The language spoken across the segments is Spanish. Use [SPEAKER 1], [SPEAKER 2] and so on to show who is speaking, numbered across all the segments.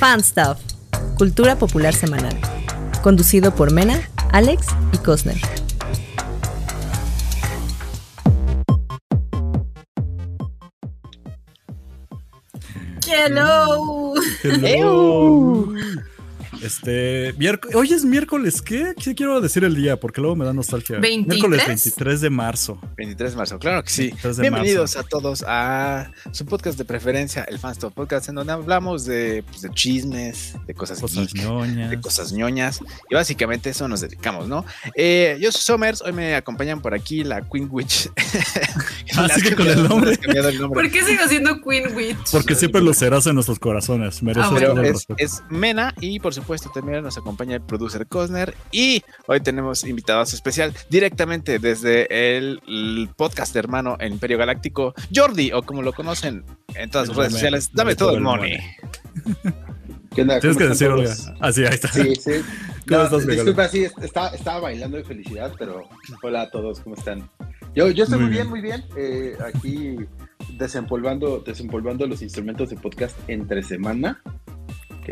[SPEAKER 1] Fan Stuff, Cultura Popular Semanal. Conducido por Mena, Alex y Cosner.
[SPEAKER 2] Hello.
[SPEAKER 3] Hello. Este, miércoles, hoy es miércoles, ¿qué? ¿qué? quiero decir el día? Porque luego me da nostalgia.
[SPEAKER 2] ¿23?
[SPEAKER 3] Miércoles 23 de marzo.
[SPEAKER 4] 23 de marzo, claro que sí.
[SPEAKER 3] 23 de
[SPEAKER 4] Bienvenidos
[SPEAKER 3] marzo.
[SPEAKER 4] a todos a su podcast de preferencia, el Fanstop Podcast, en donde hablamos de, pues, de chismes, de cosas,
[SPEAKER 3] Cosas
[SPEAKER 4] geek,
[SPEAKER 3] ñoñas.
[SPEAKER 4] de cosas ñoñas, y básicamente eso nos dedicamos, ¿no? Eh, yo soy Somers, hoy me acompañan por aquí la Queen Witch.
[SPEAKER 3] Ah,
[SPEAKER 4] Le has
[SPEAKER 3] sigue con el nombre.
[SPEAKER 4] el nombre.
[SPEAKER 2] ¿Por qué sigo siendo Queen Witch?
[SPEAKER 3] Porque siempre lo serás en nuestros corazones. Merece
[SPEAKER 2] Ah, bueno.
[SPEAKER 4] es, es Mena y por supuesto también nos acompaña el producer Cosner y hoy tenemos invitados especial directamente desde el, el podcast hermano en Imperio Galáctico, Jordi o como lo conocen en todas sus redes sociales,
[SPEAKER 3] dame
[SPEAKER 4] dame todo
[SPEAKER 3] todo
[SPEAKER 4] el money.
[SPEAKER 5] ¿Qué onda?
[SPEAKER 3] Tienes que
[SPEAKER 5] ¿Cómo
[SPEAKER 3] decir, Olga. Así, ahí está.
[SPEAKER 5] Sí, sí.
[SPEAKER 3] ¿Cómo
[SPEAKER 5] No,
[SPEAKER 3] estás,
[SPEAKER 5] disculpa, sí, está- estaba bailando de felicidad, pero hola a todos, ¿cómo están? Yo, yo estoy
[SPEAKER 3] Muy
[SPEAKER 5] muy,
[SPEAKER 3] bien.
[SPEAKER 5] bien, muy bien. eh, aquí desempolvando, desempolvando los instrumentos de podcast entre semana.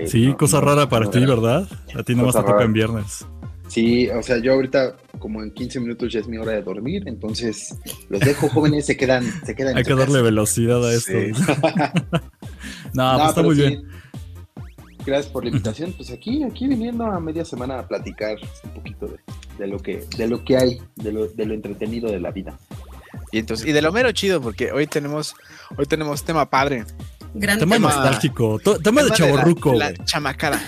[SPEAKER 5] Que
[SPEAKER 3] Sí,
[SPEAKER 5] no-
[SPEAKER 3] cosa
[SPEAKER 5] no-
[SPEAKER 3] rara para
[SPEAKER 5] no
[SPEAKER 3] ti. ¿verdad? A ti nomás te toca en viernes.
[SPEAKER 5] Sí, o sea, yo ahorita como en 15 minutos ya es mi hora de dormir, entonces los dejo jóvenes, se quedan, se quedan.
[SPEAKER 3] Hay que darle
[SPEAKER 5] casa.
[SPEAKER 3] velocidad a esto.
[SPEAKER 4] Sí.
[SPEAKER 3] no,
[SPEAKER 5] No,
[SPEAKER 3] pues está muy
[SPEAKER 5] sí,
[SPEAKER 3] bien.
[SPEAKER 5] Gracias por la invitación. Pues aquí, aquí viniendo a media semana a platicar un poquito de, de lo que, de lo que hay, de lo, de lo entretenido de la vida.
[SPEAKER 4] Y entonces, y de lo mero chido, porque hoy tenemos, hoy tenemos tema padre.
[SPEAKER 2] Gran
[SPEAKER 3] Tema
[SPEAKER 2] tema.
[SPEAKER 3] nostálgico. to- Tema de
[SPEAKER 4] la-
[SPEAKER 3] chaborruco.
[SPEAKER 4] La,
[SPEAKER 3] güey.
[SPEAKER 4] chamacada.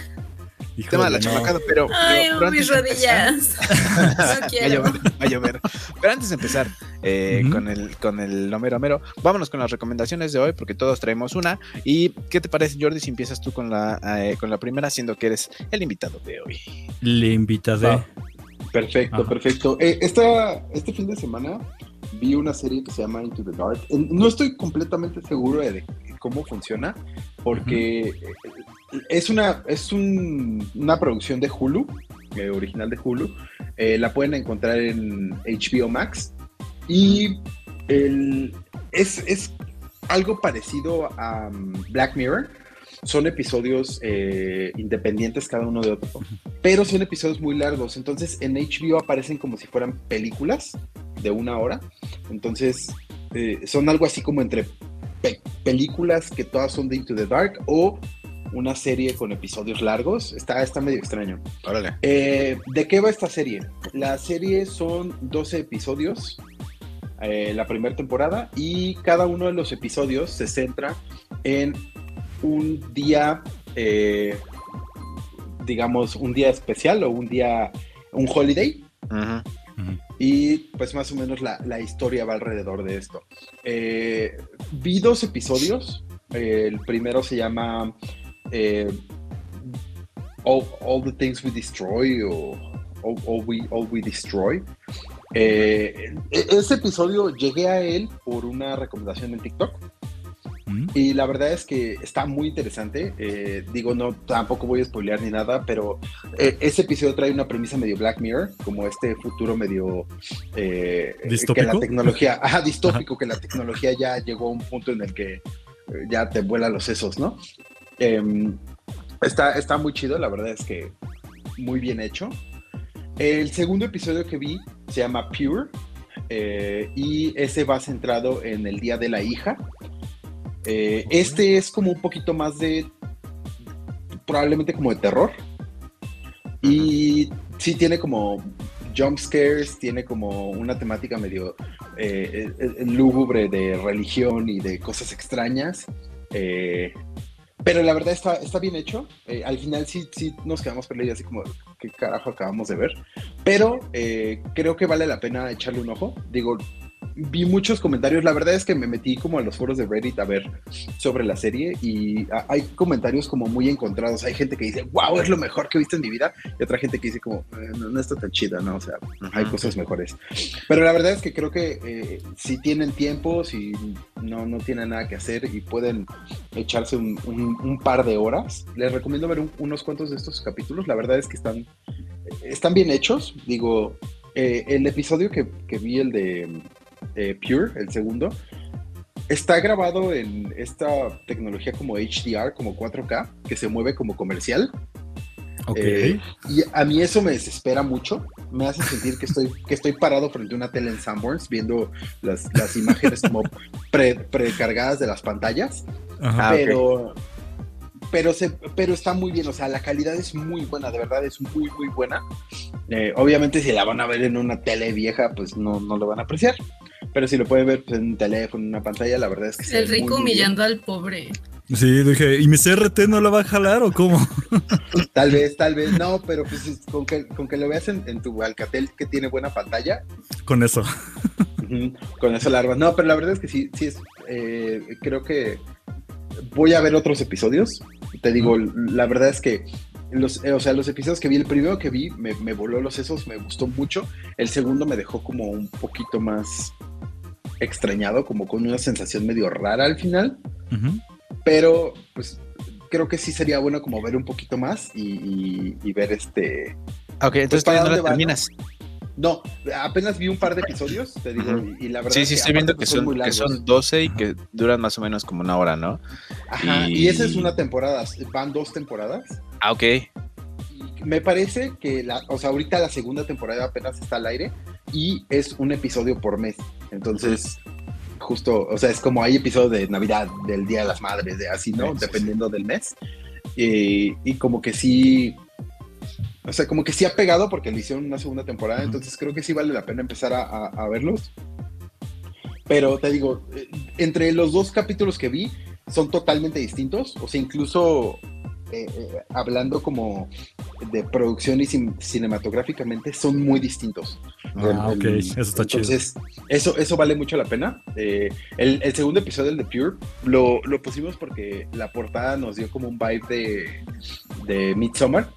[SPEAKER 3] Híjole,
[SPEAKER 4] Tema de la
[SPEAKER 3] no.
[SPEAKER 4] chamacada, pero.
[SPEAKER 2] Ay,
[SPEAKER 4] pero- pero
[SPEAKER 2] mis
[SPEAKER 4] empezar-
[SPEAKER 2] rodillas. No
[SPEAKER 4] Va a
[SPEAKER 2] quiero.
[SPEAKER 4] llover, va a llover. Pero antes de empezar eh, con el con el Homero Homero, vámonos con las recomendaciones de hoy, porque todos traemos una. ¿Y qué te parece, Jordi, si empiezas tú con la, eh, con la primera, siendo que eres el invitado de hoy?
[SPEAKER 3] Le invitaré.
[SPEAKER 5] Ah. Perfecto,
[SPEAKER 3] Ajá.
[SPEAKER 5] perfecto. Eh, esta, este fin de semana vi una serie que se llama Into the Dark. No estoy completamente seguro de, de cómo funciona, porque eh, es una, es un- una producción de Hulu, eh, original de Hulu. Eh, la pueden encontrar en HBO Max. Y el- es, es algo parecido a um, Black Mirror. Son episodios eh, independientes cada uno de otro pero son episodios muy largos. Entonces en HBO aparecen como si fueran películas de una hora. Entonces son algo así como entre pe- películas que todas son de Into the Dark o una serie con episodios largos. Está, está medio extraño.
[SPEAKER 4] Órale.
[SPEAKER 5] Eh, ¿De qué va esta serie? La serie son 12 episodios, eh, la primera temporada, y cada uno de los episodios se centra en un día, eh, digamos, un día especial o un día, un holiday. Y pues más o menos la, la historia va alrededor de esto. Eh, vi dos episodios. El primero se llama eh, all, the Things We Destroy o All, we, All We Destroy. Eh, e- ese episodio llegué a él por una recomendación en TikTok.
[SPEAKER 3] Mm.
[SPEAKER 5] Y la verdad es que está muy interesante. Eh, digo, no, tampoco voy a spoilear ni nada, pero eh, ese episodio trae una premisa medio Black Mirror, como este futuro medio... eh, que la tecnología, ajá, distópico, que la tecnología ya llegó a un punto en el que eh, ya te vuela los sesos, ¿no? Em, está, está muy chido, la verdad es que muy bien hecho. El segundo episodio que vi se llama Pure eh, y ese va centrado en el Día de la Hija. Eh, este es como un poquito más de, probablemente como de terror. Y sí tiene como jump scares, tiene como una temática medio eh, eh, lúgubre de religión y de cosas extrañas. Eh, pero la verdad está, está bien hecho. Eh, al final sí, sí nos quedamos perdidos así como, ¿qué carajo acabamos de ver? Pero eh, creo que vale la pena echarle un ojo. Digo, vi muchos comentarios. La verdad es que me metí como a los foros de Reddit a ver sobre la serie y a- hay comentarios como muy encontrados. Hay gente que dice, wow, es lo mejor que he visto en mi vida. Y otra gente que dice como, "Eh, no, no está tan chida, ¿no? O sea, hay cosas mejores. Pero la verdad es que creo que eh, si tienen tiempo, si no, no tienen nada que hacer y pueden echarse un, un- un par de horas, les recomiendo ver un- unos cuantos de estos capítulos. La verdad es que están, están bien hechos. Digo, eh, el episodio que, que vi, el de eh, Pure, el segundo, está grabado en esta tecnología como HDR, como 4K, que se mueve como comercial.
[SPEAKER 3] Ok.
[SPEAKER 5] Eh, y a mí eso me desespera mucho. Me hace sentir que estoy, que estoy parado frente a una tele en Sanborns viendo las, las imágenes como pre- precargadas de las pantallas.
[SPEAKER 3] Ajá.
[SPEAKER 4] Ah,
[SPEAKER 5] pero, pero, se, pero está muy bien. O sea, la calidad es muy buena, de verdad es muy, muy buena. Eh, obviamente, si la van a ver en una tele vieja, pues no, no lo van a apreciar. Pero si lo pueden ver pues, en un teléfono, en una pantalla, la verdad es que
[SPEAKER 2] El rico
[SPEAKER 5] bien.
[SPEAKER 2] humillando al pobre.
[SPEAKER 3] Sí, dije, ¿y mi CRT no la va a jalar o cómo?
[SPEAKER 5] Tal vez, tal vez, no, pero pues es- con que, con que lo veas en, en tu Alcatel que tiene buena pantalla,
[SPEAKER 3] Con eso.
[SPEAKER 5] con eso la armas. No, pero la verdad es que sí, sí es, eh, creo que voy a ver otros episodios. Te digo, la verdad es que los, eh, o sea, los episodios que vi, el primero que vi me, me voló los sesos, me gustó mucho. El segundo me dejó como un poquito más extrañado, como con una sensación medio rara al final. Pero, pues, creo que sí sería bueno como ver un poquito más y, y- y ver este...
[SPEAKER 4] Ok, entonces
[SPEAKER 5] ¿para
[SPEAKER 4] todavía no la terminas.
[SPEAKER 5] No, apenas vi un par de episodios, te digo, y, y la verdad
[SPEAKER 4] Sí,
[SPEAKER 5] es
[SPEAKER 4] sí,
[SPEAKER 5] que
[SPEAKER 4] estoy viendo que
[SPEAKER 5] pues,
[SPEAKER 4] son,
[SPEAKER 5] muy
[SPEAKER 4] que son 12 y que duran más o menos como una hora, ¿no?
[SPEAKER 5] Ajá, y...
[SPEAKER 4] y-
[SPEAKER 5] esa es una temporada, van dos temporadas.
[SPEAKER 4] Ah, ok.
[SPEAKER 5] Me parece que, la, o sea, ahorita la segunda temporada apenas está al aire y es un episodio por mes. Entonces, justo, o sea, es como hay episodios de Navidad, del Día de las Madres, de así, ¿no?
[SPEAKER 4] Sí, sí,
[SPEAKER 5] Dependiendo del mes. Y, y como que sí, o sea, como que sí ha pegado porque le hicieron una segunda temporada, entonces creo que sí vale la pena empezar a, a- a verlos. Pero te digo, eh, entre los dos capítulos que vi son totalmente distintos, o sea, incluso eh, eh, hablando como de producción y cin- cinematográficamente son muy distintos.
[SPEAKER 3] Ah,
[SPEAKER 5] El-
[SPEAKER 3] ok,
[SPEAKER 5] el-
[SPEAKER 3] eso está chido.
[SPEAKER 5] entonces, eso, eso vale mucho la pena. Eh, el, el segundo episodio, el de Pure, lo, lo pusimos porque la portada nos dio como un vibe de, de Midsommar.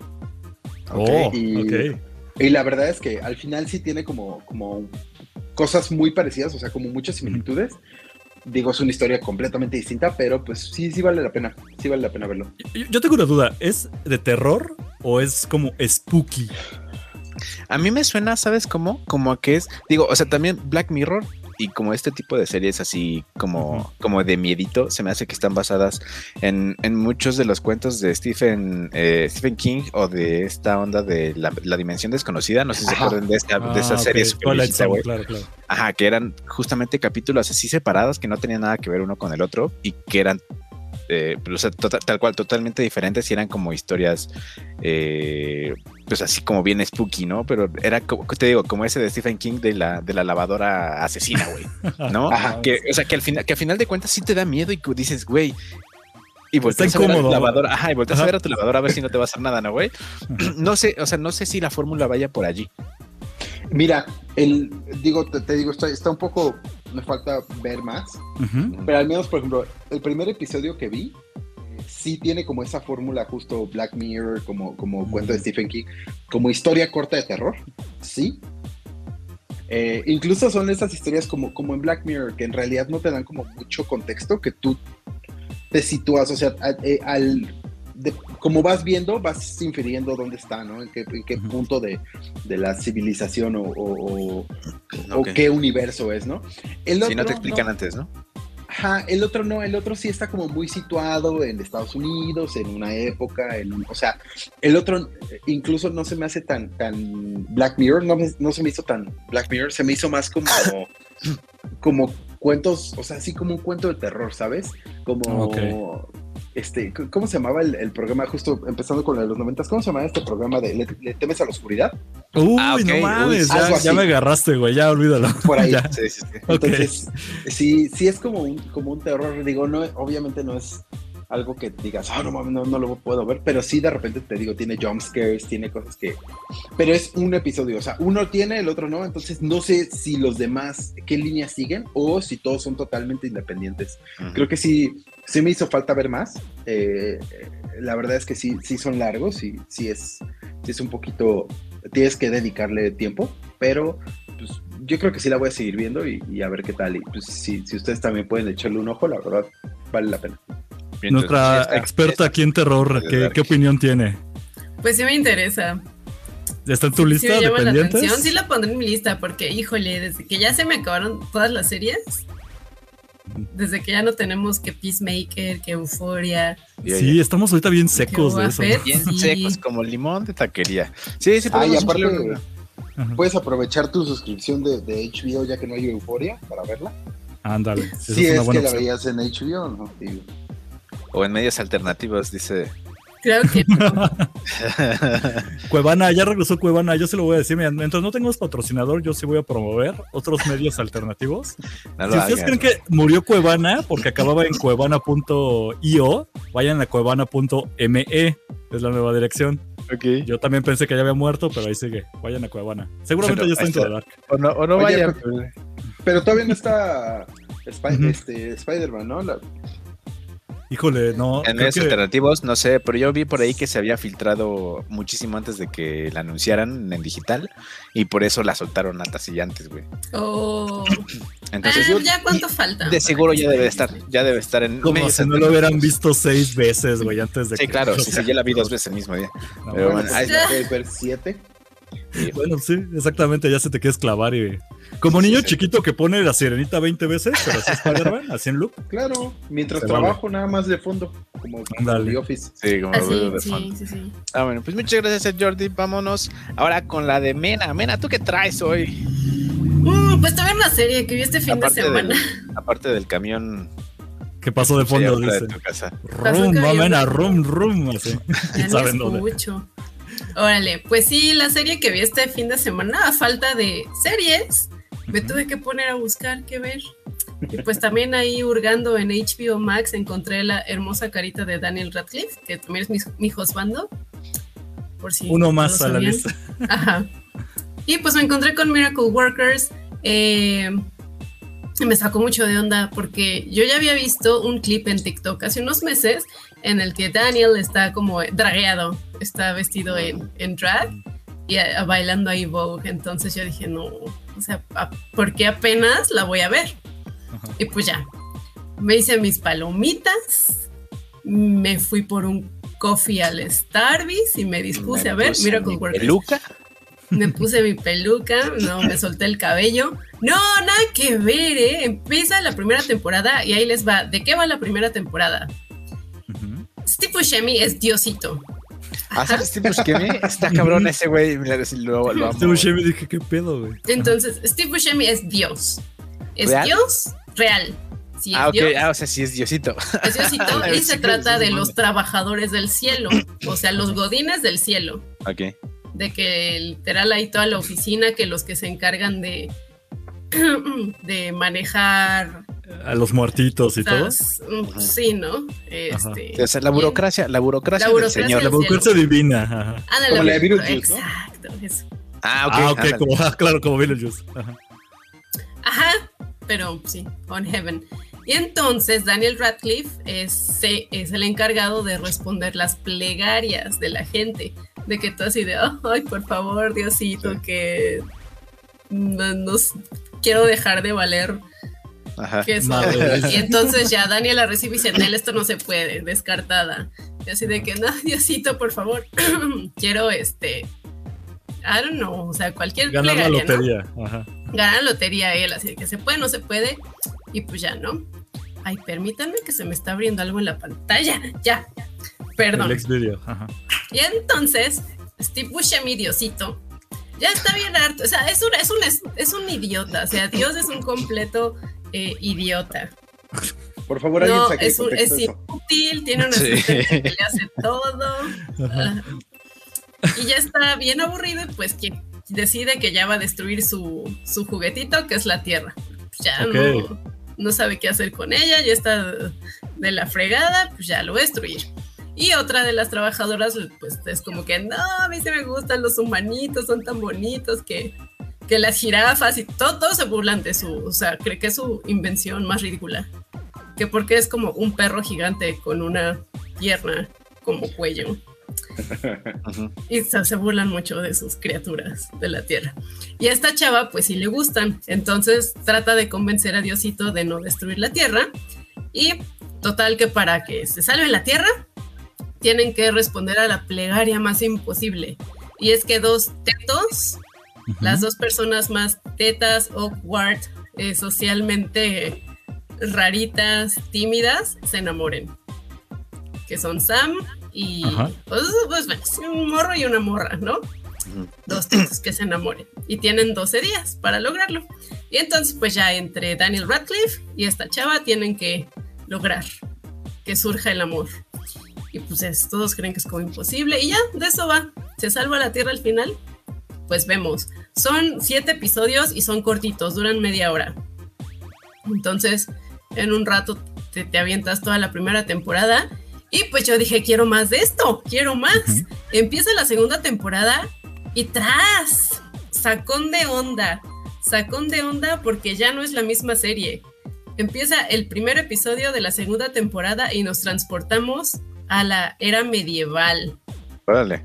[SPEAKER 3] Oh,
[SPEAKER 5] y, y la verdad es que al final sí tiene como, como cosas muy parecidas, o sea, como muchas similitudes. Digo, es una historia completamente distinta, pero pues sí, sí vale la pena. Sí vale la pena verlo.
[SPEAKER 3] Yo, yo tengo una duda, ¿es de terror o es como spooky?
[SPEAKER 4] A mí me suena, ¿sabes cómo? Como a que es, digo, o sea, también Black Mirror y como este tipo de series así como, como de miedito, se me hace que están basadas en, en muchos de los cuentos de Stephen, eh, Stephen King o de esta onda de la, la dimensión desconocida. No sé si se
[SPEAKER 5] Ajá.
[SPEAKER 4] acuerdan de esta, de esa
[SPEAKER 3] Ah,
[SPEAKER 4] serie
[SPEAKER 3] ok.
[SPEAKER 4] súper
[SPEAKER 3] Twilight
[SPEAKER 4] viejita,
[SPEAKER 3] Zone,
[SPEAKER 4] güey.
[SPEAKER 3] claro, claro.
[SPEAKER 4] Ajá, que eran justamente capítulos así separados que no tenían nada que ver uno con el otro y que eran o sea, tota- tal cual, totalmente diferentes y eran como historias, eh, pues así como bien spooky, ¿no? Pero era como, te digo, como ese de Stephen King de la, de la lavadora asesina, güey, ¿no?
[SPEAKER 5] Ajá.
[SPEAKER 4] que, o sea, que al, final, que al final de cuentas sí te da miedo y dices, güey. Y volteas a ver a tu lavadora, ajá, y volteas a ver a tu lavadora a ver si no te va a hacer nada, ¿no, güey? No sé, o sea, no sé si la fórmula vaya por allí.
[SPEAKER 5] Mira, el, digo, te, te digo, está, está un poco, me falta ver más, pero al menos, por ejemplo, el primer episodio que vi, sí tiene como esa fórmula justo Black Mirror, como, como cuento de Stephen King, como historia corta de terror, sí. Eh, incluso son esas historias como, como en Black Mirror, que en realidad no te dan como mucho contexto, que tú te sitúas, o sea, a- eh, al, de- como vas viendo, vas infiriendo dónde está, ¿no? En qué, en qué
[SPEAKER 3] Ujú.
[SPEAKER 5] punto de, de la civilización o, o- o- o
[SPEAKER 4] Ok.
[SPEAKER 5] qué universo es, ¿no? El
[SPEAKER 4] Si no
[SPEAKER 5] otro
[SPEAKER 4] te explican
[SPEAKER 5] no.
[SPEAKER 4] antes, ¿no?
[SPEAKER 5] Ajá, el otro no, el otro sí está como muy situado en Estados Unidos, en una época, en un- o sea, el otro incluso no se me hace tan, tan Black Mirror, no, me- no se me hizo tan Black Mirror, se me hizo más como, como cuentos, o sea, así como un cuento de terror, ¿sabes? Como. Este, ¿cómo se llamaba el, el programa? Justo empezando con el de los noventas, ¿cómo se llamaba este programa de ¿Le, le temes a la oscuridad?
[SPEAKER 3] Uy,
[SPEAKER 4] Ah,
[SPEAKER 3] no mames, ya, me agarraste, güey, ya olvídalo.
[SPEAKER 5] Por ahí.
[SPEAKER 3] Ya.
[SPEAKER 4] Sí, sí.
[SPEAKER 5] Entonces, sí, sí es como un, como un terror, digo, no, obviamente no es algo que digas, ah, no mames, no, no lo puedo ver, pero sí de repente te digo, tiene jump scares, tiene cosas que... Pero es un episodio, o sea, uno tiene, el otro no, entonces no sé si los demás, qué líneas siguen o si todos son totalmente independientes. Creo que sí, sí me hizo falta ver más. eh, la verdad es que sí, sí son largos y sí es, sí es un poquito, tienes que dedicarle tiempo, pero pues, yo creo que sí la voy a seguir viendo y, y a ver qué tal. Y pues si, si ustedes también pueden echarle un ojo, la verdad, vale la pena.
[SPEAKER 3] Nuestra
[SPEAKER 4] ya está.
[SPEAKER 3] experta aquí en terror, ¿qué, opinión tiene?
[SPEAKER 2] Pues sí me interesa.
[SPEAKER 3] ¿Está en tu
[SPEAKER 2] Sí
[SPEAKER 3] lista
[SPEAKER 2] me llama la atención. Sí la pondré en mi lista porque, híjole, desde que ya se me acabaron todas las series, Desde que ya no tenemos que Peacemaker, que Euforia.
[SPEAKER 3] Sí, estamos ahorita bien secos de eso.
[SPEAKER 4] Bien
[SPEAKER 2] Sí.
[SPEAKER 4] secos, como limón de taquería. Sí, sí,
[SPEAKER 5] Ah, y aparte.
[SPEAKER 3] Ajá.
[SPEAKER 5] puedes aprovechar tu suscripción de, de HBO ya que no hay euforia para verla.
[SPEAKER 3] Ándale.
[SPEAKER 5] Si
[SPEAKER 3] es
[SPEAKER 5] es,
[SPEAKER 3] una buena
[SPEAKER 5] que la veías en HBO, ¿no?
[SPEAKER 4] O en medios alternativos, dice.
[SPEAKER 2] Creo que no.
[SPEAKER 3] Cuevana, ya regresó Cuevana, yo se lo voy a decir, mira, mientras no tengamos patrocinador, yo sí voy a promover otros medios alternativos.
[SPEAKER 4] No
[SPEAKER 3] si ustedes
[SPEAKER 4] hagan.
[SPEAKER 3] creen que murió Cuevana porque acababa en cuevana.io, vayan a cuevana.me, es la nueva dirección. Yo también pensé que ya había muerto, pero ahí sigue, vayan a Cuevana. Seguramente ya está en Dark.
[SPEAKER 4] O no, o no
[SPEAKER 5] Oye,
[SPEAKER 4] vaya.
[SPEAKER 5] pero- Pero todavía no está
[SPEAKER 3] Ujú.
[SPEAKER 5] este, Spider-Man, ¿no? La-
[SPEAKER 3] Híjole, no.
[SPEAKER 4] En medios alternativos, no sé, pero yo vi por ahí que se había filtrado muchísimo antes de que la anunciaran en digital y por eso la soltaron a antes, güey.
[SPEAKER 2] Oh.
[SPEAKER 4] Entonces,
[SPEAKER 2] ah, ¿ya cuánto falta?
[SPEAKER 4] De seguro ya debe estar, ya debe estar en.
[SPEAKER 3] Como si no lo hubieran visto seis veces, güey, antes de.
[SPEAKER 4] Sí,
[SPEAKER 3] que...
[SPEAKER 4] claro, sí, sí, ya la vi dos veces el mismo día.
[SPEAKER 3] No,
[SPEAKER 4] pero
[SPEAKER 3] bueno,
[SPEAKER 4] ahí
[SPEAKER 5] ver 7.
[SPEAKER 3] Bueno, sí, exactamente, ya se te quieres clavar y... Como niño chiquito que pone la sirenita 20 veces, pero así es Spider-Man, así en loop.
[SPEAKER 5] Claro, mientras trabajo nada más de fondo, como, como The Office.
[SPEAKER 4] Sí, como
[SPEAKER 2] ah,
[SPEAKER 4] de fondo. Ah, bueno, pues muchas gracias, Jordi. Vámonos ahora con la de Mena. Mena, ¿tú qué traes hoy?
[SPEAKER 2] Uh, pues también una serie que vi este fin de semana.
[SPEAKER 4] Aparte del camión
[SPEAKER 3] que pasó de fondo
[SPEAKER 4] dice. De tu casa.
[SPEAKER 3] Rum,
[SPEAKER 2] va,
[SPEAKER 3] rum, rum, así. Saben escucho. dónde.
[SPEAKER 2] Órale, pues sí, la serie que vi este fin de semana, a falta de series, me tuve que poner a buscar qué ver. Y pues también ahí hurgando en HBO Max encontré la hermosa carita de Daniel Radcliffe, que también es mi, mi husbando. Por si
[SPEAKER 3] Uno
[SPEAKER 2] no
[SPEAKER 3] más a la lista.
[SPEAKER 2] Ajá. Y pues me encontré con Miracle Workers. eh, me sacó mucho de onda porque yo ya había visto un clip en TikTok hace unos meses en el que Daniel está como dragueado, está vestido en, en drag y a- bailando ahí Vogue. Entonces yo dije, no, o sea, ¿a- ¿por qué apenas la voy a ver?
[SPEAKER 3] Ajá.
[SPEAKER 2] Y pues ya, me hice mis palomitas, me fui por un coffee al Starbucks y me dispuse
[SPEAKER 4] Me
[SPEAKER 2] a ver Miracle
[SPEAKER 4] mi
[SPEAKER 2] Workers.
[SPEAKER 4] peluca.
[SPEAKER 2] Me puse mi peluca, no, me solté el cabello. No, nada que ver, ¿eh? Empieza la primera temporada y ahí les va. ¿De qué va la primera temporada?
[SPEAKER 3] Ujú.
[SPEAKER 2] Steve Buscemi es Diosito.
[SPEAKER 4] Ah, ¿sabes Steve Buscemi? Está cabrón ese güey. Lo, lo amo.
[SPEAKER 3] Este Buscemi dije, ¿qué pedo, güey?
[SPEAKER 2] Entonces, Steve Buscemi es Dios. Es
[SPEAKER 4] ¿Real?
[SPEAKER 2] Dios real. Sí, es
[SPEAKER 4] Ah, ok. Ah, o sea, sí es Diosito.
[SPEAKER 2] Es Diosito y se trata de los trabajadores del cielo, o sea, los godines del cielo.
[SPEAKER 4] Ok.
[SPEAKER 2] De que literal hay toda la oficina que los que se encargan de de manejar
[SPEAKER 3] A los muertitos y todo.
[SPEAKER 2] mm, sí no este
[SPEAKER 4] O sea, la burocracia, la burocracia,
[SPEAKER 2] La
[SPEAKER 4] del
[SPEAKER 2] burocracia
[SPEAKER 4] señor.
[SPEAKER 3] La
[SPEAKER 2] del
[SPEAKER 3] burocracia divina. Ajá.
[SPEAKER 2] ándale,
[SPEAKER 5] Como la de ¿no?
[SPEAKER 2] exacto eso.
[SPEAKER 4] Ah, ok.
[SPEAKER 3] ah, ok,
[SPEAKER 4] ándale.
[SPEAKER 3] como, ah, claro, como Beetlejuice. Ajá.
[SPEAKER 2] ajá pero sí on heaven y entonces Daniel Radcliffe es, es el encargado de responder las plegarias de la gente de que tú así de ay por favor Diosito
[SPEAKER 4] Sí.
[SPEAKER 2] que no, nos quiero dejar de valer
[SPEAKER 4] Ajá.
[SPEAKER 2] que y entonces ya Daniel la recibe y dice, Nel, esto no se puede, descartada. Y así de que, no, Diosito, por favor, quiero este, I don't know, o sea, cualquier
[SPEAKER 3] Ganar la
[SPEAKER 2] plegaria, ¿no?
[SPEAKER 3] lotería. Ajá.
[SPEAKER 2] Ganar la lotería él, así de que se puede, no se puede, y pues ya, ¿no? Ay, permítanme que se me está abriendo algo en la pantalla, ya, perdón.
[SPEAKER 3] El ex video. Ajá.
[SPEAKER 2] Y entonces, Steve Buscemi, Diosito, ya está bien harto. O sea, es un, es un, es, un idiota. O sea, Dios es un completo eh, idiota.
[SPEAKER 5] Por favor, alguien
[SPEAKER 2] No,
[SPEAKER 5] saque
[SPEAKER 2] es, un, es inútil, tiene un
[SPEAKER 4] Sí.
[SPEAKER 2] que le hace todo.
[SPEAKER 3] Ajá.
[SPEAKER 2] Y ya está bien aburrido y pues que decide que ya va a destruir su, su juguetito, que es la Tierra. Ya no, no sabe qué hacer con ella, ya está de la fregada, pues ya lo va a destruir. Y otra de las trabajadoras, pues es como que, no, a mí sí me gustan los humanitos, son tan bonitos que, que las jirafas y todo, todos se burlan de su, o sea, cree que es su invención más ridícula. Que porque es como un perro gigante con una pierna como cuello. Y se, se burlan mucho de sus criaturas de la tierra. Y a esta chava, pues sí le gustan. Entonces trata de convencer a Diosito de no destruir la tierra. Y total que para que se salve la tierra, tienen que responder a la plegaria más imposible. Y es que dos tetos,
[SPEAKER 3] Ujú.
[SPEAKER 2] las dos personas más tetas, awkward, eh, socialmente raritas, tímidas, se enamoren. Que son Sam y
[SPEAKER 3] Ajá.
[SPEAKER 2] pues, pues, bueno, es un morro y una morra, ¿no? Dos tipos que se enamoren. Y tienen 12 días para lograrlo. Y entonces, pues ya entre Daniel Radcliffe y esta chava tienen que lograr que surja el amor. Y pues es- todos creen que es como imposible. Y ya, de eso va. Se salva la Tierra al final. Pues vemos. Son siete episodios y son cortitos, duran media hora. Entonces, en un rato te, te avientas toda la primera temporada. Y pues yo dije, quiero más de esto, quiero más. Empieza la segunda temporada y tras, sacón de onda, sacón de onda porque ya no es la misma serie. Empieza el primer episodio de la segunda temporada y nos transportamos a la era medieval,
[SPEAKER 4] Órale.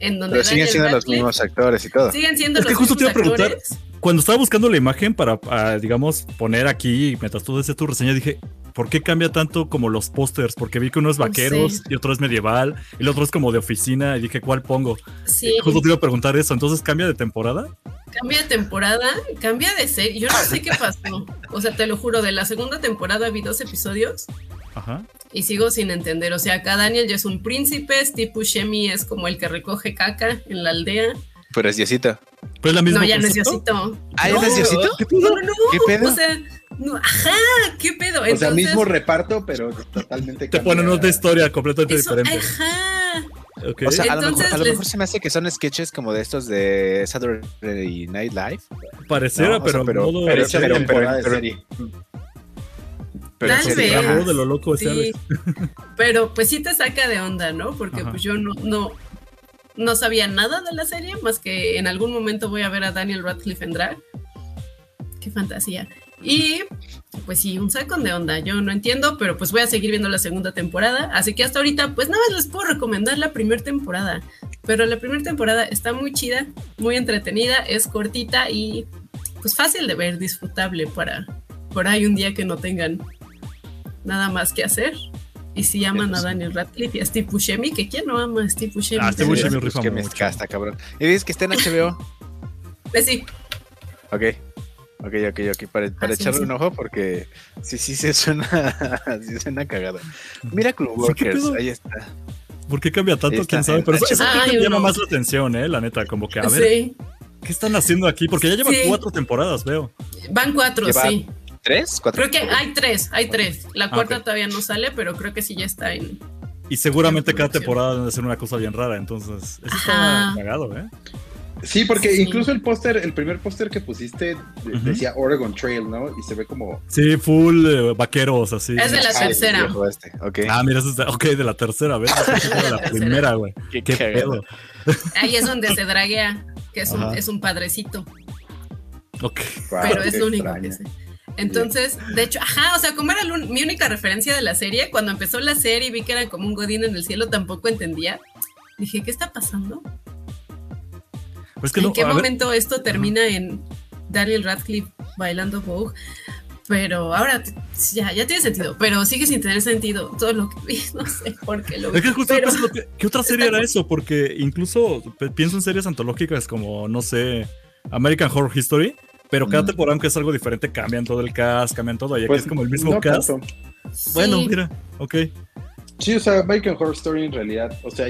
[SPEAKER 2] en donde
[SPEAKER 4] Pero siguen
[SPEAKER 2] Daniel
[SPEAKER 4] siendo los mismos actores y todo.
[SPEAKER 2] Siguen siendo
[SPEAKER 3] Es que
[SPEAKER 2] los
[SPEAKER 3] justo te iba a
[SPEAKER 2] mismos
[SPEAKER 3] preguntar,
[SPEAKER 2] actores.
[SPEAKER 3] Cuando estaba buscando la imagen para, ah, digamos, poner aquí, mientras tú decías tu reseña, dije, ¿por qué cambia tanto como los pósters? Porque vi que uno es vaqueros y otro es medieval y el otro es como de oficina y dije, ¿cuál pongo?
[SPEAKER 2] Sí,
[SPEAKER 3] Justo te iba a preguntar eso, ¿entonces cambia de temporada?
[SPEAKER 2] cambia de temporada, cambia de serie. Yo no sé qué pasó. O sea, te lo juro, de la segunda temporada vi dos episodios
[SPEAKER 3] Ajá.
[SPEAKER 2] y sigo sin entender. O sea, acá Daniel ya es un príncipe, Steve Buscemi es como el que recoge caca en la aldea.
[SPEAKER 4] Pero es Diosito.
[SPEAKER 3] ¿Pero es la misma
[SPEAKER 2] No, ya no es? Diosito.
[SPEAKER 4] ¿Ah, no es
[SPEAKER 2] No,
[SPEAKER 4] Diosito?
[SPEAKER 2] No, no, no.
[SPEAKER 4] ¿Qué pedo?
[SPEAKER 2] O sea, no, ajá, ¿qué pedo?
[SPEAKER 5] O sea, mismo reparto, pero totalmente
[SPEAKER 3] Te ponen otra historia completamente
[SPEAKER 2] eso,
[SPEAKER 3] diferente.
[SPEAKER 2] ajá.
[SPEAKER 4] O sea, a lo, mejor,
[SPEAKER 2] Entonces
[SPEAKER 4] a lo
[SPEAKER 2] les-
[SPEAKER 4] mejor se me hace que son sketches como de estos de Saturday Night Live.
[SPEAKER 3] Pareciera,
[SPEAKER 4] no, o sea,
[SPEAKER 3] pero,
[SPEAKER 4] pero-
[SPEAKER 3] modo,
[SPEAKER 5] Pero
[SPEAKER 4] Pero- pero-
[SPEAKER 5] temporada de
[SPEAKER 4] pero-. Pero
[SPEAKER 2] Tal vez.
[SPEAKER 3] de lo loco
[SPEAKER 2] Sí, pero pues sí te saca de onda, ¿no? Porque
[SPEAKER 3] Ajá.
[SPEAKER 2] pues yo no, no, no sabía nada de la serie, más que en algún momento voy a ver a Daniel Radcliffe en drag. Qué fantasía. Y pues sí, un sacón de onda. Yo no entiendo, pero pues voy a seguir viendo la segunda temporada. Así que hasta ahorita, pues nada más les puedo recomendar la primera temporada. Pero la primera temporada está muy chida, muy entretenida, es cortita y pues fácil de ver, disfrutable para por ahí un día que no tengan nada más que hacer. Y si aman a Daniel Radcliffe y a Steve Buscemi, que quién no ama a Steve Buscemi.
[SPEAKER 3] Ah, Steve. Buscemi
[SPEAKER 4] Pues
[SPEAKER 3] rifa
[SPEAKER 4] que me casta, cabrón. Y dices que está en HBO.
[SPEAKER 2] Pues sí,
[SPEAKER 4] Ok. Ok, ok, ok. Para, para
[SPEAKER 2] Ah, sí,
[SPEAKER 4] echarle
[SPEAKER 2] sí.
[SPEAKER 4] un ojo porque sí, sí se suena, sí suena cagado. Miracle
[SPEAKER 3] Sí, ¿qué
[SPEAKER 4] Workers, ahí está.
[SPEAKER 3] ¿Por qué cambia tanto? ¿Quién sabe? Pero eso, me llama
[SPEAKER 2] no.
[SPEAKER 3] más la atención, ¿eh? La neta, como que, a ver,
[SPEAKER 2] sí.
[SPEAKER 3] ¿qué están haciendo aquí? Porque ya llevan
[SPEAKER 2] Sí.
[SPEAKER 3] cuatro temporadas, veo.
[SPEAKER 2] Van cuatro,
[SPEAKER 4] Lleva-
[SPEAKER 2] sí.
[SPEAKER 4] ¿Tres? ¿Cuatro?
[SPEAKER 2] Creo que hay tres, hay tres. La
[SPEAKER 3] Ah,
[SPEAKER 2] cuarta todavía no sale, pero creo que sí ya está en.
[SPEAKER 3] Y seguramente
[SPEAKER 2] En
[SPEAKER 3] cada temporada debe ser una cosa bien rara, entonces eso está cagado, ¿eh?
[SPEAKER 5] Sí, porque
[SPEAKER 2] Sí.
[SPEAKER 5] incluso el póster, el primer póster que pusiste decía Oregon Trail, ¿no? Y se ve como.
[SPEAKER 3] Sí, full eh, vaqueros, así.
[SPEAKER 2] Es de la
[SPEAKER 5] Ah,
[SPEAKER 2] tercera.
[SPEAKER 4] Este, Ok.
[SPEAKER 3] Ah, mira, eso es de, ok, de la tercera, ¿ves?
[SPEAKER 2] De la
[SPEAKER 3] primera, güey.
[SPEAKER 4] Qué
[SPEAKER 3] Qué pedo.
[SPEAKER 2] Ahí es donde se draguea, que es un, es un padrecito.
[SPEAKER 3] Ok.
[SPEAKER 5] wow,
[SPEAKER 2] pero es lo único que sé. Entonces, de hecho, ajá, o sea, como era mi única referencia de la serie, cuando empezó la serie y vi que era como un godín en el cielo, tampoco entendía. Dije, ¿qué está pasando?
[SPEAKER 3] Pues es que
[SPEAKER 2] ¿En
[SPEAKER 3] no,
[SPEAKER 2] qué
[SPEAKER 3] ver,
[SPEAKER 2] momento esto termina en Daniel Radcliffe bailando Vogue? Pero ahora ya, ya tiene sentido, pero sigue sin tener sentido todo lo que vi, no sé por qué lo vi.
[SPEAKER 3] Es que justo
[SPEAKER 2] pero-
[SPEAKER 3] pensando que- ¿qué otra serie era eso? Porque incluso pienso en series antológicas como, no sé, American Horror History, pero cada
[SPEAKER 5] Mm.
[SPEAKER 3] temporada, aunque es algo diferente, cambian todo el cast, cambian todo, y aquí
[SPEAKER 5] Pues,
[SPEAKER 3] es como el mismo
[SPEAKER 5] no
[SPEAKER 3] cast.
[SPEAKER 5] tanto.
[SPEAKER 3] Bueno,
[SPEAKER 2] Sí.
[SPEAKER 3] mira, ok.
[SPEAKER 5] Sí, o sea, American Horror Story en realidad, o sea,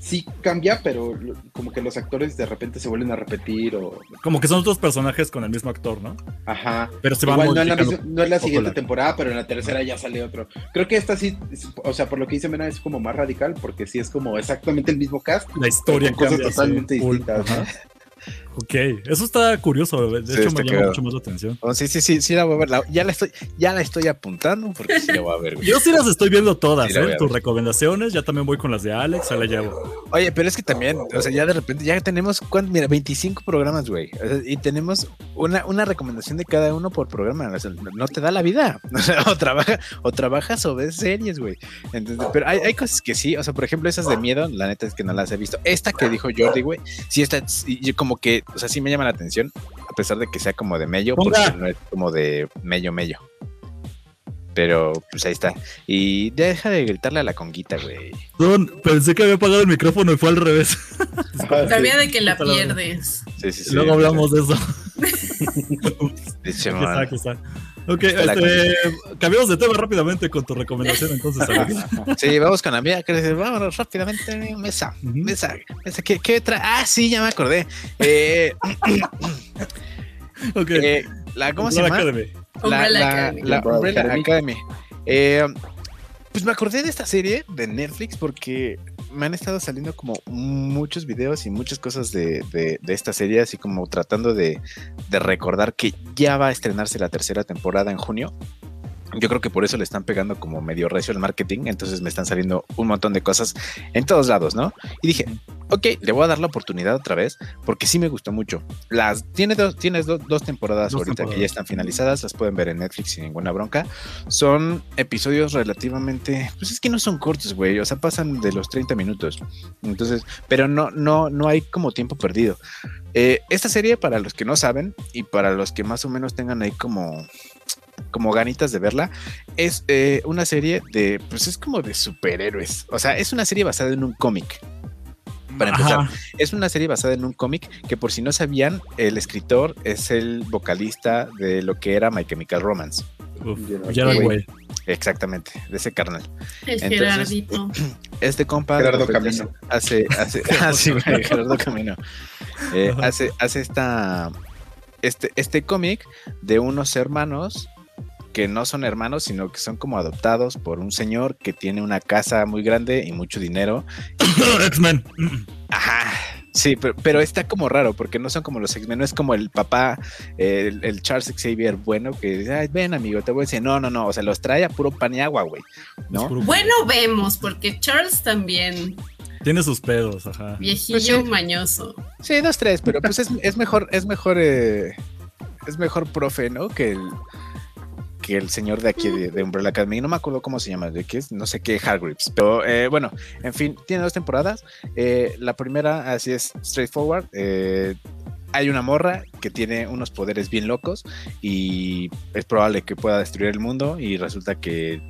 [SPEAKER 5] sí cambia, pero como que los actores de repente se vuelven a repetir o.
[SPEAKER 3] Como que son otros personajes con el mismo actor, ¿no?
[SPEAKER 5] Ajá.
[SPEAKER 3] Pero se van
[SPEAKER 5] Igual no es, la misma- no es la siguiente
[SPEAKER 3] la-
[SPEAKER 5] temporada, pero en la tercera ya sale otro. Creo que esta sí, o sea, por lo que dice Mena, es como más radical, porque sí es como exactamente el mismo cast.
[SPEAKER 3] La historia
[SPEAKER 5] con cosas
[SPEAKER 3] cambia.
[SPEAKER 5] totalmente
[SPEAKER 3] sí,
[SPEAKER 5] distintas, ¿no?
[SPEAKER 3] Ok, eso está curioso, de
[SPEAKER 4] Sí,
[SPEAKER 3] hecho me llama mucho más la atención.
[SPEAKER 4] Oh, sí, sí, sí, sí la voy a ver. La- ya la estoy, ya la estoy apuntando porque sí la voy a ver, güey.
[SPEAKER 3] Yo sí las estoy viendo todas,
[SPEAKER 4] Sí,
[SPEAKER 3] ¿eh?
[SPEAKER 4] a
[SPEAKER 3] Tus recomendaciones, ya también voy con las de Alex, se la llevo.
[SPEAKER 4] Oye, pero es que también, o sea, ya de repente, ya tenemos, ¿cuánto? Mira, 25 programas, güey. Y tenemos una, una recomendación de cada uno por programa. O sea, no te da la vida. O trabaja, o trabajas o ves series, güey. Entonces, pero hay, hay cosas que sí, o sea, por ejemplo, esas de miedo, la neta es que no las he visto. Esta que dijo Jordi, güey, sí está, como que, o sea, sí me llama la atención, a pesar de que sea como de mello, porque no es como de mello, mello. Pero, pues ahí está. Y deja de gritarle a la conguita, güey.
[SPEAKER 3] Perdón, pensé que había apagado el micrófono y fue al revés.
[SPEAKER 5] Sí.
[SPEAKER 2] Sabía de que la- pierdes.
[SPEAKER 4] Sí, sí, sí.
[SPEAKER 3] Luego hablamos de eso.
[SPEAKER 4] Dice,
[SPEAKER 3] Ok, este, cambiamos de tema rápidamente con tu recomendación entonces.
[SPEAKER 4] Sí, vamos con la mía. Que dice, vámonos rápidamente. Mesa, mesa, mesa. ¿Qué, qué trae? Ah, sí, ya me acordé. Eh,
[SPEAKER 3] Ok,
[SPEAKER 4] eh, la, ¿Cómo se llama?
[SPEAKER 3] Academy.
[SPEAKER 4] La,
[SPEAKER 2] Umbrella
[SPEAKER 4] la-
[SPEAKER 2] Academy.
[SPEAKER 4] la
[SPEAKER 5] Umbrella
[SPEAKER 4] Umbrella
[SPEAKER 5] Academy.
[SPEAKER 4] Academy. Eh, pues me acordé de esta serie de Netflix porque me han estado saliendo como muchos videos y muchas cosas de, de- de esta serie, así como tratando de, de recordar que ya va a estrenarse la tercera temporada en junio. Yo creo que por eso le están pegando como medio recio al marketing, entonces me están saliendo un montón de cosas en todos lados, ¿no? Y dije, ok, le voy a dar la oportunidad otra vez porque sí me gustó mucho. Las tiene dos, tienes do- dos temporadas
[SPEAKER 3] Dos
[SPEAKER 4] ahorita que ya están finalizadas, las pueden ver en Netflix sin ninguna bronca. Son episodios relativamente, pues es que no son cortos, güey, o sea, pasan de los 30 minutos. Entonces, pero no, no, no hay como tiempo perdido. Eh, esta serie, para los que no saben y para los que más o menos tengan ahí como como ganitas de verla, es eh, una serie de, pues es como de superhéroes. O sea, es una serie basada en un cómic. Para empezar,
[SPEAKER 3] Ajá.
[SPEAKER 4] es una serie basada en un cómic que por si no sabían, el escritor es el vocalista de lo que era My Chemical Romance.
[SPEAKER 3] Uf,
[SPEAKER 5] Gerard
[SPEAKER 2] Way.
[SPEAKER 4] Exactamente, de ese carnal.
[SPEAKER 2] El
[SPEAKER 4] Entonces,
[SPEAKER 2] Gerardito.
[SPEAKER 4] Este compa de
[SPEAKER 5] Gerardo Camino.
[SPEAKER 4] hace, hace, ah, sí, güey, Gerardo Camino. Eh, hace, hace esta, este, este cómic de unos hermanos que no son hermanos, sino que son como adoptados por un señor que tiene una casa muy grande y mucho dinero.
[SPEAKER 3] X-Men.
[SPEAKER 4] Ajá. Sí, pero, pero está como raro porque no son como los X-Men, no es como el papá, el, el Charles Xavier bueno que dice, "Ay, ven amigo, te voy a decir, no, no, no, o sea, los trae a puro pan y agua, güey, ¿no?
[SPEAKER 2] Bueno, vemos, porque Charles también,
[SPEAKER 3] Tiene sus pedos, ajá.
[SPEAKER 2] viejillo
[SPEAKER 4] Pues sí.
[SPEAKER 2] mañoso.
[SPEAKER 4] Sí, dos, tres, pero pues es, es mejor, es mejor, eh, es mejor profe, ¿no? Que el, el señor de aquí de, de Umbrella Academy. No me acuerdo cómo se llama, de qué es, no sé qué, Hargreaves. Pero eh, bueno, en fin, tiene dos temporadas. Eh, la primera, así es, straightforward. eh, hay una morra que tiene unos poderes bien locos y es probable que pueda destruir el mundo y resulta que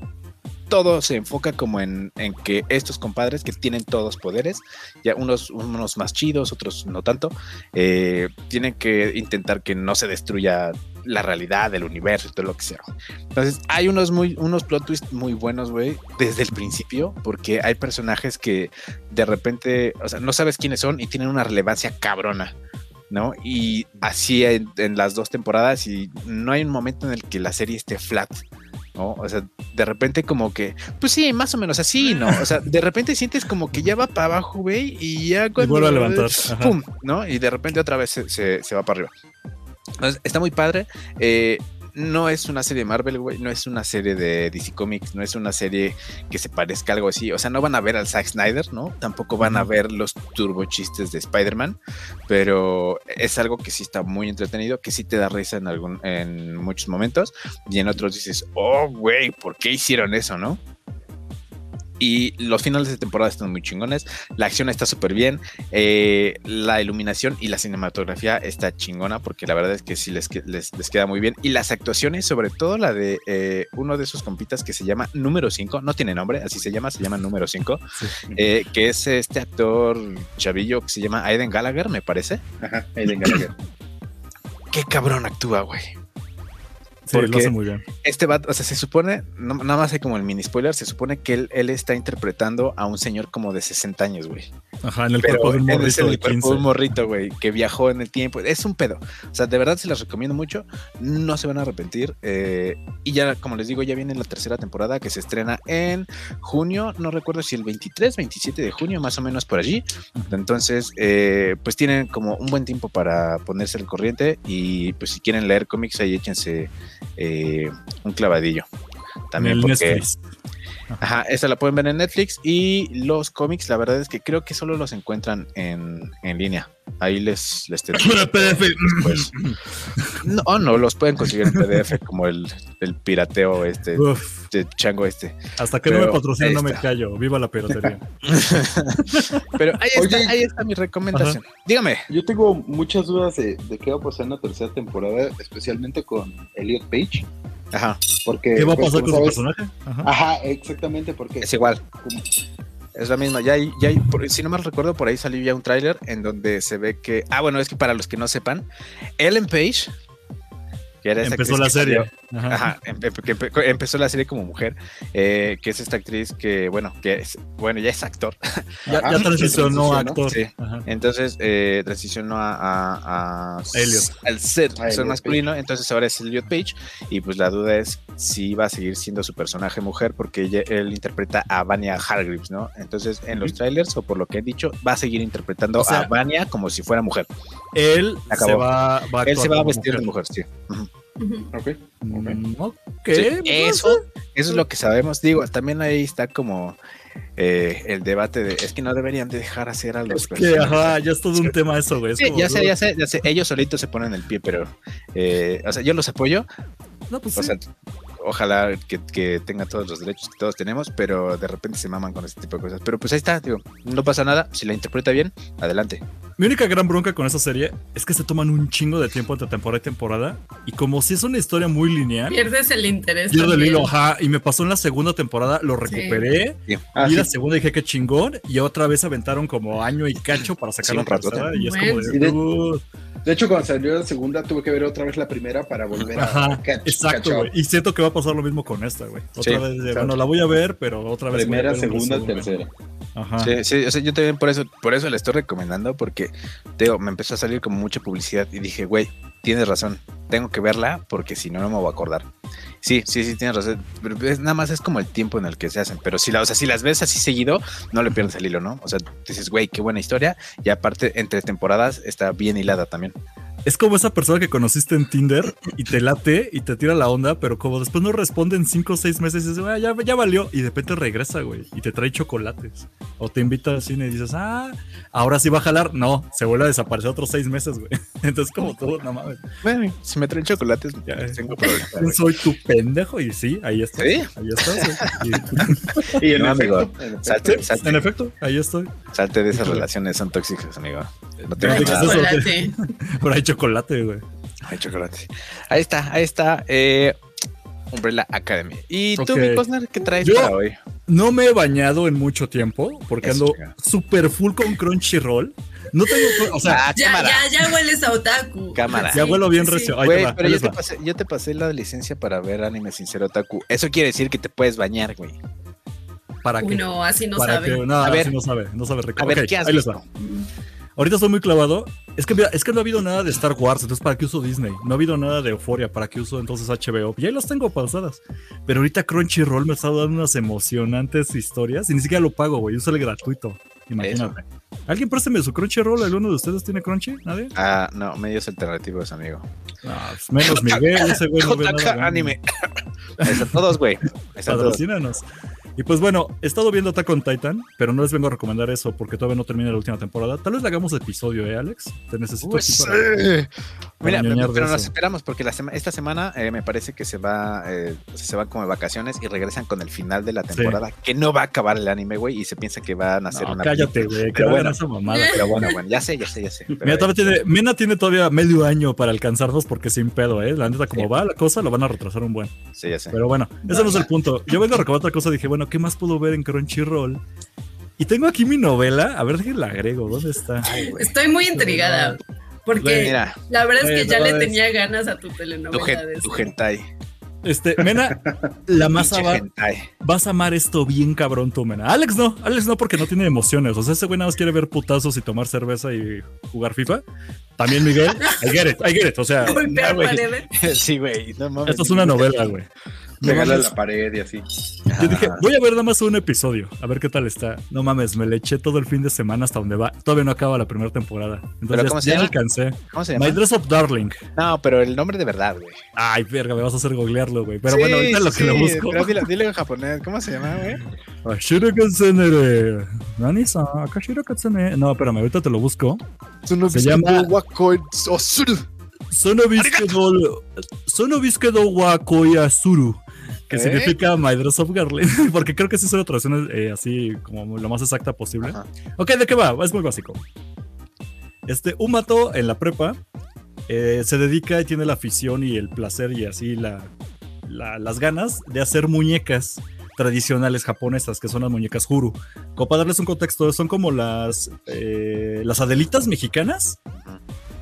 [SPEAKER 4] todo se enfoca como en, en que estos compadres que tienen todos poderes, ya unos, unos más chidos, otros no tanto, eh, tienen que intentar que no se destruya la realidad del universo y todo lo que sea. Entonces, hay unos, muy, unos plot twists muy buenos, güey, desde el principio, porque hay personajes que de repente, o sea, no sabes quiénes son y tienen una relevancia cabrona. ¿No? Y así en, en las dos temporadas y no hay un momento en el que la serie esté flat, ¿no? O sea, de repente como que, pues sí, más o menos así, ¿no? O sea, de repente sientes como que ya va para abajo, güey, y ya cuando...
[SPEAKER 3] vuelve a levantar.
[SPEAKER 4] ¡Pum! ¿No? Y de repente otra vez se, se- se va para arriba. Entonces, está muy padre. Eh, no es una serie de Marvel, güey, no es una serie de DC Comics, no es una serie que se parezca a algo así. O sea, no van a ver al Zack Snyder, ¿no? Tampoco van a ver los turbo chistes de Spider-Man, pero es algo que sí está muy entretenido, que sí te da risa en, algún, en muchos momentos, y en otros dices, oh, güey, ¿por qué hicieron eso, no? Y los finales de temporada están muy chingones. La acción está súper bien. eh, la iluminación y la cinematografía está chingona porque la verdad es que sí les, les, les queda muy bien. Y las actuaciones, sobre todo la de eh, uno de esos compitas que se llama Número 5, no tiene nombre, así se llama, se llama Número 5,
[SPEAKER 3] Sí.
[SPEAKER 4] eh, que es este actor chavillo que se llama Aiden Gallagher, me parece.
[SPEAKER 5] Ajá, Aiden Gallagher.
[SPEAKER 4] Qué cabrón actúa, güey.
[SPEAKER 3] Sí, lo
[SPEAKER 4] porque-
[SPEAKER 3] hace muy bien.
[SPEAKER 4] Este va, o sea, se supone, no- nada más hay como el mini spoiler, se supone que él, él está interpretando a un señor como de 60 años, güey.
[SPEAKER 3] Ajá, en el
[SPEAKER 4] Pero
[SPEAKER 3] cuerpo de un
[SPEAKER 4] es
[SPEAKER 3] morrito
[SPEAKER 4] el
[SPEAKER 3] de
[SPEAKER 4] cuerpo
[SPEAKER 3] 15.
[SPEAKER 4] de un morrito, güey, que viajó en el tiempo. Es un pedo. O sea, de verdad se las recomiendo mucho. No se van a arrepentir. eh, y ya, como les digo, ya viene la tercera temporada que se estrena en junio. No recuerdo si el 23, 27 de junio, más o menos por allí. Entonces, eh, pues tienen como un buen tiempo para ponerse al corriente. Y pues si quieren leer cómics, ahí échense eh, un clavadillo. También porque...
[SPEAKER 3] Netflix.
[SPEAKER 4] Ajá, esa la pueden ver en Netflix y los cómics, la verdad es que creo que solo los encuentran en, en línea. Ahí les, les
[SPEAKER 3] PDF.
[SPEAKER 4] después. No, oh, no, los pueden conseguir en PDF como el, el pirateo este, de chango este.
[SPEAKER 3] hasta que no me patrocinen no me callo. Viva la piratería.
[SPEAKER 4] Pero ahí está,
[SPEAKER 5] Oye.
[SPEAKER 4] ahí está mi recomendación. Dígame.
[SPEAKER 5] Yo tengo muchas dudas de, de qué va a pasar en la tercera temporada, especialmente con Elliot Page.
[SPEAKER 4] Ajá,
[SPEAKER 5] Porque,
[SPEAKER 3] ¿Qué va a
[SPEAKER 5] pues,
[SPEAKER 3] pasar con su personaje? Ajá.
[SPEAKER 5] Ajá, exactamente, porque
[SPEAKER 4] es igual. Es la misma. Ya hay, ya hay, por- si no mal recuerdo, por ahí salió ya un tráiler en donde se ve que. Ah, bueno, es que para los que no sepan, Ellen Page que era esta
[SPEAKER 3] Empezó la
[SPEAKER 4] que
[SPEAKER 3] serie.
[SPEAKER 4] salió-
[SPEAKER 3] Ajá.
[SPEAKER 4] Ajá, empe- que empe- empezó la serie como mujer, eh, que es esta actriz que, bueno, que es, bueno, ya es actor.
[SPEAKER 3] Ya, ya transicionó a actor.
[SPEAKER 4] sí. Entonces eh, transicionó a, a, a-
[SPEAKER 3] Elliot.
[SPEAKER 4] al ser,
[SPEAKER 5] A
[SPEAKER 4] ser
[SPEAKER 5] Elliot
[SPEAKER 4] masculino, entonces ahora es Elliot Page y pues la duda es si va a seguir siendo su personaje mujer porque ella- él interpreta a Vanya Hargreaves, ¿no? Entonces en los trailers o por lo que he dicho va a seguir interpretando
[SPEAKER 3] O sea,
[SPEAKER 4] a Vanya como si fuera mujer.
[SPEAKER 3] Él
[SPEAKER 4] Acabó.
[SPEAKER 3] se va, va a
[SPEAKER 4] Él se va a vestir de
[SPEAKER 3] mujer.
[SPEAKER 4] mujer, sí. Ujú.
[SPEAKER 5] Ok, ok.
[SPEAKER 3] Mm,
[SPEAKER 4] Sí,
[SPEAKER 3] no
[SPEAKER 4] eso, eso es lo que sabemos. Digo, también ahí está como eh, el debate de es que no deberían de dejar hacer a los
[SPEAKER 3] Es que, ajá, ya es todo un tema eso, güey. Es
[SPEAKER 4] Sí,
[SPEAKER 3] como,
[SPEAKER 4] ya sé, ya sé, ya sé. Ellos solitos se ponen el pie, pero, eh, o sea, yo los apoyo.
[SPEAKER 3] No, pues
[SPEAKER 4] O
[SPEAKER 3] sí.
[SPEAKER 4] sea, ojalá que, que tengan todos los derechos que todos tenemos, pero de repente se maman con este tipo de cosas. Pero pues ahí está, digo, no pasa nada. Si la interpreta bien, adelante.
[SPEAKER 3] Mi única gran bronca con esa serie es que se toman un chingo de tiempo entre temporada y temporada. Y como si es una historia muy lineal,
[SPEAKER 2] Pierdes el interés.
[SPEAKER 3] pierdo el hilo, ajá. Y me pasó en la segunda temporada, lo recuperé.
[SPEAKER 5] Ah,
[SPEAKER 3] y la
[SPEAKER 5] sí.
[SPEAKER 3] segunda dije que chingón. Y otra vez aventaron como año y cacho para sacar
[SPEAKER 4] Sí,
[SPEAKER 3] la tercera. Y es
[SPEAKER 2] Bueno.
[SPEAKER 3] como de.
[SPEAKER 5] de-
[SPEAKER 3] "Uh".
[SPEAKER 5] De hecho, cuando salió la segunda, tuve que ver otra vez la primera para volver a
[SPEAKER 3] Ajá,
[SPEAKER 5] catch-
[SPEAKER 3] exacto,
[SPEAKER 5] catch.
[SPEAKER 3] Y siento que va a pasar lo mismo con esta, güey. Otra
[SPEAKER 4] Sí,
[SPEAKER 3] vez,
[SPEAKER 5] exacto.
[SPEAKER 3] bueno, la voy a ver, pero otra vez.
[SPEAKER 5] Primera, segunda, tercera.
[SPEAKER 3] Ajá.
[SPEAKER 4] Sí, sí, o sea, yo también por eso, por eso le estoy recomendando, porque digo, me empezó a salir como mucha publicidad y dije, güey, tienes razón, tengo que verla porque si no, no me voy a acordar. Sí, sí, sí, tienes razón. Pero es, nada más es como el tiempo en el que se hacen. Pero si, la, o sea, si las ves así seguido, no le pierdes el hilo, ¿no? O sea, dices, güey, qué buena historia. Y aparte, entre temporadas está bien hilada también.
[SPEAKER 3] Es como esa persona que conociste en Tinder y te late y te tira la onda, pero como después no responde en 5 o 6 meses, dices, "Ah, ya, ya valió. Y de repente regresa, güey, y te trae chocolates. O te invita al cine y dices, ah, ahora sí va a jalar. No, se vuelve a desaparecer otros 6 meses, güey. Entonces, como todo, no mames.
[SPEAKER 4] Bueno, si me traen chocolates,
[SPEAKER 3] Ya,
[SPEAKER 4] ya tengo problemas.
[SPEAKER 3] Soy tu pendejo. Y sí, ahí estás.
[SPEAKER 4] ¿Sí?
[SPEAKER 3] Ahí estás. Y-
[SPEAKER 5] Y en
[SPEAKER 4] No,
[SPEAKER 5] efecto,
[SPEAKER 4] amigo,
[SPEAKER 5] en efecto.
[SPEAKER 4] salte,
[SPEAKER 3] sí,
[SPEAKER 4] salte,
[SPEAKER 3] en efecto, ahí estoy.
[SPEAKER 4] salte de esas relaciones, son tóxicas, amigo. No tengo nada.
[SPEAKER 3] eso.
[SPEAKER 2] chocolate.
[SPEAKER 3] Chocolate, güey.
[SPEAKER 4] Ay, chocolate. Ahí está, ahí está. Eh, Umbrella Academy. ¿Y tú,
[SPEAKER 3] Ok.
[SPEAKER 4] mi Cosner, qué traes
[SPEAKER 3] Yo-
[SPEAKER 4] para hoy?
[SPEAKER 3] No me he bañado en mucho tiempo porque
[SPEAKER 4] Eso,
[SPEAKER 3] ando super full con Crunchyroll. No tengo, o sea,
[SPEAKER 4] Ah,
[SPEAKER 2] Ya,
[SPEAKER 4] cámara.
[SPEAKER 2] ya, ya hueles a otaku.
[SPEAKER 4] Cámara.
[SPEAKER 3] ya huelo bien
[SPEAKER 2] sí.
[SPEAKER 3] recio. Ahí
[SPEAKER 4] Güey,
[SPEAKER 3] va,
[SPEAKER 4] pero yo te, pasé, yo te pasé la licencia para ver anime sincero otaku. Eso quiere decir que te puedes bañar, güey.
[SPEAKER 3] ¿Para
[SPEAKER 2] Uy,
[SPEAKER 3] qué?
[SPEAKER 2] no, así no
[SPEAKER 3] ¿Para
[SPEAKER 2] sabe.
[SPEAKER 3] qué? No,
[SPEAKER 4] A ver.
[SPEAKER 3] así no sabe, no sabe.
[SPEAKER 4] A ver, ¿qué has
[SPEAKER 3] ahí les va. Ahorita estoy muy clavado. Es que, es que no ha habido nada de Star Wars, entonces ¿para qué uso Disney? No ha habido nada de Euphoria, ¿para qué uso entonces HBO? Y ahí las tengo pausadas. Pero ahorita Crunchyroll me está dando unas emocionantes historias y ni siquiera lo pago, güey. Uso el gratuito. Imagínate. ¿Alguien présteme su Crunchyroll? ¿Alguno de ustedes tiene Crunchy? ¿Nadie?
[SPEAKER 4] Ah, no, medios alternativos, amigo.
[SPEAKER 3] No, pues menos Miguel, ese güey no ve nada.
[SPEAKER 4] Anime. Ahí están todos, güey. Están todos.
[SPEAKER 3] Y pues bueno, he estado viendo Attack on Titan, pero no les vengo a recomendar eso porque todavía no termina la última temporada. Tal vez le hagamos episodio, ¿eh, Alex? Te necesito
[SPEAKER 4] Pues,
[SPEAKER 3] aquí para...
[SPEAKER 4] eh, Mira, pero nos esperamos porque la sema- esta semana eh, me parece que se va, eh, se van como de vacaciones y regresan con el final de la temporada, que no va a acabar el anime, güey, y se piensa que van a hacer
[SPEAKER 3] No,
[SPEAKER 4] una
[SPEAKER 3] cállate, güey,
[SPEAKER 4] Pero bueno.
[SPEAKER 3] esa mamada.
[SPEAKER 4] Pero bueno, bueno, ya sé, ya sé, ya sé.
[SPEAKER 3] Mira, todavía tiene, Mena tiene todavía medio año para alcanzarnos porque sin pedo, ¿eh? La neta, como
[SPEAKER 4] Sí.
[SPEAKER 3] va la cosa, lo van a retrasar un buen.
[SPEAKER 4] sí, ya sé.
[SPEAKER 3] Pero bueno, ese no es el punto. Yo vengo a recordar otra cosa, dije, bueno, ¿qué más puedo ver en Crunchyroll? Y tengo aquí mi novela, a ver, déjenla agrego, ¿dónde está?
[SPEAKER 4] Ay.
[SPEAKER 2] Estoy muy intrigada. Porque
[SPEAKER 4] Mira,
[SPEAKER 2] la verdad es que ya
[SPEAKER 3] no
[SPEAKER 2] le tenía ganas a tu
[SPEAKER 4] tu,
[SPEAKER 2] telenovela
[SPEAKER 4] gen-
[SPEAKER 2] de
[SPEAKER 4] tu hentai.
[SPEAKER 3] Este, Mena, la masa
[SPEAKER 4] Pinche
[SPEAKER 3] va,
[SPEAKER 4] hentai.
[SPEAKER 3] Vas a amar esto bien cabrón tú, Mena. Alex no, Alex no porque no tiene emociones. O sea, ese güey nada más quiere ver putazos y tomar cerveza y jugar FIFA. También Miguel, I get it, I get it. O sea,
[SPEAKER 2] Golpear
[SPEAKER 4] güey.
[SPEAKER 2] paredes.
[SPEAKER 4] Sí, güey. No
[SPEAKER 3] esto es una novela, güey.
[SPEAKER 5] Pegarle a la pared y así.
[SPEAKER 3] Yo dije, voy a ver nada más un episodio, a ver qué tal está. No mames, me le eché todo el fin de semana hasta donde va. Todavía no acaba la primera temporada.
[SPEAKER 4] ¿Pero
[SPEAKER 3] Entonces
[SPEAKER 4] cómo se
[SPEAKER 3] ya
[SPEAKER 4] llama?
[SPEAKER 3] alcancé.
[SPEAKER 4] ¿Cómo se llama?
[SPEAKER 3] My Dress of Darling.
[SPEAKER 4] No, pero el nombre de verdad, güey.
[SPEAKER 3] Ay, verga, me vas a hacer googlearlo, güey. Pero
[SPEAKER 4] Sí,
[SPEAKER 3] bueno, ahorita
[SPEAKER 4] sí,
[SPEAKER 3] lo que
[SPEAKER 4] sí,
[SPEAKER 3] lo busco.
[SPEAKER 4] Pero dilo, dilo en japonés. ¿Cómo se llama, güey?
[SPEAKER 3] No, espérame, ahorita te lo busco. Se llama- Sonobiskedo Sonobiskedo wa koyasuru. Que
[SPEAKER 4] ¿Eh?
[SPEAKER 3] significa My Dress of Darling. Porque creo que sí es una traducción eh, así como lo más exacta posible.
[SPEAKER 4] Ajá.
[SPEAKER 3] Ok, ¿de qué va? Es muy básico. Este, un mato en la prepa eh, se dedica y tiene la afición y el placer y así la, la- las ganas de hacer muñecas tradicionales japonesas, que son las muñecas Huru. Como para darles un contexto, son como las, eh, las adelitas mexicanas,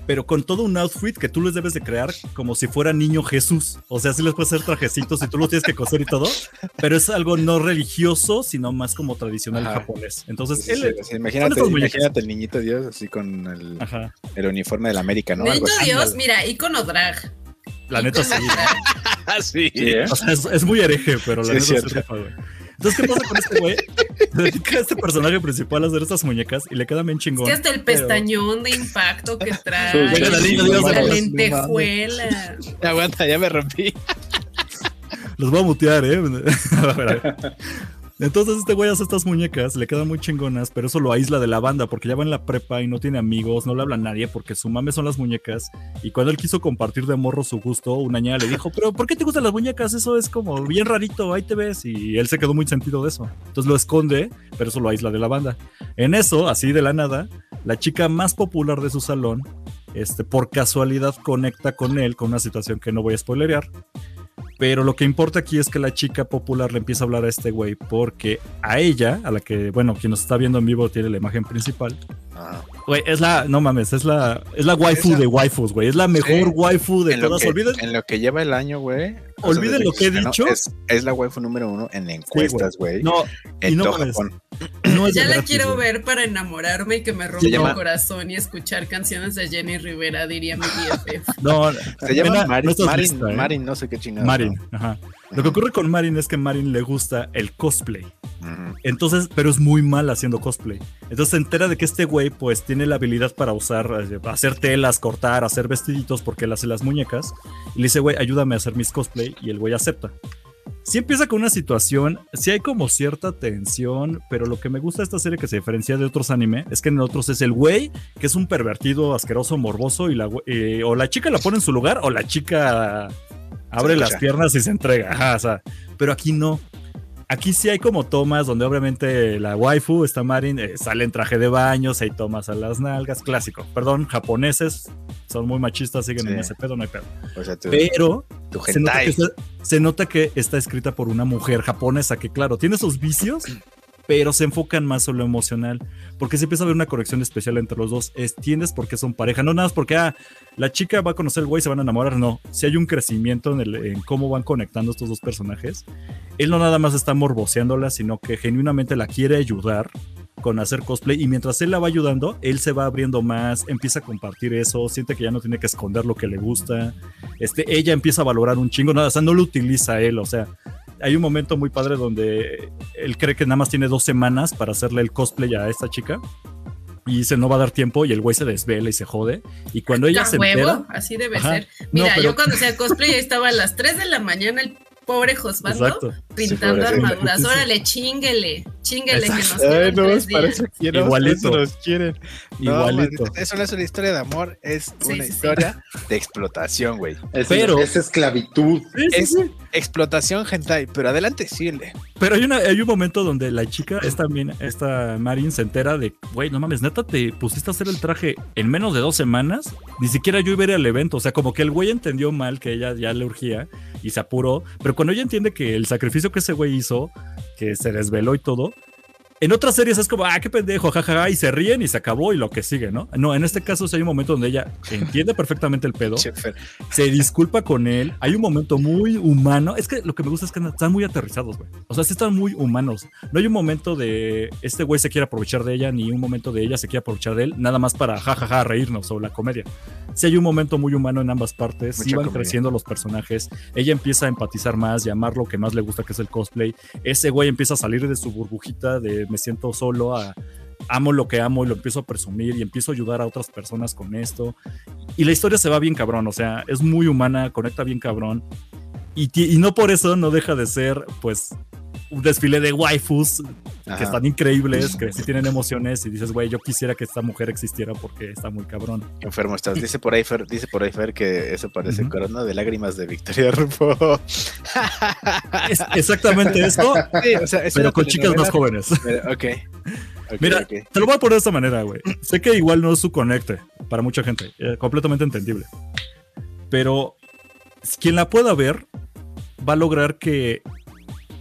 [SPEAKER 3] pero con todo un outfit que tú les debes de crear como si fuera niño Jesús. O sea, sí les puedes hacer trajecitos y tú los tienes que coser y todo, pero es algo no religioso, sino más como tradicional
[SPEAKER 4] Ajá.
[SPEAKER 3] japonés. Entonces,
[SPEAKER 4] Sí,
[SPEAKER 3] él,
[SPEAKER 4] sí, sí, imagínate, imagínate el niñito Dios así con el, el uniforme de la América, ¿no? Así.
[SPEAKER 2] Dios,
[SPEAKER 3] ándale.
[SPEAKER 2] mira, icono drag.
[SPEAKER 3] la neta sí.
[SPEAKER 4] Sí.
[SPEAKER 5] Sí, ¿eh?
[SPEAKER 3] O sea, es, es muy hereje, pero la
[SPEAKER 4] Sí, es
[SPEAKER 3] neta se
[SPEAKER 4] cierto.
[SPEAKER 3] Entonces, ¿qué pasa con este güey? Se dedica a este personaje principal a hacer estas muñecas y le quedan bien
[SPEAKER 2] Es
[SPEAKER 3] chingón.
[SPEAKER 2] que hasta el
[SPEAKER 3] pero-
[SPEAKER 2] pestañón de impacto que trae.
[SPEAKER 3] Venga, la niña Dios
[SPEAKER 2] la lentejuela.
[SPEAKER 4] Aguanta, ya me rompí.
[SPEAKER 3] Los voy a mutear, ¿eh? A ver, a ver. Entonces este güey hace estas muñecas, le quedan muy chingonas, pero eso lo aísla de la banda porque ya va en la prepa y no tiene amigos, no le habla a nadie porque su mame son las muñecas. Y cuando él quiso compartir de morro su gusto, una ñaña le dijo, pero ¿por qué te gustan las muñecas? Eso es como bien rarito, ahí te ves. Y él se quedó muy sentido de eso. Entonces lo esconde, pero eso lo aísla de la banda. En eso, así de la nada, la chica más popular de su salón, este, por casualidad conecta con él con una situación que no voy a spoilerear. Pero lo que importa aquí es que la chica popular le empieza a hablar a este güey porque a ella, a la que, bueno, quien nos está viendo en vivo tiene la imagen principal.
[SPEAKER 4] Ah,
[SPEAKER 3] Güey, es la, no mames, es la, es la waifu
[SPEAKER 4] Esa-
[SPEAKER 3] de waifus, güey. Es la mejor
[SPEAKER 4] Sí.
[SPEAKER 3] waifu de
[SPEAKER 4] en, lo
[SPEAKER 3] todas.
[SPEAKER 4] que,
[SPEAKER 3] Olviden,
[SPEAKER 4] en lo que lleva el año, güey. o sea,
[SPEAKER 3] Olviden lo que he dicho.
[SPEAKER 4] Es, es la waifu número uno en encuestas, güey.
[SPEAKER 3] no,
[SPEAKER 4] en
[SPEAKER 3] y no
[SPEAKER 4] todo
[SPEAKER 3] mames.
[SPEAKER 4] Japón.
[SPEAKER 3] no es de
[SPEAKER 2] Ya la
[SPEAKER 3] gratis,
[SPEAKER 2] quiero
[SPEAKER 3] güey.
[SPEAKER 2] ver para enamorarme y que me rompa
[SPEAKER 4] llama-
[SPEAKER 2] el corazón y escuchar canciones de Jenny Rivera, diría mi BFF.
[SPEAKER 3] No,
[SPEAKER 4] Se llama Marin, Marin,
[SPEAKER 3] ¿eh?
[SPEAKER 4] Marin, no sé qué chingada.
[SPEAKER 3] Marin, ajá. Lo que ocurre con Marin es que Marin le gusta el cosplay. Entonces, pero es muy mal haciendo cosplay. Entonces se entera de que este güey, pues, tiene la habilidad para usar, eh, hacer telas, cortar, hacer vestiditos, porque él hace las muñecas. Y le dice, güey, ayúdame a hacer mis cosplay. Y el güey acepta. Sí empieza con una situación, sí hay como cierta tensión, pero lo que me gusta de esta serie que se diferencia de otros anime es que en otros es el güey que es un pervertido, asqueroso, morboso y la eh, o la chica la pone en su lugar o la chica abre las piernas y se entrega. Ajá, o sea, pero aquí no. Aquí sí hay como tomas donde obviamente la waifu, está Marin, eh, sale en traje de baños, hay tomas a las nalgas, clásico. Perdón, japoneses son muy machistas, siguen en ese pedo, no hay pedo.
[SPEAKER 4] O sea, tu,
[SPEAKER 3] Pero
[SPEAKER 4] tu
[SPEAKER 3] se nota, que está, se nota que está escrita por una mujer japonesa que, claro, tiene sus vicios, pero se enfocan más en lo emocional. Porque se empieza a ver una conexión especial entre los dos. Entiendes por qué son pareja. No nada más porque ah, la chica va a conocer al güey y se van a enamorar. No. Si hay un crecimiento en cómo van conectando estos dos personajes. Él no nada más está morboseándola, sino que genuinamente la quiere ayudar con hacer cosplay y mientras él la va ayudando, él se va abriendo más, empieza a compartir eso, siente que ya no tiene que esconder lo que le gusta, este, ella empieza a valorar un chingo, nada, o sea, no lo utiliza él, o sea, hay un momento muy padre donde él cree que nada más tiene dos semanas para hacerle el cosplay a esta chica y dice no va a dar tiempo y el güey se desvela y se jode y cuando ella
[SPEAKER 2] ¡A
[SPEAKER 3] se
[SPEAKER 2] huevo!
[SPEAKER 3] entera,
[SPEAKER 2] Así debe
[SPEAKER 3] Ajá.
[SPEAKER 2] ser.
[SPEAKER 3] No,
[SPEAKER 2] Mira,
[SPEAKER 3] pero-
[SPEAKER 2] yo cuando hacía cosplay ahí estaba a las 3 de la mañana el pobre Josbando pintando
[SPEAKER 4] Sí,
[SPEAKER 2] armaduras.
[SPEAKER 3] Sí, sí.
[SPEAKER 2] Órale, chinguele, chinguele que nos.
[SPEAKER 4] Ay, no, eso quieren.
[SPEAKER 3] Igualito.
[SPEAKER 4] Eso nos quieren. No,
[SPEAKER 3] igualito.
[SPEAKER 4] man, eso no es una historia de amor, es
[SPEAKER 2] Sí,
[SPEAKER 4] una
[SPEAKER 2] sí, sí.
[SPEAKER 4] historia de explotación, güey.
[SPEAKER 5] Es,
[SPEAKER 3] Pero-
[SPEAKER 5] es esclavitud.
[SPEAKER 3] Sí, sí,
[SPEAKER 4] Es
[SPEAKER 3] sí.
[SPEAKER 4] explotación hentai, pero adelante, síguele.
[SPEAKER 3] Pero hay, una, hay un momento donde la chica, esta, mina- esta Marin, se entera de, güey, no mames, neta, te pusiste a hacer el traje en menos de dos semanas. Ni siquiera yo iba a ir al evento. O sea, como que el güey entendió mal que ella ya le urgía y se apuró. Pero cuando ella entiende que el sacrificio que ese güey hizo, que se desveló y todo. En otras series es como, ah, qué pendejo, jajaja, y se ríen y se acabó y lo que sigue, ¿no? No, en este caso sí hay un momento donde ella entiende perfectamente el pedo se disculpa con él. Hay un momento muy humano. Es que lo que me gusta es que están muy aterrizados, güey. O sea, sí están muy humanos. No hay un momento de este güey se quiere aprovechar de ella, ni un momento de ella se quiere aprovechar de él, nada más para jajaja reírnos o la comedia. Sí hay un momento muy humano en ambas partes. Sí van
[SPEAKER 4] comedia.
[SPEAKER 3] creciendo los personajes. Ella empieza a empatizar más y amar lo que más le gusta, que es el cosplay. Ese güey empieza a salir de su burbujita de me siento solo amo lo que amo y lo empiezo a presumir y empiezo a ayudar a otras personas con esto. Y la historia se va bien cabrón, o sea, es muy humana, conecta bien cabrón. Y no por eso no deja de ser, pues, un desfile de waifus que están increíbles, que sí tienen emociones y dices, güey, yo quisiera que esta mujer existiera porque está muy cabrón.
[SPEAKER 4] Enfermo estás. Dice por ahí Fer, dice por ahí Fer que eso parece corona de lágrimas de Victoria Rufo.
[SPEAKER 3] Es exactamente eso,
[SPEAKER 4] Sí, o sea, es
[SPEAKER 3] pero con chicas más jóvenes.
[SPEAKER 4] pero- ok. Ok,
[SPEAKER 3] Mira, te lo voy a poner de esta manera, güey. Sé que igual no es su conecte para mucha gente, eh, completamente entendible. Pero quien la pueda ver va a lograr que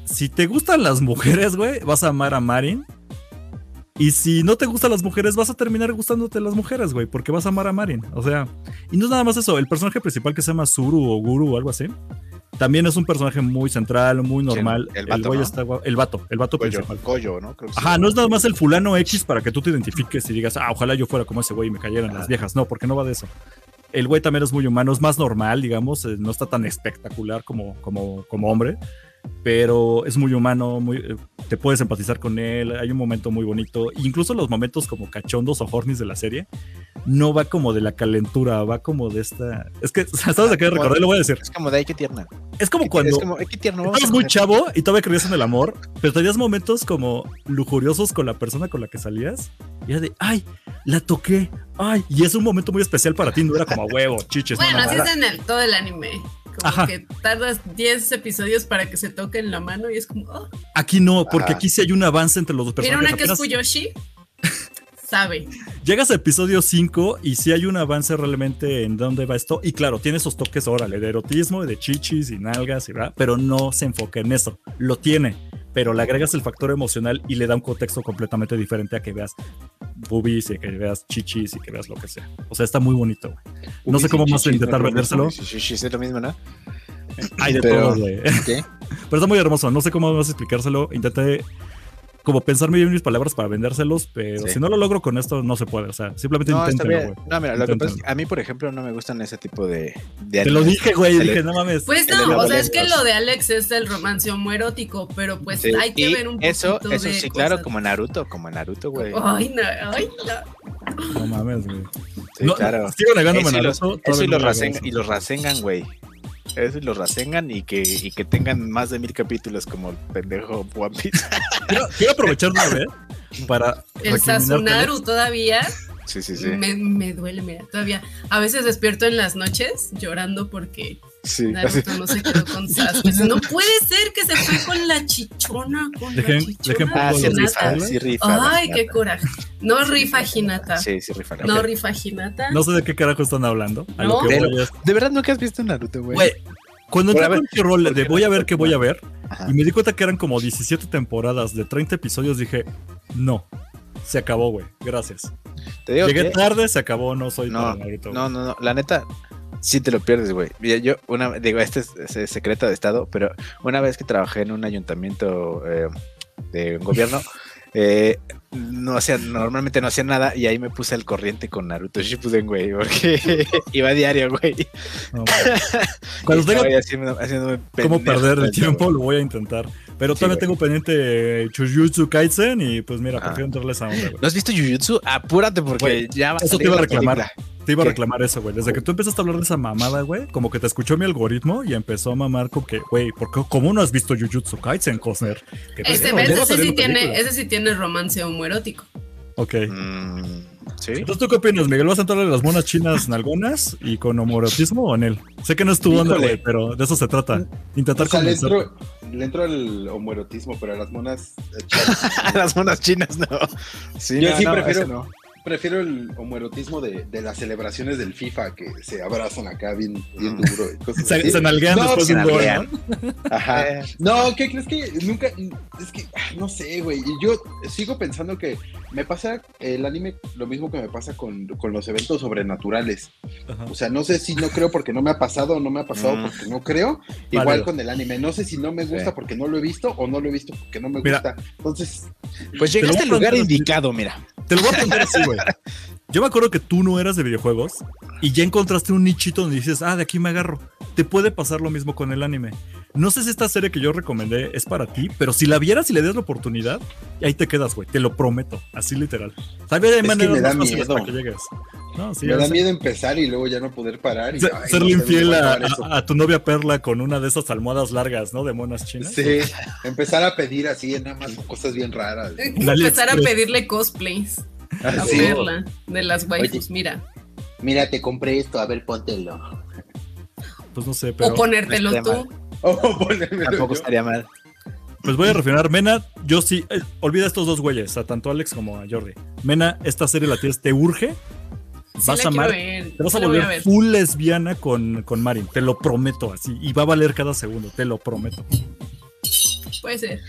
[SPEAKER 3] si te gustan las mujeres, güey, vas a amar a Marin. Y si no te gustan las mujeres, vas a terminar gustándote las mujeres, güey, porque vas a amar a Marin. O sea, y no es nada más eso, el personaje principal que se llama Suru o Guru o algo así, también es un personaje muy central, muy normal.
[SPEAKER 4] el vato,
[SPEAKER 3] güey
[SPEAKER 4] ¿no?
[SPEAKER 3] está guapo- el vato, el vato principal.
[SPEAKER 4] Goyo, ¿no? Creo que sí.
[SPEAKER 3] Ajá, no es nada más el fulano X para que tú te identifiques y digas, ah, ojalá yo fuera como ese güey y me cayeran las viejas. No, porque no va de eso. El güey también es muy humano, es más normal, digamos, eh, no está tan espectacular como, como, como hombre, pero es muy humano, muy, eh, te puedes empatizar con él, hay un momento muy bonito, incluso los momentos como cachondos o hornies de la serie, no va como de la calentura, va como de esta... Es que, ¿sabes de qué recordé? Lo voy a decir.
[SPEAKER 4] Es como de ahí, qué tierna.
[SPEAKER 3] Es como cuando...
[SPEAKER 4] Es como, ay, qué tierno.
[SPEAKER 3] Estabas muy chavo y todavía creías en el amor, pero tenías momentos como lujuriosos con la persona con la que salías. Y era de, ay, la toqué, ay. Y es un momento muy especial para ti, no era como a huevo, chiches. no,
[SPEAKER 2] Bueno,
[SPEAKER 3] no,
[SPEAKER 2] así es en el, todo el anime. Como
[SPEAKER 3] Ajá.
[SPEAKER 2] que tardas 10 episodios para que se toquen la mano y es como, oh,
[SPEAKER 3] Aquí no, porque
[SPEAKER 5] Ajá.
[SPEAKER 3] aquí sí hay un avance entre los dos
[SPEAKER 2] mira
[SPEAKER 3] personajes.
[SPEAKER 2] una que es Fuyoshi. Sabe.
[SPEAKER 3] Llegas a episodio 5 y sí hay un avance realmente en dónde va esto. Y claro, tiene esos toques, órale, de erotismo, de chichis y nalgas, y va, pero no se enfoca en eso. Lo tiene, pero le agregas el factor emocional y le da un contexto completamente diferente a que veas boobies y que veas chichis y que veas lo que sea. O sea, está muy bonito, güey. No sé cómo más
[SPEAKER 5] chichis,
[SPEAKER 3] intentar vendérselo.
[SPEAKER 4] Sí, sí, sí, es lo mismo, ¿no?
[SPEAKER 3] Hay de
[SPEAKER 4] Pero-
[SPEAKER 3] todo, güey.
[SPEAKER 4] ¿Qué?
[SPEAKER 3] Pero está muy hermoso. No sé cómo más explicárselo. Intenté como pensarme bien mis palabras para vendérselos, pero
[SPEAKER 4] Sí.
[SPEAKER 3] si no lo logro con esto, no se puede. O sea, simplemente
[SPEAKER 4] No,
[SPEAKER 3] güey.
[SPEAKER 4] No, mira, lo que pasa es que a mí, por ejemplo, no me gustan ese tipo de, de
[SPEAKER 3] Te lo dije, güey.
[SPEAKER 4] El-
[SPEAKER 3] Dije, no mames.
[SPEAKER 2] Pues no, o sea, es que lo de Alex es el romance homoerótico, pero pues
[SPEAKER 4] Sí,
[SPEAKER 2] hay que
[SPEAKER 4] y
[SPEAKER 2] ver un poquito
[SPEAKER 4] eso, eso
[SPEAKER 2] de
[SPEAKER 4] sí, claro, como Naruto, como Naruto, güey.
[SPEAKER 2] Ay, no, ay, no.
[SPEAKER 3] No mames, güey.
[SPEAKER 4] Sí,
[SPEAKER 3] no,
[SPEAKER 4] claro.
[SPEAKER 3] Sigo negándome
[SPEAKER 4] Eso y los,
[SPEAKER 3] Naruto.
[SPEAKER 4] eso y los,
[SPEAKER 3] no lo
[SPEAKER 4] rasen-
[SPEAKER 3] hago.
[SPEAKER 4] y los rasengan, güey. Eso y los rasengan y que, y que tengan más de mil capítulos como el pendejo One Piece.
[SPEAKER 3] Quiero, quiero aprovechar una vez para.
[SPEAKER 2] El Sasunaru todavía
[SPEAKER 4] Sí, sí, sí.
[SPEAKER 2] me, me duele, mira, todavía. A veces despierto en las noches llorando porque
[SPEAKER 4] sí. así.
[SPEAKER 2] Naruto no se quedó con Sasuke. No puede ser que se fue con la chichona, con
[SPEAKER 3] Dejen-
[SPEAKER 2] la chichona.
[SPEAKER 3] dejen
[SPEAKER 4] Ah, sí rifa, sí rifa.
[SPEAKER 2] Ay, qué coraje. No rifa Hinata.
[SPEAKER 4] Sí, sí rifa.
[SPEAKER 2] No
[SPEAKER 4] Hinata.
[SPEAKER 2] rifa Hinata.
[SPEAKER 3] No sé de qué carajo están hablando. A lo
[SPEAKER 2] No.
[SPEAKER 3] que
[SPEAKER 4] Pero-
[SPEAKER 3] voy es-
[SPEAKER 4] ¿De verdad nunca has visto Naruto, güey?
[SPEAKER 3] Güey, cuando entré
[SPEAKER 4] a ver,
[SPEAKER 3] con Crunchyroll de voy a ver qué voy a ver,
[SPEAKER 4] Ajá.
[SPEAKER 3] y me di cuenta que eran como 17 temporadas de 30 episodios, dije, no, se acabó, güey, gracias.
[SPEAKER 4] Te digo
[SPEAKER 3] Llegué
[SPEAKER 4] que-
[SPEAKER 3] tarde, se acabó, no soy
[SPEAKER 4] No,
[SPEAKER 3] Naruto.
[SPEAKER 4] No, no, no. La neta, sí te lo pierdes, güey. Mira, yo, una, digo, este es, es- secreto de Estado, pero una vez que trabajé en un ayuntamiento eh, de un gobierno, eh, no hacía, normalmente no hacía nada y ahí me puse al corriente con Naruto Shippuden, güey, porque iba a diario, güey.
[SPEAKER 3] No. Cuando tenga
[SPEAKER 4] haciendo, haciéndome
[SPEAKER 3] cómo perder el tiempo, lo voy a intentar. Pero
[SPEAKER 4] Sí,
[SPEAKER 3] todavía
[SPEAKER 4] güey.
[SPEAKER 3] tengo pendiente eh, Jujutsu Kaisen y pues mira,
[SPEAKER 4] Ah.
[SPEAKER 3] prefiero entrarle a esa onda, güey.
[SPEAKER 4] ¿No has visto Jujutsu? Apúrate porque
[SPEAKER 3] Güey,
[SPEAKER 4] ya va a
[SPEAKER 3] eso te iba a
[SPEAKER 4] la
[SPEAKER 3] reclamar.
[SPEAKER 4] película.
[SPEAKER 3] Te iba a
[SPEAKER 4] ¿Qué?
[SPEAKER 3] reclamar eso, güey. Desde que tú empezaste a hablar de esa mamada, güey, como que te escuchó mi algoritmo y empezó a mamar con que, güey, ¿por qué, ¿cómo no has visto Jujutsu Kaisen, Cosner?
[SPEAKER 2] Este, ese, sí tiene, ese sí tiene romance homoerótico.
[SPEAKER 3] Ok.
[SPEAKER 4] Mm, sí.
[SPEAKER 3] Entonces, ¿tú qué opinas, Miguel? ¿Vas a entrarle a las monas chinas nalgonas y con homoerotismo o en él? Sé que no es tu onda, güey, pero de eso se trata. Intentar
[SPEAKER 5] O sea, le
[SPEAKER 3] convencer.
[SPEAKER 5] entro, le entro al homoerotismo, pero a las monas. chicas,
[SPEAKER 4] Las monas chinas, no. Sí,
[SPEAKER 5] Yo
[SPEAKER 4] no,
[SPEAKER 5] sí
[SPEAKER 4] no,
[SPEAKER 5] prefiero-
[SPEAKER 4] no.
[SPEAKER 5] Prefiero el homoerotismo de, de las celebraciones del FIFA que se abrazan acá bien, bien duro. y cosas
[SPEAKER 3] Se,
[SPEAKER 5] así.
[SPEAKER 3] se nalguean
[SPEAKER 5] No,
[SPEAKER 3] después de un gol. ¿no?
[SPEAKER 5] Ajá. No, ¿qué crees que nunca? Es que, ah, no sé, güey. Y yo sigo pensando que me pasa el anime lo mismo que me pasa con, con los eventos sobrenaturales.
[SPEAKER 3] Ajá.
[SPEAKER 5] O sea, no sé si no creo porque no me ha pasado o no me ha pasado
[SPEAKER 4] Mm.
[SPEAKER 5] porque no creo. Igual
[SPEAKER 3] Válido.
[SPEAKER 5] con el anime. No sé si no me gusta
[SPEAKER 4] Sí.
[SPEAKER 5] porque no lo he visto o no lo he visto porque no me
[SPEAKER 3] Mira.
[SPEAKER 5] gusta. Entonces,
[SPEAKER 4] Pues llegaste al lugar indicado, mira.
[SPEAKER 3] Te lo voy a poner así, güey. Yo me acuerdo que tú no eras de videojuegos y ya encontraste un nichito donde dices, ah, de aquí me agarro. Te puede pasar lo mismo con el anime. No sé si esta serie que yo recomendé es para ti, pero si la vieras y le das la oportunidad, ahí te quedas, güey. Te lo prometo. Así literal. Sabes, hay
[SPEAKER 5] que
[SPEAKER 3] maneras
[SPEAKER 5] me da
[SPEAKER 3] más fáciles
[SPEAKER 5] miedo.
[SPEAKER 3] para que llegues. No, sí,
[SPEAKER 5] me da
[SPEAKER 3] sé.
[SPEAKER 5] miedo empezar y luego ya no poder parar. Y,
[SPEAKER 3] Se-
[SPEAKER 5] ay,
[SPEAKER 3] serle
[SPEAKER 5] no
[SPEAKER 3] infiel
[SPEAKER 5] me
[SPEAKER 3] a, tu novia Perla con una de esas almohadas largas, ¿no? De monas chinas.
[SPEAKER 5] Sí, empezar a pedir así, nada más cosas bien raras.
[SPEAKER 2] Empezar a pedirle cosplays a
[SPEAKER 5] Así.
[SPEAKER 2] Perla de las waifus, mira.
[SPEAKER 5] Mira, te compré esto, a ver, póntelo.
[SPEAKER 3] Pues no sé, pero.
[SPEAKER 2] o ponértelo
[SPEAKER 4] no
[SPEAKER 2] tú.
[SPEAKER 5] Oh, ponérmelo
[SPEAKER 4] Tampoco
[SPEAKER 5] yo.
[SPEAKER 4] estaría mal.
[SPEAKER 3] Pues voy a refinar, Mena, yo sí, eh, olvida a estos dos güeyes, a tanto Alex como a Jordi. Mena, esta serie la tienes, te urge,
[SPEAKER 2] Sí
[SPEAKER 3] vas
[SPEAKER 2] la
[SPEAKER 3] a amar,
[SPEAKER 2] ver,
[SPEAKER 3] te vas a volver
[SPEAKER 2] ver.
[SPEAKER 3] full lesbiana con, con Marin, te lo prometo así, y va a valer cada segundo, te lo prometo.
[SPEAKER 2] Puede ser.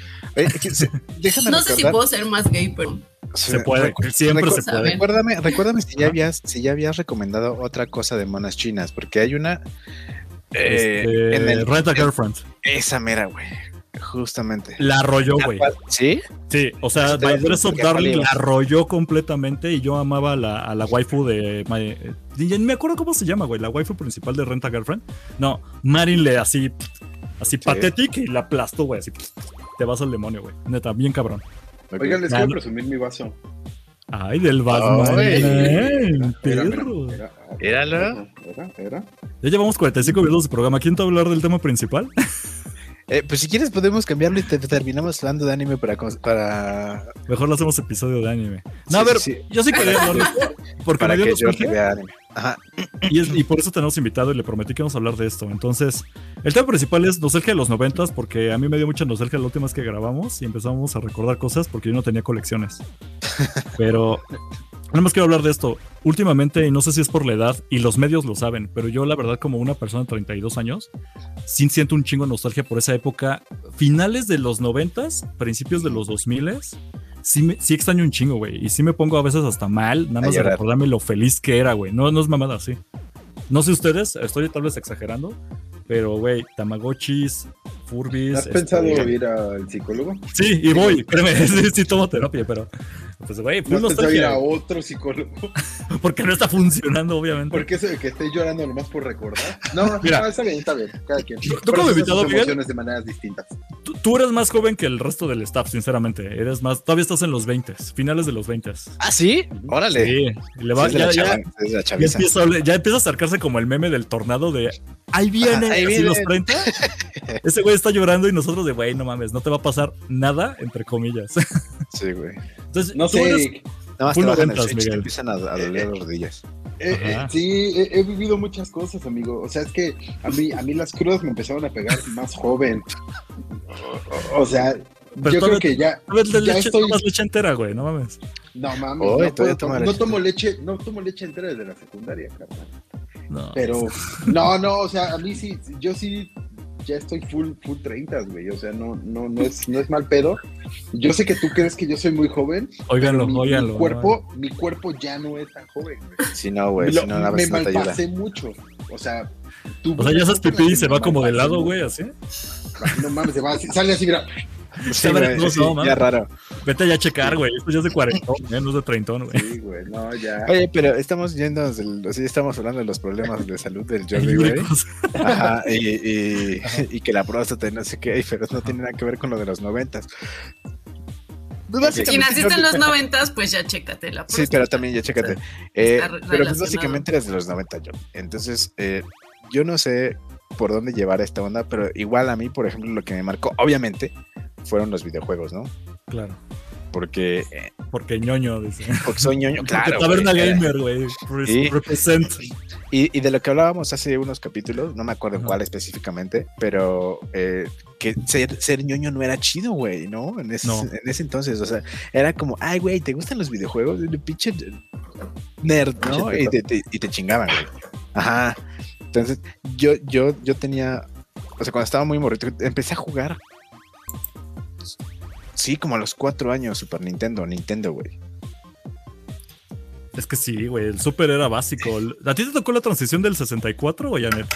[SPEAKER 4] Que se- déjame
[SPEAKER 2] No sé si puedo ser más gay, pero
[SPEAKER 3] Se puede, siempre
[SPEAKER 4] recu-
[SPEAKER 3] se puede.
[SPEAKER 4] Recuérdame, recuérdame si ya habías, si ya habías recomendado otra cosa de monas chinas, porque hay una eh,
[SPEAKER 3] Este,
[SPEAKER 4] en el
[SPEAKER 3] Rent a Girlfriend.
[SPEAKER 4] esa mera, güey. Justamente.
[SPEAKER 3] La arrolló, güey.
[SPEAKER 4] ¿Sí?
[SPEAKER 3] Sí, o sea,
[SPEAKER 4] Eso te iba a
[SPEAKER 3] My Dress of Darling la arrolló completamente y yo amaba a la, a la waifu de. My- eh, me acuerdo cómo se llama, güey. La waifu principal de Rent a Girlfriend. No, Marin le así. Así patética y la aplastó, güey. Así. Te vas al demonio, güey. Neta, bien cabrón.
[SPEAKER 5] Oigan, les quiero presumir mi vaso.
[SPEAKER 3] Ay, del Batman.
[SPEAKER 5] Era,
[SPEAKER 3] perro.
[SPEAKER 5] era,
[SPEAKER 4] Míralo.
[SPEAKER 5] Era, era.
[SPEAKER 3] Ya llevamos 45 minutos de programa. ¿Quién te va a hablar del tema principal?
[SPEAKER 4] Eh, pues si quieres podemos cambiarlo y te, terminamos hablando de anime para... para
[SPEAKER 3] Mejor lo hacemos episodio de anime. No,
[SPEAKER 4] Sí,
[SPEAKER 3] a ver,
[SPEAKER 4] sí, sí.
[SPEAKER 3] yo sí quería hablar. Porque
[SPEAKER 4] para
[SPEAKER 3] me dio
[SPEAKER 4] que. Jordi vea anime. Ajá.
[SPEAKER 3] Y, es- y por eso tenemos invitado y le prometí que íbamos a hablar de esto. Entonces, el tema principal es nostalgia de los noventas, porque a mí me dio mucha nostalgia la última vez que grabamos y empezamos a recordar cosas porque yo no tenía colecciones. Pero nada más quiero hablar de esto. Últimamente, y no sé si es por la edad, y los medios lo saben, pero yo la verdad como una persona de 32 años, sí siento un chingo de nostalgia por esa época. Finales de los noventas, principios de los 2000 Sí, me- sí extraño un chingo, güey. Y sí me pongo a veces hasta mal, nada más de recordarme lo feliz que era, güey. No, no es mamada, sí. No sé ustedes, estoy tal vez exagerando, pero, güey, Tamagotchis, Furbis.
[SPEAKER 5] ¿Has
[SPEAKER 3] este,
[SPEAKER 5] pensado ir al psicólogo?
[SPEAKER 3] Sí, y voy, créeme, sí, sí tomo terapia, pero, pues, güey,
[SPEAKER 5] ¿No
[SPEAKER 3] fue
[SPEAKER 5] has pensado ir
[SPEAKER 3] nostalgia,
[SPEAKER 5] a otro psicólogo?
[SPEAKER 3] porque no está funcionando, obviamente.
[SPEAKER 5] ¿Por qué eso de que estés llorando nomás por recordar? No,
[SPEAKER 3] Mira.
[SPEAKER 5] no, está bien, está bien. Cada quien.
[SPEAKER 3] ¿Tú- tú como invitado,
[SPEAKER 5] sus emociones de maneras distintas.
[SPEAKER 3] Tú, tú eres más joven que el resto del staff, sinceramente. Eres más, todavía estás en los 20, finales de los 20.
[SPEAKER 4] ¿Ah, sí? Órale.
[SPEAKER 3] Sí, le va,
[SPEAKER 4] Sí,
[SPEAKER 3] ya,
[SPEAKER 4] la
[SPEAKER 3] ya- ya empieza, ya empieza a acercarse como el meme del tornado de ahí viene,
[SPEAKER 4] Ajá, ahí viene.
[SPEAKER 3] los 30. Ese güey está llorando y nosotros de güey, no mames, no te va a pasar nada, entre comillas.
[SPEAKER 4] Sí, güey.
[SPEAKER 3] Entonces,
[SPEAKER 5] No sé,
[SPEAKER 3] eres-
[SPEAKER 4] Nada más te bajan el
[SPEAKER 3] noventas,
[SPEAKER 4] switch te empiezan a, a doler las rodillas.
[SPEAKER 5] Eh, eh, sí, he, he vivido muchas cosas, amigo. O sea, es que a mí, a mí las crudas me empezaron a pegar más joven. O, o- o sea,
[SPEAKER 3] Pero
[SPEAKER 5] yo creo que ya,
[SPEAKER 3] a ver, de
[SPEAKER 5] ya
[SPEAKER 3] leche,
[SPEAKER 5] estoy...
[SPEAKER 3] tomas leche entera, güey, no mames.
[SPEAKER 5] No mames, no, puedo
[SPEAKER 4] toma
[SPEAKER 5] tomar- no tomo leche, no tomo leche entera desde la secundaria, carnal.
[SPEAKER 3] No.
[SPEAKER 5] Pero, no, no, o sea, a mí sí, yo sí, ya estoy full, full 30, güey. O sea, no, no, no es, no es mal pedo. Yo sé que tú crees que yo soy muy joven.
[SPEAKER 3] Óiganlo,
[SPEAKER 5] mi, mi
[SPEAKER 3] óiganlo.
[SPEAKER 5] cuerpo, mi cuerpo ya no es tan joven, güey.
[SPEAKER 4] Si no, güey,
[SPEAKER 5] Lo-
[SPEAKER 4] si no, la
[SPEAKER 5] me
[SPEAKER 4] ayuda.
[SPEAKER 5] malpasé mucho. O sea, tú.
[SPEAKER 3] O sea, ya haces pipí y se va como de lado, güey, así.
[SPEAKER 5] No mames, se va así, sale así, mira.
[SPEAKER 4] Sí, güey,
[SPEAKER 3] no,
[SPEAKER 4] sí,
[SPEAKER 3] no,
[SPEAKER 4] ya raro.
[SPEAKER 3] Vete ya a checar, güey. Esto ya es de 40, ¿eh? no es de 30, güey.
[SPEAKER 5] Sí, güey, no, ya.
[SPEAKER 4] Oye, pero estamos yendo, del, sí, estamos hablando de los problemas de salud del Jordi, güey. Ajá, y, y, y que la próstata y no sé qué, pero no tiene nada que ver con lo de los noventas. Pues
[SPEAKER 2] Si naciste en los noventas, pues ya chécate la
[SPEAKER 4] Sí,
[SPEAKER 2] próstata.
[SPEAKER 4] pero también ya chécate. Eh, pero pues básicamente eres de los 90, yo. Entonces, eh, yo no sé por dónde llevar esta onda, pero igual a mí, por ejemplo, lo que me marcó, obviamente, fueron los videojuegos, ¿no?
[SPEAKER 3] Claro.
[SPEAKER 4] Porque, eh,
[SPEAKER 3] Porque ñoño, dice.
[SPEAKER 4] porque soy ñoño, claro.
[SPEAKER 3] Taberna. Gamer, güey. Represent.
[SPEAKER 4] Y, y de lo que hablábamos hace unos capítulos, no me acuerdo cuál específicamente, pero eh, que ser, ser ñoño no era chido, güey, ¿no? En ese,
[SPEAKER 3] No.
[SPEAKER 4] en ese entonces, o sea, era como, ay, güey, ¿te gustan los videojuegos? El pinche nerd, ¿no? Y te, te- y te chingaban, güey. Ajá. Entonces, yo, yo, yo tenía, o sea, cuando estaba muy morrito, empecé a jugar. Sí, como a los cuatro años, Super Nintendo, Nintendo, güey.
[SPEAKER 3] Es que sí, güey. El Super era básico. ¿A ti te tocó la transición del 64 o Janet?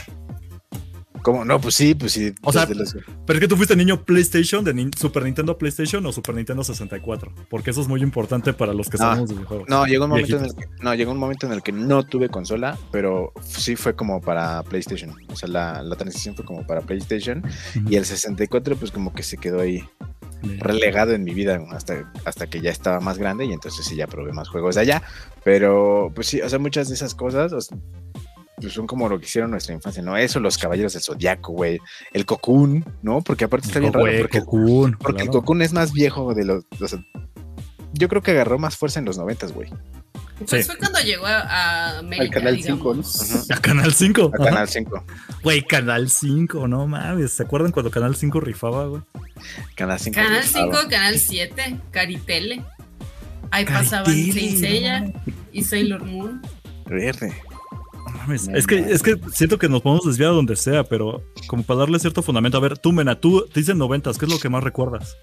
[SPEAKER 4] ¿Cómo? No, pues sí, pues sí.
[SPEAKER 3] O sea,
[SPEAKER 4] los-
[SPEAKER 3] Pero es que tú fuiste niño PlayStation, de Super Nintendo PlayStation o Super Nintendo 64. Porque eso es muy importante para los que
[SPEAKER 4] Ah,
[SPEAKER 3] sabemos de videojuegos.
[SPEAKER 4] No, llegó un momento en el que no, llegó un momento en el que no tuve consola, pero sí fue como para PlayStation. O sea, la, la transición fue como para PlayStation
[SPEAKER 3] Ujú.
[SPEAKER 4] y el 64 pues como que se quedó ahí relegado en mi vida hasta, hasta que ya estaba más grande y entonces sí ya probé más juegos de allá. Pero pues sí, o sea, muchas de esas cosas o sea, pues, son como lo que hicieron nuestra infancia, ¿no? Eso, los caballeros del zodiaco, güey. El Cocoon, ¿no? Porque aparte está bien raro porque,
[SPEAKER 3] Cocoon,
[SPEAKER 4] porque el
[SPEAKER 3] claro.
[SPEAKER 4] Cocoon es más viejo de los... o sea, yo creo que agarró más fuerza en los noventas, güey.
[SPEAKER 2] Pues
[SPEAKER 3] Sí.
[SPEAKER 2] fue cuando llegó a, América,
[SPEAKER 5] Al Canal
[SPEAKER 2] digamos.
[SPEAKER 5] 5, ¿no?
[SPEAKER 3] A Canal 5.
[SPEAKER 4] A Canal 5.
[SPEAKER 3] Güey, Canal 5, no mames. ¿Se acuerdan cuando Canal 5 rifaba, güey?
[SPEAKER 4] Canal 5.
[SPEAKER 2] Canal 5, Canal 7, Caritele. Ahí pasaban
[SPEAKER 3] Caritele,
[SPEAKER 2] Seiya
[SPEAKER 3] no.
[SPEAKER 2] y Sailor Moon.
[SPEAKER 4] Verde.
[SPEAKER 3] No mames.
[SPEAKER 5] No
[SPEAKER 3] es, que,
[SPEAKER 5] mames.
[SPEAKER 3] es que siento que nos podemos desviar a donde sea, pero como para darle cierto fundamento. A ver, tú, Mena, tú te dicen noventas, ¿qué es lo que más recuerdas?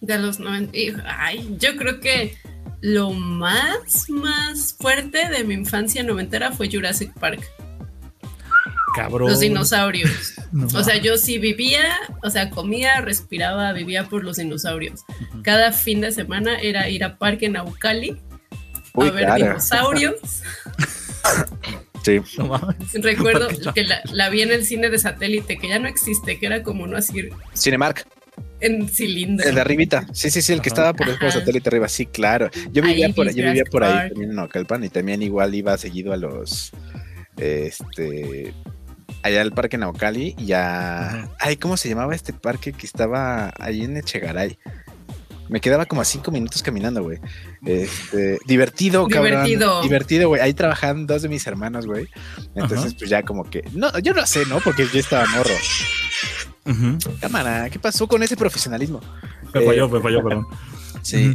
[SPEAKER 2] De los 90. y, Ay, yo creo que lo más, más fuerte de mi infancia noventera fue Jurassic Park.
[SPEAKER 3] Cabrón.
[SPEAKER 2] Los dinosaurios.
[SPEAKER 3] No
[SPEAKER 2] O sea, yo sí vivía, o sea, comía, respiraba, vivía por los dinosaurios. Cada fin de semana era ir a parque Naucali
[SPEAKER 4] Uy,
[SPEAKER 2] a ver dinosaurios.
[SPEAKER 4] Sí.
[SPEAKER 3] No mames.
[SPEAKER 2] Recuerdo que la, la vi en el cine de satélite, que ya no existe, que era como no así
[SPEAKER 4] Cinemark,
[SPEAKER 2] en cilindro.
[SPEAKER 4] el de arribita. Sí, sí, sí, el que
[SPEAKER 3] Ajá.
[SPEAKER 4] estaba por el satélite arriba. Sí, claro. Yo
[SPEAKER 2] Ahí
[SPEAKER 4] vivía
[SPEAKER 2] vi
[SPEAKER 4] por, yo vivía por ahí también en Naucalpan y también igual iba seguido a los. Este. Allá al parque Naucali y a.
[SPEAKER 3] Ajá.
[SPEAKER 4] Ay, ¿cómo se llamaba este parque que estaba ahí en Echegaray? Me quedaba como a cinco minutos caminando, güey. Este, divertido, cabrón.
[SPEAKER 2] Divertido.
[SPEAKER 4] Divertido, güey. Ahí trabajaban dos de mis hermanos, güey. Entonces,
[SPEAKER 3] Ajá.
[SPEAKER 4] pues ya como que. No, yo no sé, ¿no? Porque yo estaba morro. Cámara, ¿qué pasó con ese profesionalismo?
[SPEAKER 3] Me falló, me falló, perdón.
[SPEAKER 4] Sí.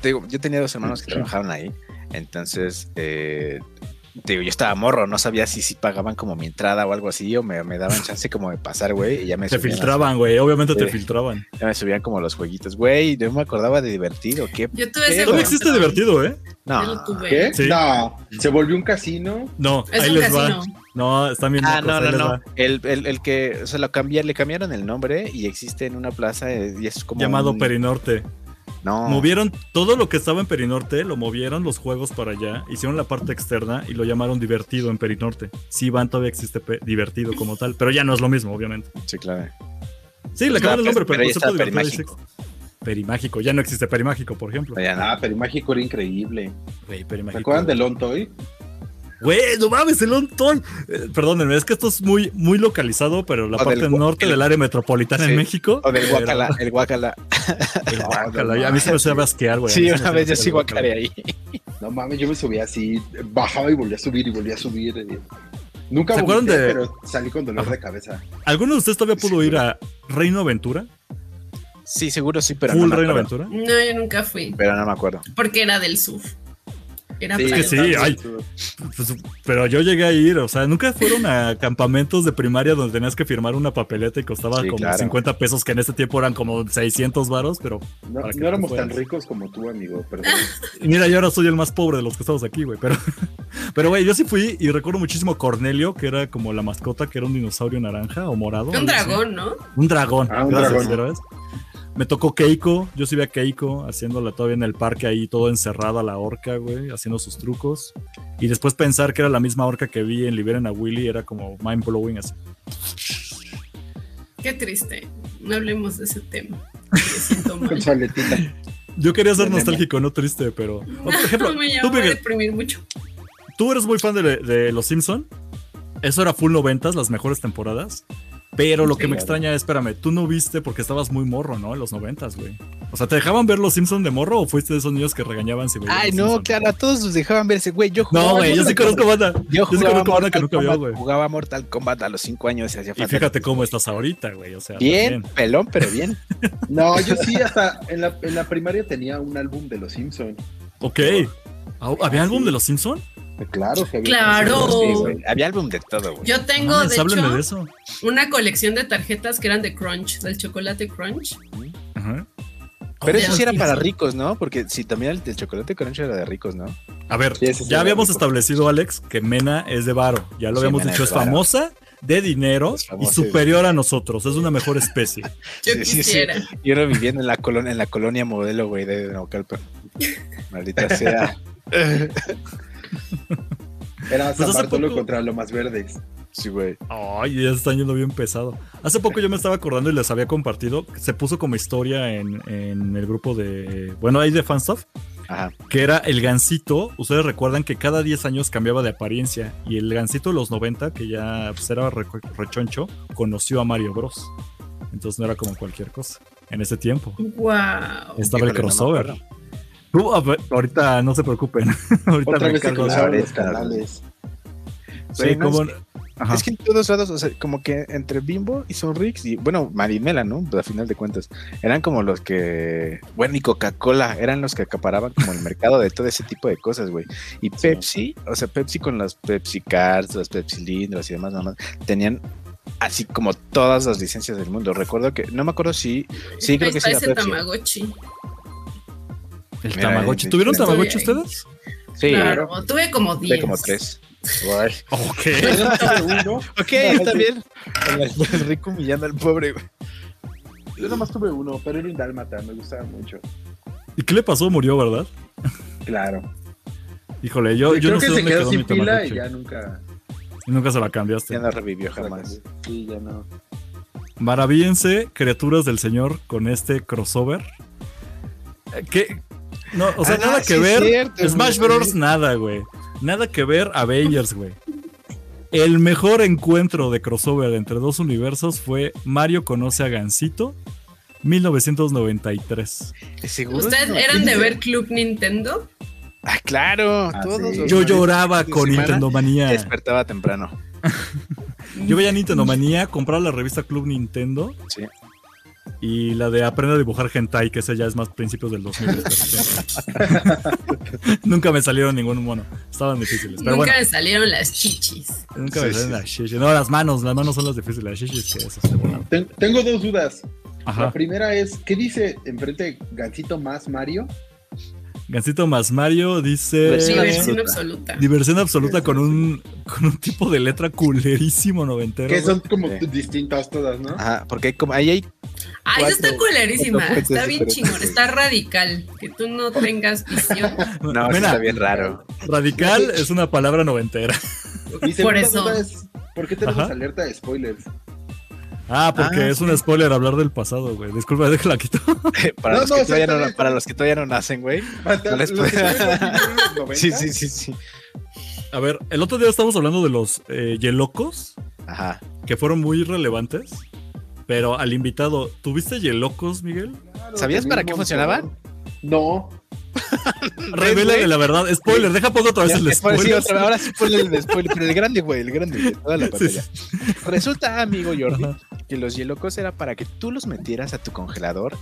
[SPEAKER 4] Te digo, yo tenía dos hermanos que trabajaban ahí. Entonces, eh, digo, yo estaba morro, no sabía si, si pagaban como mi entrada o algo así, o me, me daban chance como de pasar, güey, y ya me
[SPEAKER 3] Te filtraban, güey. Obviamente te filtraban.
[SPEAKER 4] ya me subían como los jueguitos, güey, yo me acordaba de divertido, ¿qué?
[SPEAKER 2] Yo tuve ese
[SPEAKER 3] Todavía existe divertido, ¿eh?
[SPEAKER 2] Yo
[SPEAKER 4] No.
[SPEAKER 2] lo tuve.
[SPEAKER 5] ¿Qué?
[SPEAKER 3] Sí.
[SPEAKER 5] No, se volvió un casino.
[SPEAKER 3] No,
[SPEAKER 2] Es
[SPEAKER 3] ahí
[SPEAKER 2] un
[SPEAKER 3] les va. No, están bien.
[SPEAKER 4] Ah,
[SPEAKER 3] locos,
[SPEAKER 4] no, no, no. El, el, el que, o sea, lo cambié, le cambiaron el nombre y existe en una plaza eh, y es como.
[SPEAKER 3] Llamado
[SPEAKER 4] un-
[SPEAKER 3] Perinorte.
[SPEAKER 4] No.
[SPEAKER 3] Movieron todo lo que estaba en Perinorte, lo movieron los juegos para allá, hicieron la parte externa y lo llamaron Divertido en Perinorte. Sí, Van todavía existe Divertido como tal, pero ya no es lo mismo, obviamente.
[SPEAKER 4] Sí, claro.
[SPEAKER 3] Sí, le cambiaron el nombre, pero, el concepto divertido
[SPEAKER 4] Perimágico.
[SPEAKER 3] Perimágico, ya no existe Perimágico, por ejemplo.
[SPEAKER 4] Ya no.
[SPEAKER 5] Ah, pero Mágico era increíble. ¿Se
[SPEAKER 3] Perimágico.
[SPEAKER 5] acuerdan de Lon Toy?
[SPEAKER 3] Güey, no mames, el Toy. Eh, perdónenme, es que esto es muy, muy localizado, pero la
[SPEAKER 4] O
[SPEAKER 3] parte
[SPEAKER 4] del
[SPEAKER 3] norte
[SPEAKER 4] el-
[SPEAKER 3] del área metropolitana
[SPEAKER 4] Sí.
[SPEAKER 3] en México.
[SPEAKER 4] O del
[SPEAKER 3] era-
[SPEAKER 4] guacala, el guacala.
[SPEAKER 3] el guácala, A mí se me sabe asquear, güey.
[SPEAKER 4] Sí, una vez yo sí guacaré ahí.
[SPEAKER 5] No mames, yo me subía así, bajaba y volvía a subir y volvía a subir. eh. Nunca
[SPEAKER 3] ¿Se acuerdan de-
[SPEAKER 5] pero salí con dolor
[SPEAKER 3] Ajá.
[SPEAKER 5] de cabeza.
[SPEAKER 3] ¿Alguno de ustedes todavía pudo
[SPEAKER 4] Sí,
[SPEAKER 3] ir a Reino Aventura?
[SPEAKER 4] Sí, seguro sí, pero
[SPEAKER 3] ¿Full
[SPEAKER 4] no me
[SPEAKER 3] Reino. Aventura?
[SPEAKER 2] No, yo nunca fui.
[SPEAKER 4] Pero no me acuerdo.
[SPEAKER 2] Porque era del sur. Era
[SPEAKER 5] Sí,
[SPEAKER 3] que
[SPEAKER 2] para-
[SPEAKER 3] sí, ay. Pues, pero yo llegué a ir, o sea, nunca fueron a campamentos de primaria donde tenías que firmar una papeleta y costaba
[SPEAKER 4] Sí,
[SPEAKER 3] como
[SPEAKER 4] claro.
[SPEAKER 3] 50 pesos, que en ese tiempo eran como 600 varos, pero
[SPEAKER 5] No,
[SPEAKER 3] que
[SPEAKER 5] éramos tan ricos como tú, amigo, perdón.
[SPEAKER 3] mira, yo ahora soy el más pobre de los que estamos aquí, güey, pero pero güey, yo sí fui y recuerdo muchísimo a Cornelio, que era como la mascota, que era un dinosaurio naranja o morado.
[SPEAKER 2] Un
[SPEAKER 3] así.
[SPEAKER 2] dragón, ¿no?
[SPEAKER 3] Un dragón.
[SPEAKER 5] Ah, un
[SPEAKER 3] gracias,
[SPEAKER 5] dragón.
[SPEAKER 3] Me tocó Keiko, yo sí vi a Keiko haciéndola todavía en el parque ahí todo encerrada la horca, güey, haciendo sus trucos. Y después pensar que era la misma horca que vi en Liberen a Willy era como mind blowing así.
[SPEAKER 2] Qué triste. No hablemos de ese tema. Me siento mal.
[SPEAKER 3] Yo quería ser nostálgico, no triste, pero... por ejemplo,
[SPEAKER 2] me
[SPEAKER 3] tú,
[SPEAKER 2] a deprimir mucho.
[SPEAKER 3] tú eres muy fan de, de Los Simpson. Eso era full noventas, las mejores temporadas. Pero lo que
[SPEAKER 2] Sí.
[SPEAKER 3] me extraña es, espérame, tú no viste porque estabas muy morro, ¿no? En los noventas, güey. O sea, ¿te dejaban ver Los Simpson de morro o fuiste de esos niños que regañaban si veían
[SPEAKER 4] Ay, no,
[SPEAKER 3] Simpson?
[SPEAKER 4] claro, a todos nos dejaban verse, güey. Yo jugaba
[SPEAKER 3] No, güey, yo sí
[SPEAKER 4] Mortal
[SPEAKER 3] conozco banda.
[SPEAKER 4] Yo
[SPEAKER 3] Yo sí conozco banda que nunca vio,
[SPEAKER 4] Kombat,
[SPEAKER 3] güey.
[SPEAKER 4] jugaba Mortal Kombat a los 5 años y hacía
[SPEAKER 3] Y fíjate cómo estás ahorita, güey. O sea,
[SPEAKER 4] Bien,
[SPEAKER 3] también.
[SPEAKER 4] pelón, pero bien.
[SPEAKER 5] No, yo sí, hasta en la, en la primaria tenía un álbum de Los Simpsons.
[SPEAKER 3] Ok. Ah, ¿Había álbum de Los Simpson?
[SPEAKER 5] Claro que había.
[SPEAKER 2] Claro.
[SPEAKER 4] Sí, güey. Había álbum de todo, güey.
[SPEAKER 2] Yo tengo, de hecho,
[SPEAKER 3] de eso.
[SPEAKER 2] una colección de tarjetas que eran de Crunch, del chocolate Crunch.
[SPEAKER 3] Ajá.
[SPEAKER 4] Pero
[SPEAKER 2] de
[SPEAKER 4] eso sí era para ricos, ¿no? Porque sí, también el, el chocolate crunch era de ricos, ¿no?
[SPEAKER 3] A ver,
[SPEAKER 5] Sí, ese sí
[SPEAKER 3] ya
[SPEAKER 5] era
[SPEAKER 3] habíamos
[SPEAKER 5] rico.
[SPEAKER 3] establecido, Alex, que Mena es de varo. Ya lo
[SPEAKER 4] Sí,
[SPEAKER 3] habíamos
[SPEAKER 4] Mena
[SPEAKER 3] dicho,
[SPEAKER 4] es
[SPEAKER 3] famosa, de dinero
[SPEAKER 4] Es
[SPEAKER 3] y superior a nosotros. Es una mejor especie.
[SPEAKER 2] Yo
[SPEAKER 4] Sí, sí, sí.
[SPEAKER 2] quisiera.
[SPEAKER 4] Y ahora viviendo en la colonia, en la colonia modelo, güey, de Naucalpan. Maldita sea.
[SPEAKER 5] Era
[SPEAKER 3] Pues
[SPEAKER 5] San
[SPEAKER 3] hace
[SPEAKER 5] Bartolo
[SPEAKER 3] poco-
[SPEAKER 5] contra Lomas Verdes.
[SPEAKER 4] Sí, güey.
[SPEAKER 3] Ay, ya se están yendo bien pesado. Hace poco yo me estaba acordando y les había compartido, se puso como historia en, en el grupo de, bueno, ahí de Fanstuff,
[SPEAKER 4] Ajá.
[SPEAKER 3] que era el gancito. Ustedes recuerdan que cada 10 años cambiaba de apariencia y el gancito de los 90, que ya pues, era re- rechoncho, conoció a Mario Bros. Entonces no era como cualquier cosa en ese tiempo.
[SPEAKER 2] Wow.
[SPEAKER 3] Estaba el
[SPEAKER 4] Híjole,
[SPEAKER 3] crossover. Tú, a ver, ahorita no se preocupen. ahorita
[SPEAKER 5] Otra
[SPEAKER 3] me
[SPEAKER 5] vez canales.
[SPEAKER 3] Sí, como-
[SPEAKER 4] es, que,
[SPEAKER 3] Ajá.
[SPEAKER 4] es que en todos lados, o sea, como que entre Bimbo y Sonrix y, bueno, Marimela, ¿no? Pues, a final de cuentas, eran como los que, bueno, y Coca-Cola, eran los que acaparaban como el mercado de todo ese tipo de cosas, güey. Y Pepsi, o sea, Pepsi con las Pepsi Cards, las Pepsi Lindros y demás, nada más, tenían así como todas las licencias del mundo. Recuerdo que, no me acuerdo si, sí, creo que sí. Pepsi.
[SPEAKER 2] Tamagotchi.
[SPEAKER 3] El
[SPEAKER 4] Mira,
[SPEAKER 3] Tamagotchi.
[SPEAKER 4] eh,
[SPEAKER 3] ¿Tuvieron
[SPEAKER 4] estoy
[SPEAKER 3] Tamagotchi ustedes?
[SPEAKER 4] Sí,
[SPEAKER 2] Claro, tuve como 10.
[SPEAKER 4] tuve como tres. Guay.
[SPEAKER 3] Ok.
[SPEAKER 4] Ok, está bien. El rico humillando al pobre, güey.
[SPEAKER 5] Yo nomás tuve uno, pero era un dálmata, me gustaba mucho.
[SPEAKER 3] ¿Y qué le pasó? Murió, ¿verdad?
[SPEAKER 5] Claro.
[SPEAKER 3] Híjole, yo, yo
[SPEAKER 5] Creo
[SPEAKER 3] no sé
[SPEAKER 5] que se
[SPEAKER 3] dónde
[SPEAKER 5] quedó
[SPEAKER 3] quedó mi
[SPEAKER 5] sin pila
[SPEAKER 3] Tamagotchi.
[SPEAKER 5] y ya nunca.
[SPEAKER 3] Y nunca se la cambiaste.
[SPEAKER 4] Ya no revivió jamás.
[SPEAKER 5] Sí, ya no.
[SPEAKER 3] Maravíllense, criaturas del señor, con este crossover. Eh, ¿Qué? No, o sea,
[SPEAKER 4] Ah,
[SPEAKER 3] nada
[SPEAKER 4] sí
[SPEAKER 3] que
[SPEAKER 4] es
[SPEAKER 3] ver.
[SPEAKER 4] cierto,
[SPEAKER 3] Smash
[SPEAKER 4] güey.
[SPEAKER 3] Bros. nada, güey. Nada que ver Avengers, güey. El mejor encuentro de crossover entre dos universos fue Mario conoce a Gansito, 1993.
[SPEAKER 4] ¿Seguro?
[SPEAKER 2] ¿Ustedes eran de ver Club Nintendo?
[SPEAKER 4] Ah, claro.
[SPEAKER 5] Ah,
[SPEAKER 4] todos
[SPEAKER 5] sí.
[SPEAKER 4] los
[SPEAKER 3] Yo lloraba con Nintendo Manía.
[SPEAKER 4] Despertaba temprano.
[SPEAKER 3] Yo veía Nintendo Manía, compraba la revista Club Nintendo
[SPEAKER 4] Sí.
[SPEAKER 3] Y la de Aprende a dibujar hentai, que ese ya es más principios del 2000. nunca me salieron ningún mono. Estaban difíciles. Pero
[SPEAKER 2] Nunca
[SPEAKER 3] bueno,
[SPEAKER 2] me salieron las chichis.
[SPEAKER 3] nunca
[SPEAKER 4] Sí,
[SPEAKER 3] me salieron
[SPEAKER 4] sí.
[SPEAKER 3] las shishis. No, las manos, las manos son las difíciles. Las shishis que eso.
[SPEAKER 5] Ten- tengo dos dudas. La primera es, ¿qué dice enfrente Gancito más Mario?
[SPEAKER 3] Gancito más Mario dice.
[SPEAKER 4] Versión
[SPEAKER 2] Diversión
[SPEAKER 4] absoluta.
[SPEAKER 2] absoluta.
[SPEAKER 3] Diversión absoluta con un, con un tipo de letra culerísimo noventero.
[SPEAKER 5] Que son como
[SPEAKER 4] Sí.
[SPEAKER 5] distintas todas, ¿no?
[SPEAKER 4] Ajá, porque hay como ahí hay
[SPEAKER 2] Ay, esa está culerísima. Está bien chingón. Está radical. Que tú no tengas visión.
[SPEAKER 4] no, está bien raro.
[SPEAKER 3] radical es una palabra noventera.
[SPEAKER 5] Mi
[SPEAKER 2] Por eso.
[SPEAKER 5] es, ¿por qué tenemos
[SPEAKER 3] Ajá.
[SPEAKER 5] alerta de spoilers?
[SPEAKER 3] Ah, porque
[SPEAKER 4] Ah,
[SPEAKER 3] es
[SPEAKER 4] sí.
[SPEAKER 3] un spoiler hablar del pasado, güey. Disculpa, déjala quito.
[SPEAKER 4] para,
[SPEAKER 5] No,
[SPEAKER 4] los
[SPEAKER 5] no,
[SPEAKER 4] que todavía no, para los que todavía no nacen, güey.
[SPEAKER 5] Hasta
[SPEAKER 4] No les
[SPEAKER 5] los que
[SPEAKER 4] puedo-
[SPEAKER 5] todavía vivieron en los 90,
[SPEAKER 4] Sí, sí, sí, sí.
[SPEAKER 3] A ver, el otro día estábamos hablando de los eh, Yelocos,
[SPEAKER 4] Ajá.
[SPEAKER 3] que fueron muy relevantes. Pero al invitado, ¿tuviste Yelocos, Miguel?
[SPEAKER 5] claro,
[SPEAKER 4] ¿Sabías para qué funcionaban?
[SPEAKER 5] No.
[SPEAKER 3] Revélale la verdad. Spoiler, deja poco otra vez el
[SPEAKER 4] sí,
[SPEAKER 3] spoiler.
[SPEAKER 4] otra vez, ahora sí ponle el spoiler, pero el grande, güey, el grande, de toda la
[SPEAKER 3] Sí.
[SPEAKER 4] Resulta, amigo Jordi,
[SPEAKER 3] Ajá.
[SPEAKER 4] Que los hielocos era para que tú los metieras a tu congelador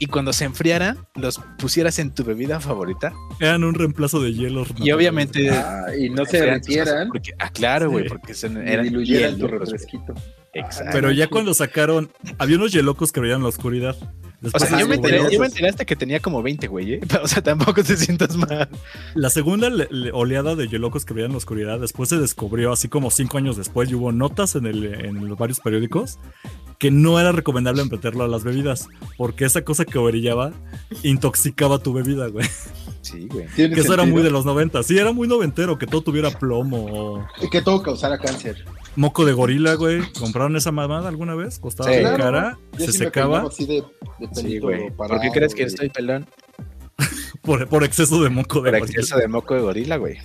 [SPEAKER 4] y cuando se enfriaran, los pusieras en tu bebida favorita.
[SPEAKER 3] Eran un reemplazo de hielos.
[SPEAKER 4] Y obviamente.
[SPEAKER 5] Ah, y no se derritieran
[SPEAKER 4] Porque, ah, claro, güey,
[SPEAKER 3] Sí.
[SPEAKER 4] porque son,
[SPEAKER 5] y
[SPEAKER 4] eran
[SPEAKER 5] diluyeran tu
[SPEAKER 4] güey. Exacto.
[SPEAKER 3] Pero ya cuando sacaron, había unos Yelocos que veían en la oscuridad.
[SPEAKER 4] O sea, yo me, enteré, yo me enteré hasta que tenía como 20, güey, ¿eh? O sea, tampoco te sientas mal.
[SPEAKER 3] La segunda le- le- oleada de Yelocos que veían en la oscuridad, después se descubrió, así como cinco años después, y hubo notas en, el, en los varios periódicos, que no era recomendable meterlo a las bebidas, porque esa cosa que brillaba intoxicaba tu bebida, güey.
[SPEAKER 4] Sí, güey.
[SPEAKER 3] Que eso era muy de los 90. Sí, era muy noventero, que todo tuviera plomo o
[SPEAKER 5] Que todo causara cáncer.
[SPEAKER 3] Moco de gorila, güey. ¿Compraron esa mamada alguna vez? Costaba
[SPEAKER 4] Sí.
[SPEAKER 5] Claro,
[SPEAKER 3] cara,
[SPEAKER 5] Yo
[SPEAKER 3] se
[SPEAKER 5] sí
[SPEAKER 3] secaba
[SPEAKER 5] peinaba así de, de
[SPEAKER 4] Sí, güey. ¿Por qué crees que
[SPEAKER 5] y-
[SPEAKER 4] estoy pelón?
[SPEAKER 3] por, por exceso de moco de
[SPEAKER 4] Por
[SPEAKER 3] gorila.
[SPEAKER 4] exceso de moco de gorila, güey.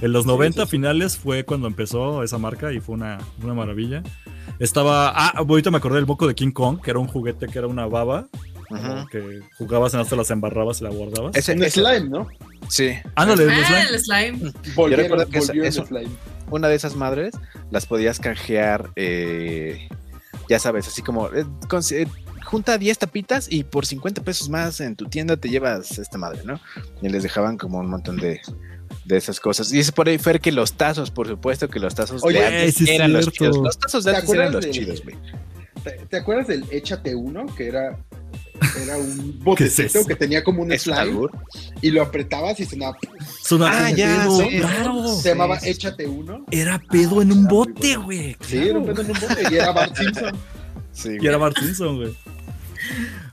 [SPEAKER 3] En los 90
[SPEAKER 5] sí, sí.
[SPEAKER 3] finales fue cuando empezó esa marca y fue una, una maravilla. Estaba. Ah, ahorita me acordé del moco de King Kong, que era un juguete que era una baba.
[SPEAKER 4] Ajá.
[SPEAKER 3] Que jugabas en hasta las embarrabas y la guardabas.
[SPEAKER 4] Ese,
[SPEAKER 5] Un slime, ¿no?
[SPEAKER 4] sí,
[SPEAKER 3] Ándale, el
[SPEAKER 2] Ah,
[SPEAKER 3] slime.
[SPEAKER 2] el slime.
[SPEAKER 5] Volvieron,
[SPEAKER 4] recuerdo que eso-
[SPEAKER 5] volvió el
[SPEAKER 4] eso-
[SPEAKER 5] slime.
[SPEAKER 4] Una de esas madres las podías canjear, eh, ya sabes, así como eh, con- eh, junta 10 tapitas y por 50 pesos más en tu tienda te llevas esta madre, ¿no? Y les dejaban como un montón de, de esas cosas. Y dice por ahí Fer que los tazos, por supuesto que los tazos
[SPEAKER 5] Oye,
[SPEAKER 4] de antes
[SPEAKER 3] es
[SPEAKER 4] eran los chidos. Los tazos de
[SPEAKER 5] ¿Te
[SPEAKER 4] antes eran
[SPEAKER 5] acuerdas
[SPEAKER 4] los
[SPEAKER 5] del-
[SPEAKER 4] chidos, güey.
[SPEAKER 5] ¿Te, te acuerdas del Échate Uno? Que era, era un
[SPEAKER 3] ¿Qué es
[SPEAKER 5] botecito que tenía como un
[SPEAKER 4] ¿Es un
[SPEAKER 5] slime y lo apretabas y sonaba.
[SPEAKER 3] Sonaba
[SPEAKER 4] Ah, ya,
[SPEAKER 3] pedo,
[SPEAKER 4] sí.
[SPEAKER 3] claro.
[SPEAKER 5] Se llamaba
[SPEAKER 4] sí.
[SPEAKER 5] Échate Uno.
[SPEAKER 3] Era pedo en un
[SPEAKER 5] Era muy
[SPEAKER 3] bote,
[SPEAKER 5] bueno.
[SPEAKER 3] güey.
[SPEAKER 5] Sí, era un pedo en un bote y era Bart Simpson.
[SPEAKER 4] Sí,
[SPEAKER 3] Y era Bart Simpson, güey.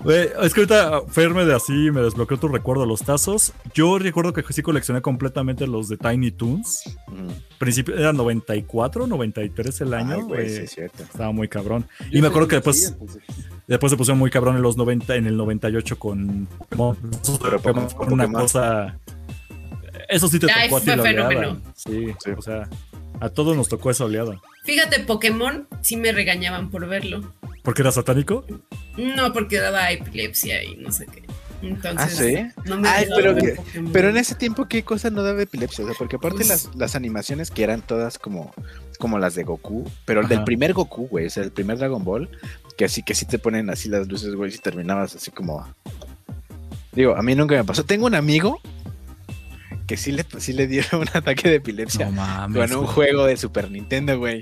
[SPEAKER 3] Güey, es que ahorita Fer me de así me desbloqueó tu recuerdo los tazos. Yo recuerdo que sí coleccioné completamente los de Tiny Toons.
[SPEAKER 4] Mm.
[SPEAKER 3] Principio era 94, 93 el año.
[SPEAKER 4] Ay, sí, es cierto.
[SPEAKER 3] Estaba muy cabrón.
[SPEAKER 5] Yo
[SPEAKER 3] y me acuerdo que después,
[SPEAKER 5] sí, entonces,
[SPEAKER 3] después se pusieron muy cabrón en los 90, en el 98 con Pokémon.
[SPEAKER 4] Pero Pokémon-
[SPEAKER 3] Fue una
[SPEAKER 4] Pokémon.
[SPEAKER 3] cosa. Eso sí te
[SPEAKER 2] Ay,
[SPEAKER 3] tocó a ti la oleada. Sí. o sea, a todos nos tocó esa oleada.
[SPEAKER 2] Fíjate, Pokémon sí me regañaban por verlo.
[SPEAKER 3] ¿Porque era satánico?
[SPEAKER 2] No, porque daba epilepsia y no sé qué. Entonces,
[SPEAKER 4] Ah, ¿sí?
[SPEAKER 2] no me
[SPEAKER 4] Ay,
[SPEAKER 2] gustaba
[SPEAKER 4] pero que-. Pero en ese tiempo, ¿qué cosa no daba epilepsia? O sea, porque aparte
[SPEAKER 2] Pues-
[SPEAKER 4] las, las animaciones que eran todas como, como las de Goku, pero el del
[SPEAKER 3] Ajá.
[SPEAKER 4] primer Goku, güey, o sea, el primer Dragon Ball, que así que sí te ponen así las luces, güey, y terminabas así como... Digo, a mí nunca me pasó. Tengo un amigo que sí le, sí le dio un ataque de epilepsia
[SPEAKER 3] No mames.
[SPEAKER 4] con un
[SPEAKER 3] güey.
[SPEAKER 4] juego de Super Nintendo, güey.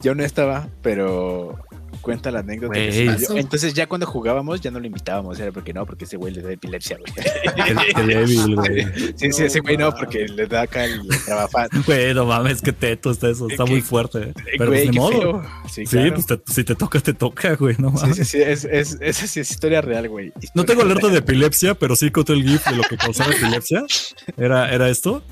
[SPEAKER 4] Yo no estaba, pero cuenta la anécdota. que
[SPEAKER 3] Güey.
[SPEAKER 4] sí. Entonces ya cuando jugábamos ya no lo invitábamos, era porque no, porque ese güey le da epilepsia, güey.
[SPEAKER 3] Débil, güey.
[SPEAKER 4] Sí, sí, ese güey no, porque le da acá el trabajo.
[SPEAKER 3] Güey, no mames, qué teto está eso. Está
[SPEAKER 4] Qué-
[SPEAKER 3] muy fuerte. Pero
[SPEAKER 4] Güey,
[SPEAKER 3] pues ni
[SPEAKER 4] qué
[SPEAKER 3] modo.
[SPEAKER 4] feo. Sí,
[SPEAKER 3] Sí,
[SPEAKER 4] claro.
[SPEAKER 3] pues te- si te toca, te toca, güey. No
[SPEAKER 4] Sí,
[SPEAKER 3] mames.
[SPEAKER 4] sí, sí, es, es, esa sí es historia real, güey.
[SPEAKER 3] No tengo alerta
[SPEAKER 4] real.
[SPEAKER 3] de epilepsia, pero sí conté el GIF de lo que causaba epilepsia. Era, era esto.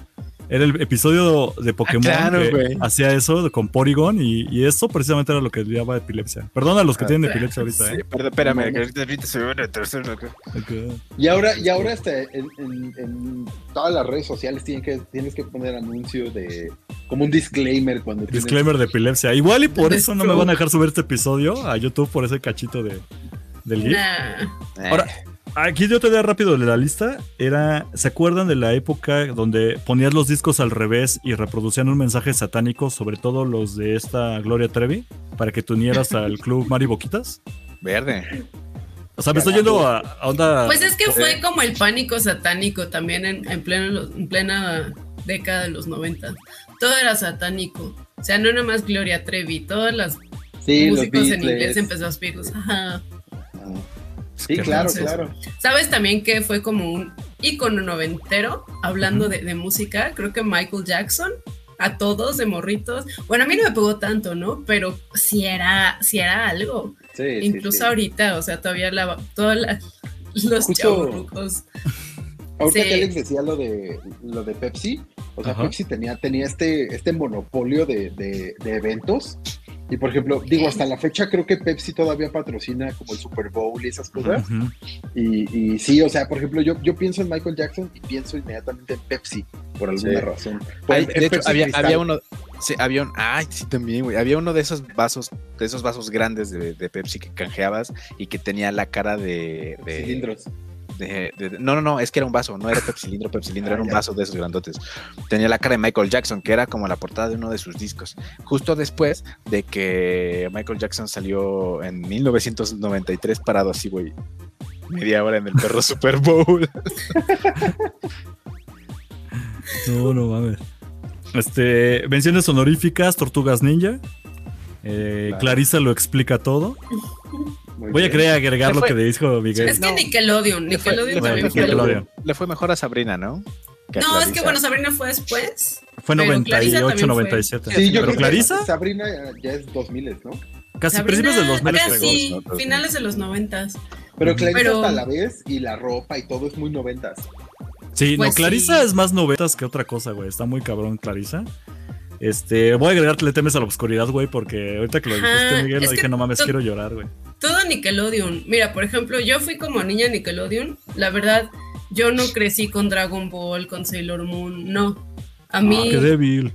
[SPEAKER 3] Era el episodio de Pokémon
[SPEAKER 4] claro,
[SPEAKER 3] que hacía eso con Porygon y, y eso precisamente era lo que daba epilepsia. Perdón a los que
[SPEAKER 4] Ah,
[SPEAKER 3] tienen epilepsia ahorita,
[SPEAKER 4] Sí,
[SPEAKER 3] ¿eh?
[SPEAKER 4] perdón, espérame, ahorita, ahorita se ve una tercera acá.
[SPEAKER 3] Ok.
[SPEAKER 5] Y ahora, y ahora hasta en, en- en todas las redes sociales tienen que, tienes que poner anuncios de como un disclaimer cuando tienes-
[SPEAKER 3] Disclaimer de epilepsia. Igual y por eso no me van a dejar subir este episodio a YouTube por ese cachito de, del GIF.
[SPEAKER 2] Nah.
[SPEAKER 3] Ahora, Aquí yo te doy rápido de la lista. Era, ¿se acuerdan de la época donde ponías los discos al revés y reproducían un mensaje satánico, sobre todo los de esta Gloria Trevi, para que te unieras al club Mari Boquitas?
[SPEAKER 4] Verde.
[SPEAKER 3] O sea, me estoy yendo a, a onda.
[SPEAKER 2] Pues es que fue como el pánico satánico también en, en, pleno- en plena década de los 90. Todo era satánico. O sea, no nada más Gloria Trevi, todas las
[SPEAKER 5] Sí,
[SPEAKER 2] músicos en inglés empezó a Beatles. Ajá.
[SPEAKER 5] Sí,
[SPEAKER 3] Qué
[SPEAKER 5] claro, claro.
[SPEAKER 2] ¿Sabes también que fue como un icono noventero hablando de, de música? Creo que Michael Jackson, a todos de morritos. Bueno, a mí no me pegó tanto, ¿no? Pero sí era, sí era algo.
[SPEAKER 5] Sí,
[SPEAKER 2] Incluso
[SPEAKER 5] sí.
[SPEAKER 2] ahorita, o sea, todavía la, todos los chavorrucos.
[SPEAKER 5] Ahorita
[SPEAKER 2] Sí.
[SPEAKER 5] que Alex decía lo de lo de Pepsi, o sea,
[SPEAKER 3] Ajá.
[SPEAKER 5] Pepsi tenía, tenía este, este monopolio de, de- de eventos. Y por ejemplo, digo, hasta la fecha creo que Pepsi todavía patrocina como el Super Bowl y esas cosas. Y, y sí, o sea, por ejemplo, yo, yo pienso en Michael Jackson y pienso inmediatamente en Pepsi, por alguna
[SPEAKER 4] Sí.
[SPEAKER 5] razón.
[SPEAKER 4] Hay- de hecho,
[SPEAKER 5] Pepsi
[SPEAKER 4] había, había uno. Sí, había un. Ay, sí, también, güey. Había uno de esos vasos, de esos vasos grandes de, de Pepsi que canjeabas y que tenía la cara de. de-
[SPEAKER 5] cilindros.
[SPEAKER 4] De- de- no, no, no, es que era un vaso, no era Pepsi cilindro, Pepsi cilindro,
[SPEAKER 5] Ah,
[SPEAKER 4] era un vaso de esos grandotes. Tenía la cara de Michael Jackson, que era como la portada de uno de sus discos. Justo después de que Michael Jackson salió en 1993 parado así, güey. Media hora en el perro Super Bowl.
[SPEAKER 3] No, no mames. Este, menciones honoríficas, Tortugas Ninja. Eh,
[SPEAKER 5] Claro.
[SPEAKER 3] Clarisa lo explica todo.
[SPEAKER 5] Muy
[SPEAKER 3] Voy a
[SPEAKER 5] bien.
[SPEAKER 3] querer agregar lo que dijo Miguel.
[SPEAKER 2] Es que
[SPEAKER 4] No.
[SPEAKER 2] Nickelodeon,
[SPEAKER 4] Le fue-
[SPEAKER 2] Nickelodeon
[SPEAKER 4] le fue-
[SPEAKER 2] también
[SPEAKER 3] le
[SPEAKER 2] fue.
[SPEAKER 3] Nickelodeon.
[SPEAKER 4] Le fue mejor a Sabrina, ¿no? Que a
[SPEAKER 2] No, es que bueno, Sabrina fue después.
[SPEAKER 3] Fue
[SPEAKER 2] pero
[SPEAKER 3] 98,
[SPEAKER 2] Clarisa también fue.
[SPEAKER 3] 97.
[SPEAKER 5] Sí, yo
[SPEAKER 3] Pero
[SPEAKER 5] creo que
[SPEAKER 3] Clarisa,
[SPEAKER 5] Sabrina ya es 2000, ¿no?
[SPEAKER 3] casi
[SPEAKER 2] Sabrina,
[SPEAKER 3] principios del 2000
[SPEAKER 2] casi,
[SPEAKER 4] ¿no?
[SPEAKER 2] finales de los noventas.
[SPEAKER 5] Pero
[SPEAKER 3] Ujú.
[SPEAKER 5] Clarisa
[SPEAKER 2] Pero-
[SPEAKER 5] hasta la vez y la ropa y todo es muy noventas.
[SPEAKER 3] Sí,
[SPEAKER 2] Pues
[SPEAKER 3] no, Clarisa
[SPEAKER 2] sí.
[SPEAKER 3] es más novetas que otra cosa, güey. Está muy cabrón, Clarisa. Este, voy a agregarte Le temes a la oscuridad, güey, porque ahorita que lo dijiste, Miguel,
[SPEAKER 2] es
[SPEAKER 3] dije,
[SPEAKER 2] que
[SPEAKER 3] no mames, quiero llorar, güey.
[SPEAKER 2] Todo Nickelodeon. Mira, por ejemplo, yo fui como niña Nickelodeon. La verdad, yo no crecí con Dragon Ball, con Sailor Moon, no. A mí,
[SPEAKER 3] Ah, qué débil.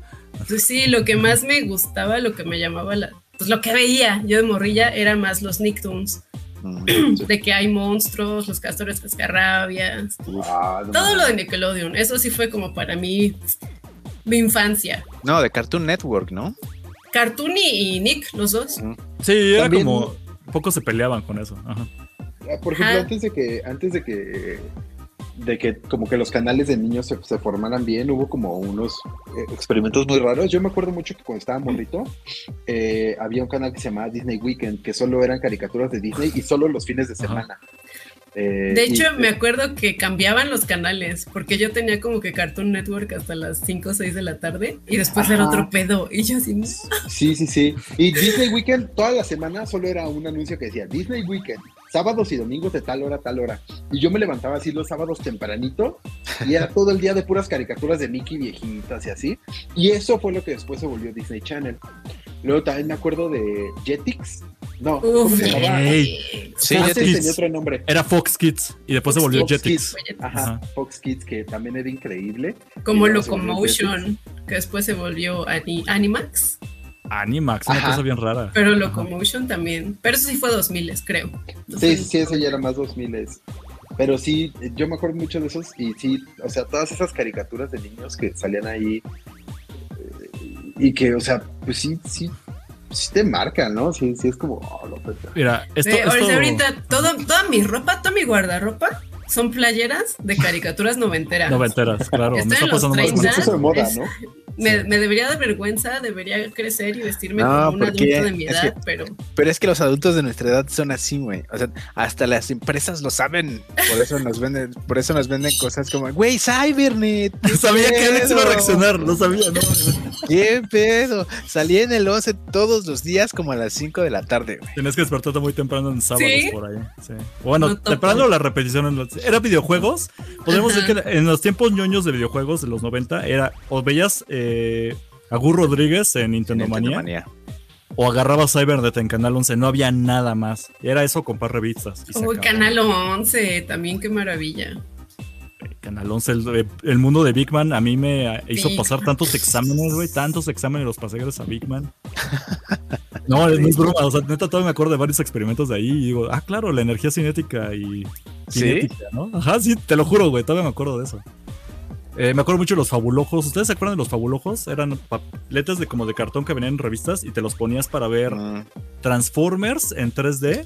[SPEAKER 2] pues sí, lo que más me gustaba, lo que me llamaba la. Pues lo que veía yo de morrilla era más los Nicktoons,
[SPEAKER 4] Mm,
[SPEAKER 2] de que hay monstruos, los castores cascarrabias,
[SPEAKER 5] Ah, no
[SPEAKER 2] todo lo de Nickelodeon. Eso sí fue como para mí mi infancia.
[SPEAKER 4] No, de Cartoon Network, ¿no?
[SPEAKER 2] Cartoon y y Nick, los dos.
[SPEAKER 3] Sí, era
[SPEAKER 5] También-
[SPEAKER 3] como. Pocos se peleaban con eso. Ajá.
[SPEAKER 5] Ah, Por ejemplo,
[SPEAKER 2] Ajá.
[SPEAKER 5] antes de que, antes de que, de que como que los canales de niños se, se formaran bien, hubo como unos eh, experimentos muy raros. Yo me acuerdo mucho que cuando estaba morrito, eh, había un canal que se llamaba Disney Weekend, que solo eran caricaturas de Disney y solo los fines de
[SPEAKER 3] Ajá.
[SPEAKER 5] Eh,
[SPEAKER 2] De hecho,
[SPEAKER 5] y-
[SPEAKER 2] me acuerdo que cambiaban los canales, porque yo tenía como que Cartoon Network hasta las 5 o 6 de la tarde y después era otro pedo. Y yo así,
[SPEAKER 5] Sí, sí, sí. Y Disney Weekend, toda la semana solo era un anuncio que decía Disney Weekend, sábados y domingos de tal hora tal hora. Y yo me levantaba así los sábados tempranito y era todo el día de puras caricaturas de Mickey viejitas y así. Y eso fue lo que después se volvió Disney Channel. Luego también me acuerdo de Jetix. No, ¿cómo
[SPEAKER 2] Uf,
[SPEAKER 5] se llamaba?
[SPEAKER 3] Ey.
[SPEAKER 4] Sí,
[SPEAKER 3] Jetix.
[SPEAKER 5] tenía otro nombre.
[SPEAKER 3] Era Fox Kids y después se volvió. Jetix.
[SPEAKER 5] Fox
[SPEAKER 2] Kids.
[SPEAKER 5] Ajá. Fox Kids, que también era increíble.
[SPEAKER 2] como Locomotion, que después se volvió Ani- Animax,
[SPEAKER 3] Animax, una
[SPEAKER 5] Ajá.
[SPEAKER 3] cosa bien rara.
[SPEAKER 2] pero
[SPEAKER 3] Ajá.
[SPEAKER 2] Locomotion también. Pero eso sí fue 2000, creo.
[SPEAKER 5] Sí, sí, sí, eso ya era más 2000. Pero sí, yo me acuerdo mucho de esos y sí, o sea, todas esas caricaturas de niños que salían ahí y que, o sea, pues sí, sí, sí te marcan, ¿no? Sí, sí es como, oh, lo peta.
[SPEAKER 3] Mira, esto,
[SPEAKER 2] Eh, ahorita,
[SPEAKER 3] esto-
[SPEAKER 2] ahorita todo, toda mi ropa, toda mi guardarropa son playeras de caricaturas noventeras.
[SPEAKER 3] noventeras, claro. Me está pasando más
[SPEAKER 5] Se
[SPEAKER 3] con
[SPEAKER 2] ¿Ya?
[SPEAKER 5] puso de moda,
[SPEAKER 2] Es-
[SPEAKER 5] ¿no?
[SPEAKER 2] Me, me debería dar vergüenza, debería crecer y vestirme
[SPEAKER 4] No,
[SPEAKER 2] como un
[SPEAKER 4] porque
[SPEAKER 2] adulto de mi
[SPEAKER 4] es
[SPEAKER 2] edad,
[SPEAKER 4] que-
[SPEAKER 2] pero
[SPEAKER 4] Pero es que los adultos de nuestra edad son así, güey. O sea, hasta las empresas lo saben. Por eso nos venden, por eso nos venden cosas como, güey, Cybernet. ¿qué
[SPEAKER 3] Sabía que Alex iba a
[SPEAKER 4] pedo?
[SPEAKER 3] reaccionar, lo sabía, ¿no?
[SPEAKER 4] ¿Qué pedo? Salí en el 11 todos los días como a las 5 de la tarde, güey.
[SPEAKER 3] Tienes que despertarte muy temprano en sábados
[SPEAKER 2] ¿Sí?
[SPEAKER 3] por ahí. Sí. Bueno,
[SPEAKER 2] No
[SPEAKER 3] temprano la repetición. En los- era videojuegos. Podemos decir que en los tiempos ñoños de videojuegos de los 90 era o veías eh, a Gus Rodríguez en Nintendo Manía
[SPEAKER 4] Manía.
[SPEAKER 3] o agarrabas Cybernet en Canal 11. No había nada más. Era eso con par revistas. acabó.
[SPEAKER 2] Canal 11, también qué maravilla.
[SPEAKER 3] Canal 11, el, el mundo de Big Man a mí me eh, hizo
[SPEAKER 2] Big
[SPEAKER 3] pasar tantos exámenes, güey, tantos exámenes los pasé gracias a Big Man. No, no es broma, o sea, neta todavía me acuerdo de varios experimentos de ahí y digo, ah, claro, la energía cinética y
[SPEAKER 4] ¿Sí?
[SPEAKER 3] cinética, ¿no? Ajá, sí, te lo juro, güey, todavía me acuerdo de eso. Eh, me acuerdo mucho de los fabulojos. ¿Ustedes se acuerdan de los fabulojos? Eran papeletas de como de cartón que venían en revistas y te los ponías para ver
[SPEAKER 4] Mm,
[SPEAKER 3] Transformers en 3D,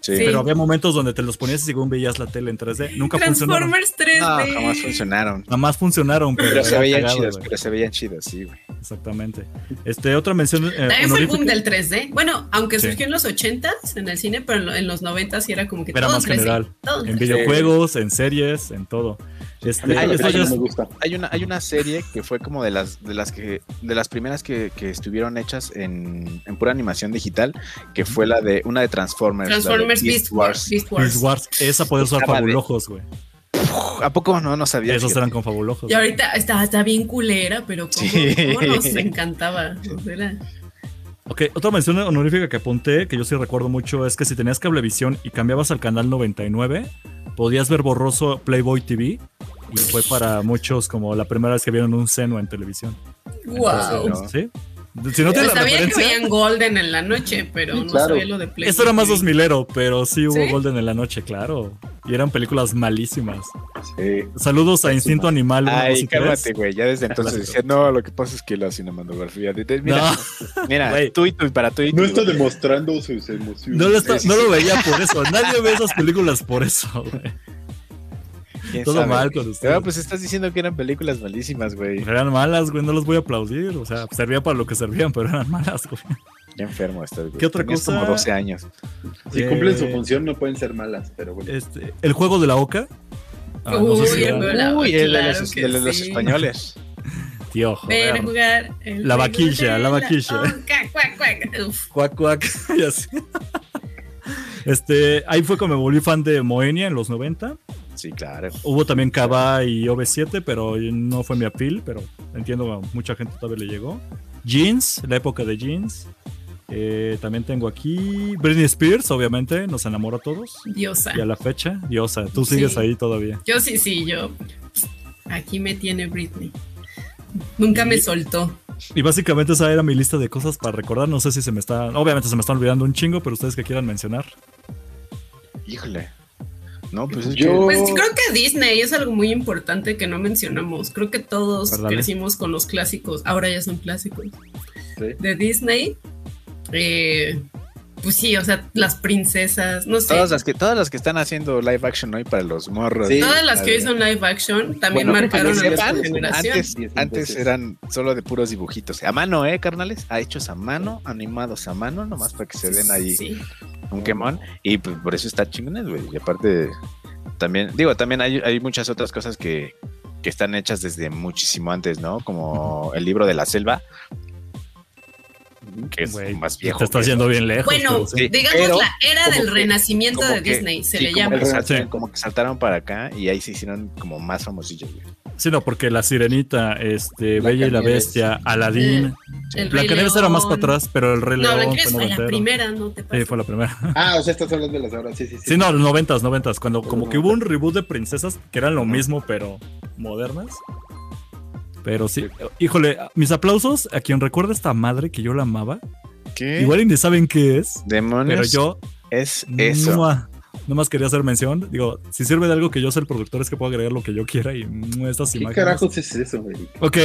[SPEAKER 4] sí.
[SPEAKER 3] Pero había momentos donde te los ponías y según veías la tele en 3D. Nunca funcionaron.
[SPEAKER 2] Transformers 3D.
[SPEAKER 4] No, jamás funcionaron.
[SPEAKER 3] Jamás funcionaron, pero,
[SPEAKER 4] Pero se veían
[SPEAKER 3] cagado,
[SPEAKER 4] chidos,
[SPEAKER 3] güey.
[SPEAKER 4] pero se veían chidos, sí, güey.
[SPEAKER 3] Exactamente. Este, otra mención. eh,
[SPEAKER 2] También fue el boom del 3D. Bueno, aunque
[SPEAKER 3] Sí.
[SPEAKER 2] surgió en los 80s en el cine, pero en, lo- en los 90s sí era como que
[SPEAKER 3] Era
[SPEAKER 2] todo
[SPEAKER 3] más
[SPEAKER 2] 3D,
[SPEAKER 3] general.
[SPEAKER 2] todo
[SPEAKER 3] En
[SPEAKER 2] 3D.
[SPEAKER 3] videojuegos, en series, en todo. Este,
[SPEAKER 5] que no me gusta.
[SPEAKER 4] Hay una, hay una serie que fue como de las, de las que, de las primeras que, que estuvieron hechas en, en pura animación digital, que fue la de una de Transformers. la de
[SPEAKER 2] Transformers Beast Wars. Beast Wars.
[SPEAKER 3] Beast Wars. Esa puede usar fabulojos, güey.
[SPEAKER 4] ¿A poco no? No sabía.
[SPEAKER 3] Esos
[SPEAKER 4] fíjate.
[SPEAKER 3] eran con fabulojos.
[SPEAKER 2] Y ahorita está, está bien culera, pero como,
[SPEAKER 4] Sí.
[SPEAKER 2] nos encantaba. Era-
[SPEAKER 3] Ok, otra mención honorífica que apunté, que yo sí recuerdo mucho, es que si tenías cablevisión y cambiabas al canal 99, podías ver borroso Playboy TV. Y fue para muchos como la primera vez que vieron un seno en televisión.
[SPEAKER 2] Wow.
[SPEAKER 4] no.
[SPEAKER 3] ¿Sí? Si no
[SPEAKER 2] Pues
[SPEAKER 3] tienes la
[SPEAKER 2] sabía que veían Golden en la noche, pero
[SPEAKER 5] Sí,
[SPEAKER 2] no
[SPEAKER 5] claro.
[SPEAKER 2] sabía lo de Play.
[SPEAKER 3] esto era más 2000ero, pero sí hubo
[SPEAKER 2] ¿Sí?
[SPEAKER 3] Golden en la noche, claro. Y eran películas malísimas.
[SPEAKER 5] Sí.
[SPEAKER 3] Saludos a Instinto Animal. dos
[SPEAKER 4] Ay, cálmate, güey. Ya desde entonces decía, no, lo que pasa es que la cinematografía. de- de- Mira, mira,
[SPEAKER 3] Güey.
[SPEAKER 4] tú y tú, para tú y tú.
[SPEAKER 5] No está demostrando sus emociones.
[SPEAKER 3] No lo, está-
[SPEAKER 4] Sí, sí,
[SPEAKER 3] no lo veía por eso. Nadie ve esas películas por eso, güey.
[SPEAKER 4] ¿Quién
[SPEAKER 3] todo
[SPEAKER 4] sabe,
[SPEAKER 3] mal con ustedes.
[SPEAKER 4] Ah, pues estás diciendo que eran películas malísimas, güey.
[SPEAKER 3] Eran malas, güey. No los voy a aplaudir. O sea, servía para lo que servían, pero eran malas, güey.
[SPEAKER 4] Qué enfermo estás, güey.
[SPEAKER 3] ¿Qué otra
[SPEAKER 4] Tenías
[SPEAKER 3] cosa?
[SPEAKER 4] como 12 años.
[SPEAKER 5] Si cumplen su
[SPEAKER 3] Eh,
[SPEAKER 5] función, no pueden ser malas, pero bueno.
[SPEAKER 3] Este, el juego de la oca. Ah, no sé
[SPEAKER 2] Uy,
[SPEAKER 3] si
[SPEAKER 2] el de la-
[SPEAKER 4] Uy, el de los,
[SPEAKER 2] que
[SPEAKER 4] de los
[SPEAKER 2] sí.
[SPEAKER 4] españoles.
[SPEAKER 3] Tío,
[SPEAKER 2] Ven a
[SPEAKER 3] joder.
[SPEAKER 2] jugar. el
[SPEAKER 3] La vaquilla, la vaquilla.
[SPEAKER 2] cuac, cuac. Uf.
[SPEAKER 3] Cuac, cuac. y así. Este, ahí fue como me volví fan de Moenia en los 90.
[SPEAKER 4] Sí, claro.
[SPEAKER 3] Hubo también Kaba y OV7, pero no fue mi appeal, pero entiendo que a mucha gente todavía le llegó. Jeans, la época de Jeans. Eh, también tengo aquí Britney Spears, obviamente, nos enamora a todos.
[SPEAKER 2] Diosa.
[SPEAKER 3] Y a la fecha, Diosa, tú sigues
[SPEAKER 2] Sí.
[SPEAKER 3] ahí todavía.
[SPEAKER 2] Yo sí, sí, yo. Aquí me tiene Britney. Nunca me soltó.
[SPEAKER 3] Y básicamente esa era mi lista de cosas para recordar. No sé si se me está. Obviamente se me están olvidando un chingo, pero ustedes que quieran mencionar.
[SPEAKER 4] Híjole. No, pues es
[SPEAKER 5] Yo-
[SPEAKER 2] Pues creo que Disney es algo muy importante que no mencionamos. Creo que todos crecimos con los clásicos. Ahora ya son clásicos.
[SPEAKER 5] Sí.
[SPEAKER 2] De Disney. Eh, pues sí, o sea, las princesas, no sé.
[SPEAKER 4] todas las que todas las que están haciendo live action hoy para los morros.
[SPEAKER 5] Sí.
[SPEAKER 2] Todas las que hoy son live action también
[SPEAKER 5] Bueno,
[SPEAKER 2] marcaron a nuestra generación.
[SPEAKER 4] Antes, antes eran solo de puros dibujitos. A mano, ¿eh, carnales? Ha hechos a mano, animados a mano, nomás para que se den ahí
[SPEAKER 2] Sí.
[SPEAKER 4] un quemón. Y pues, por eso está chingones, güey. Y aparte, también, digo, también hay, hay muchas otras cosas que, que están hechas desde muchísimo antes, ¿no? Como el libro de la selva, que es más viejo.
[SPEAKER 3] Te estás
[SPEAKER 4] que
[SPEAKER 3] yendo bien lejos.
[SPEAKER 2] Bueno,
[SPEAKER 3] sí.
[SPEAKER 2] digamos
[SPEAKER 4] pero
[SPEAKER 2] la era del
[SPEAKER 4] que-
[SPEAKER 2] renacimiento de
[SPEAKER 4] que-
[SPEAKER 2] Disney, se
[SPEAKER 4] sí,
[SPEAKER 2] le
[SPEAKER 4] como
[SPEAKER 2] llama.
[SPEAKER 3] Sí.
[SPEAKER 4] como que saltaron para acá y ahí se hicieron como más famosillos, güey.
[SPEAKER 3] Sí, no, porque la sirenita, este, Bella y la. Bestia,
[SPEAKER 2] Rey
[SPEAKER 3] Blancanieves era más para atrás, pero el Rey
[SPEAKER 2] No,
[SPEAKER 3] León
[SPEAKER 2] Blancanieves
[SPEAKER 3] fue
[SPEAKER 2] fue la primera, no te
[SPEAKER 3] Sí, fue la primera.
[SPEAKER 5] Ah, o sea, estás hablando de las ahora. Sí, sí, sí.
[SPEAKER 3] Sí, no, los noventas, noventas, cuando como que hubo un reboot de princesas que eran lo mismo, pero modernas. Pero sí, híjole, mis aplausos a quien recuerda esta madre que yo la amaba.
[SPEAKER 4] ¿Qué?
[SPEAKER 3] Igual ni saben qué es,
[SPEAKER 4] Demonios
[SPEAKER 3] pero yo
[SPEAKER 4] es eso.
[SPEAKER 3] mua, nomás quería hacer mención. Digo, si sirve de algo que yo sea el productor es que puedo agregar lo que yo quiera y estas
[SPEAKER 5] ¿Qué
[SPEAKER 3] imágenes.
[SPEAKER 5] carajos es eso, Eric?
[SPEAKER 3] Ok,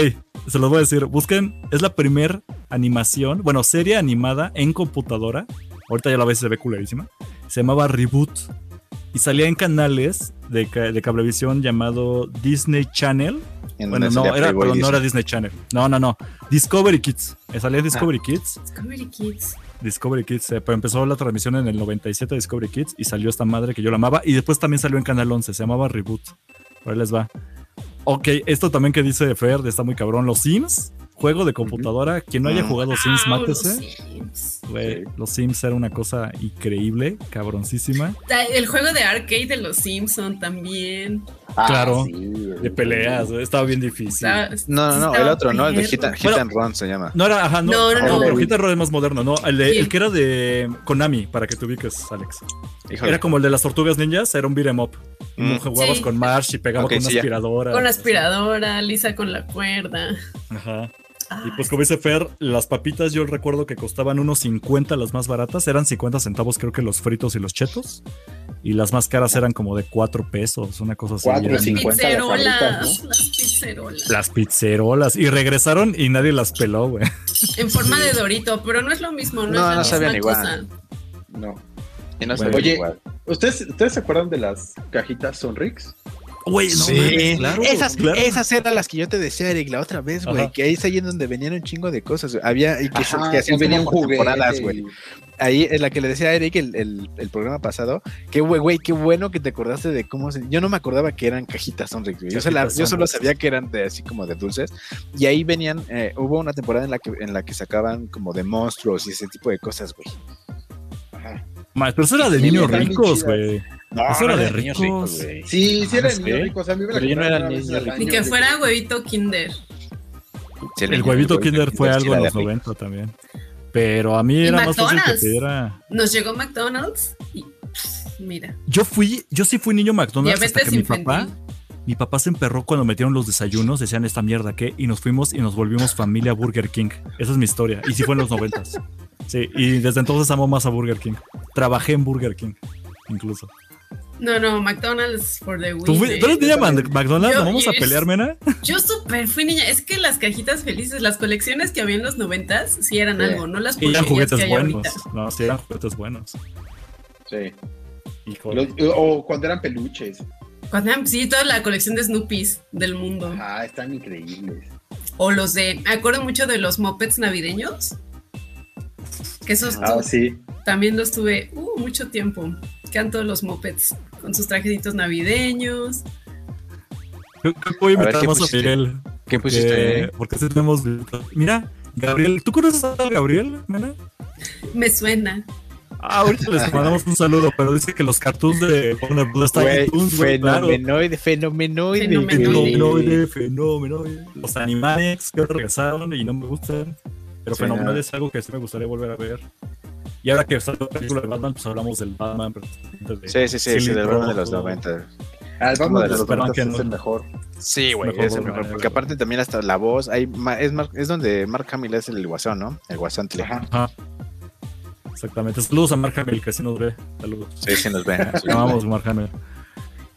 [SPEAKER 3] se los voy a decir. Busquen, es la primer animación, bueno, serie animada en computadora. Ahorita ya la ves, se ve culerísima. Se llamaba Reboot. Y salía en canales de, de cablevisión llamado Disney Channel
[SPEAKER 4] En
[SPEAKER 3] Bueno, no, era, perdón, no era
[SPEAKER 4] Disney.
[SPEAKER 3] Disney Channel. No, no, no. Discovery Kids. Salía Discovery Kids.
[SPEAKER 2] Discovery Kids.
[SPEAKER 3] Discovery Kids. eh, pero empezó la transmisión en el 97 de Discovery Kids y salió esta madre que yo la amaba. Y después también salió en Canal 11. Se llamaba Reboot. Por ahí les va. Ok, esto también que dice Fer, está muy cabrón. Los Sims, juego de computadora. Quien no haya
[SPEAKER 4] Mm.
[SPEAKER 3] jugado Sims,
[SPEAKER 2] Ah, los
[SPEAKER 3] mátese.
[SPEAKER 2] Sims.
[SPEAKER 3] Güey,
[SPEAKER 5] Sí.
[SPEAKER 3] Los Sims era una cosa increíble, cabroncísima.
[SPEAKER 2] El juego de arcade de los Simpson también.
[SPEAKER 5] Ah,
[SPEAKER 3] Claro,
[SPEAKER 5] sí.
[SPEAKER 3] De peleas, güey, estaba bien difícil.
[SPEAKER 4] No, no, no, el otro, ¿no? El de. Hit, and- Hit
[SPEAKER 3] Bueno,
[SPEAKER 4] and Run se llama.
[SPEAKER 3] No era, ajá, no.
[SPEAKER 2] No, no,
[SPEAKER 3] no,
[SPEAKER 5] no.
[SPEAKER 3] pero Hit and Run es más moderno, no. El, de,
[SPEAKER 2] Sí.
[SPEAKER 3] el que era de Konami, para que te ubiques, Alex.
[SPEAKER 4] Híjole.
[SPEAKER 3] Era como el de las tortugas ninjas, era un beat 'em up.
[SPEAKER 4] Mm.
[SPEAKER 3] Jugabas
[SPEAKER 2] Sí.
[SPEAKER 3] con Marsh y pegaba
[SPEAKER 4] Ok,
[SPEAKER 3] con una aspiradora.
[SPEAKER 2] Con aspiradora, lisa con la cuerda.
[SPEAKER 3] Ajá.
[SPEAKER 2] Ah,
[SPEAKER 3] Y pues como dice Fer, las papitas yo recuerdo que costaban unos 50 las más baratas, eran 50 centavos creo que los fritos y los chetos. Y las más caras eran como de 4 pesos, una cosa así.
[SPEAKER 5] Cuatro,
[SPEAKER 3] Eran
[SPEAKER 5] cinco. 50 las
[SPEAKER 2] pizzerolas,
[SPEAKER 5] sabritas,
[SPEAKER 2] las pizzerolas.
[SPEAKER 3] Las pizzerolas. Y regresaron y nadie las peló, güey.
[SPEAKER 2] En forma de dorito, pero no es lo mismo, no,
[SPEAKER 4] No,
[SPEAKER 2] es la
[SPEAKER 4] no
[SPEAKER 2] misma
[SPEAKER 4] sabían igual.
[SPEAKER 2] cosa.
[SPEAKER 5] No.
[SPEAKER 4] Y no
[SPEAKER 3] Bueno,
[SPEAKER 4] sabía
[SPEAKER 5] oye,
[SPEAKER 4] igual.
[SPEAKER 5] ¿Ustedes, ¿Ustedes se acuerdan de las cajitas Sonrix?
[SPEAKER 3] Güey, no, mames, claro,
[SPEAKER 4] esas,
[SPEAKER 3] claro.
[SPEAKER 4] esas eran las que yo te decía, Eric, la otra vez, güey.
[SPEAKER 3] Ajá.
[SPEAKER 4] Que ahí es ahí en donde venían un chingo de cosas. Había y que, se-
[SPEAKER 5] Ajá,
[SPEAKER 4] que hacían
[SPEAKER 5] y venía un
[SPEAKER 4] como por
[SPEAKER 5] juguete.
[SPEAKER 4] temporadas, güey. Ahí es la que le decía a Eric el, el, el programa pasado. Que güey, güey, qué bueno que te acordaste de cómo se. Yo no me acordaba que eran cajitas Sonrix, güey. Yo, sola- yo solo sabía que eran de así como de dulces. Y ahí venían, eh, hubo una temporada en la que en la que sacaban como de monstruos y ese tipo de cosas, güey.
[SPEAKER 5] Ajá.
[SPEAKER 3] Ma, Pero eso era de
[SPEAKER 5] Sí,
[SPEAKER 3] niños ricos, güey.
[SPEAKER 4] No,
[SPEAKER 3] Eso era de
[SPEAKER 4] niños
[SPEAKER 3] ricos.
[SPEAKER 4] güey.
[SPEAKER 5] Sí, sí eran
[SPEAKER 4] Sí.
[SPEAKER 5] niños ricos. A mí me la
[SPEAKER 4] Pero yo no era niño rico.
[SPEAKER 2] Ni que
[SPEAKER 5] de-
[SPEAKER 2] fuera huevito Kinder.
[SPEAKER 4] Sí,
[SPEAKER 3] El huevito Kinder fue algo en los
[SPEAKER 4] Sí,
[SPEAKER 3] 90 también. Pero a mí
[SPEAKER 2] Y
[SPEAKER 3] era más fácil que
[SPEAKER 2] McDonald's.
[SPEAKER 3] pidiera.
[SPEAKER 2] Nos llegó McDonald's y mira,
[SPEAKER 3] Yo fui, yo sí fui niño McDonald's hasta que mi papá, mi papá se emperró cuando metieron los desayunos, decían esta mierda qué, y nos fuimos y nos volvimos familia Burger King. Esa es mi historia. Y sí fue en los noventas. Sí, y desde entonces amo más a Burger King. Trabajé en Burger King, incluso.
[SPEAKER 2] No, no, McDonald's for the
[SPEAKER 3] ¿Tú,
[SPEAKER 2] win.
[SPEAKER 3] fui- tú eres niña McDonald's?
[SPEAKER 2] Yo-
[SPEAKER 3] ¿No vamos a pelear, mena?
[SPEAKER 2] Yo súper fui niña. Es que las cajitas felices, las colecciones que había en los noventas, sí eran
[SPEAKER 5] Sí.
[SPEAKER 2] algo, no las
[SPEAKER 3] Y eran
[SPEAKER 2] que
[SPEAKER 3] juguetes
[SPEAKER 2] hay
[SPEAKER 3] buenos.
[SPEAKER 2] ahorita.
[SPEAKER 3] No, sí, eran juguetes buenos.
[SPEAKER 5] Sí.
[SPEAKER 3] Híjole.
[SPEAKER 5] Los- o cuando eran peluches.
[SPEAKER 2] Cuando eran- sí, toda la colección de Snoopies del mundo.
[SPEAKER 5] Ah, están increíbles.
[SPEAKER 2] O los de, me acuerdo mucho de los mopeds navideños. Que esos
[SPEAKER 5] Ah, sí.
[SPEAKER 2] también los tuve uh, mucho tiempo. Quedan todos los mopeds con sus trajecitos navideños.
[SPEAKER 3] Que voy a
[SPEAKER 4] A ver,
[SPEAKER 3] invitar
[SPEAKER 4] ¿qué
[SPEAKER 3] más a? Miguel.
[SPEAKER 4] ¿Qué pusiste?
[SPEAKER 3] Porque,
[SPEAKER 4] eh?
[SPEAKER 3] porque tenemos. Mira, Gabriel. ¿Tú conoces a Gabriel, mena?
[SPEAKER 2] Me suena.
[SPEAKER 3] Ah, ahorita les mandamos un saludo, pero dice que los cartoons de Warner Bros. están
[SPEAKER 4] fenomenoide, fenomenoide.
[SPEAKER 2] Fenomenoide.
[SPEAKER 3] Fenomenoide. Los Animaniacs que regresaron y no me gustan. Pero
[SPEAKER 4] Sí,
[SPEAKER 3] Fenomenoide
[SPEAKER 4] no.
[SPEAKER 3] es algo que sí me gustaría volver a ver. Y ahora que salió la película de Batman, pues hablamos del Batman. de
[SPEAKER 4] Sí, sí, sí, sí, del Batman de los
[SPEAKER 3] Rojo.
[SPEAKER 4] 90.
[SPEAKER 5] Ah, el Batman
[SPEAKER 4] de los
[SPEAKER 5] los
[SPEAKER 3] Superman
[SPEAKER 5] 90
[SPEAKER 3] que
[SPEAKER 5] es
[SPEAKER 3] no-
[SPEAKER 5] el mejor.
[SPEAKER 4] Sí, güey, es el mejor.
[SPEAKER 3] eh,
[SPEAKER 4] Porque aparte también hasta la voz, hay es, donde Mark Hamill es el guasón, ¿no? El guasón.
[SPEAKER 5] Ajá.
[SPEAKER 3] Ajá. Exactamente. Saludos a Mark Hamill, que sí nos ve. Saludos.
[SPEAKER 4] Sí, sí nos ven. sí.
[SPEAKER 3] Amamos Mark Hamill.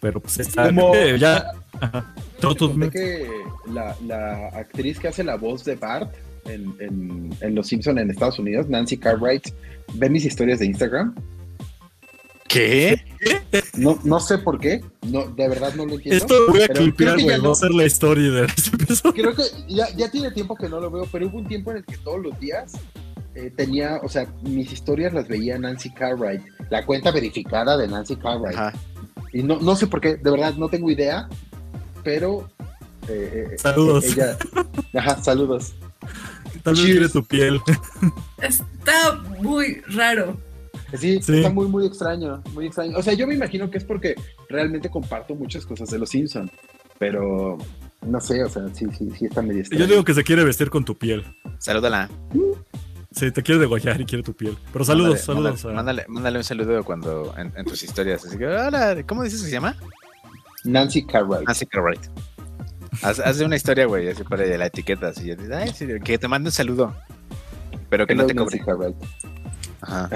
[SPEAKER 3] Pero pues está.
[SPEAKER 5] Como-
[SPEAKER 3] ya. Ajá.
[SPEAKER 5] Conté que la, la actriz que hace la voz de Bart en, en, en Los Simpson en Estados Unidos, Nancy Cartwright, ve mis historias de Instagram.
[SPEAKER 4] ¿Qué?
[SPEAKER 5] No, no sé por qué, no, de verdad no lo entiendo.
[SPEAKER 3] Esto voy a clipear, güey.
[SPEAKER 5] ya
[SPEAKER 3] Va a
[SPEAKER 5] no.
[SPEAKER 3] ser la historia de este.
[SPEAKER 5] Creo que ya, ya tiene tiempo que no lo veo, pero hubo un tiempo en el que todos los días eh, tenía, o sea, mis historias las veía Nancy Cartwright, la cuenta verificada de Nancy Cartwright.
[SPEAKER 4] Ajá.
[SPEAKER 5] Y no, no sé por qué, de verdad no tengo idea, pero... eh, eh,
[SPEAKER 3] Saludos.
[SPEAKER 5] Ella, ajá, saludos.
[SPEAKER 3] Tal vez quiere tu piel.
[SPEAKER 2] Está muy raro.
[SPEAKER 5] Sí,
[SPEAKER 3] Sí.
[SPEAKER 5] está muy, muy extraño, muy extraño. O sea, yo me imagino que es porque realmente comparto muchas cosas de los Simpsons, pero no sé, o sea, sí, sí, sí está medio extraño.
[SPEAKER 3] Yo digo que se quiere vestir con tu piel.
[SPEAKER 4] Salúdala.
[SPEAKER 3] Sí, te quiere degollar y quiere tu piel. Pero saludos,
[SPEAKER 4] Mándale,
[SPEAKER 3] saludos. a-
[SPEAKER 4] Mándale, mándale un saludo cuando en, en tus historias. Así que, hola, ¿cómo dices que se llama?
[SPEAKER 5] Nancy Cartwright.
[SPEAKER 4] Nancy Cartwright. Haz, haz una historia, güey, así para la etiqueta. Así, ay, sí, que te mande un saludo. Pero que no te cobre. Ajá.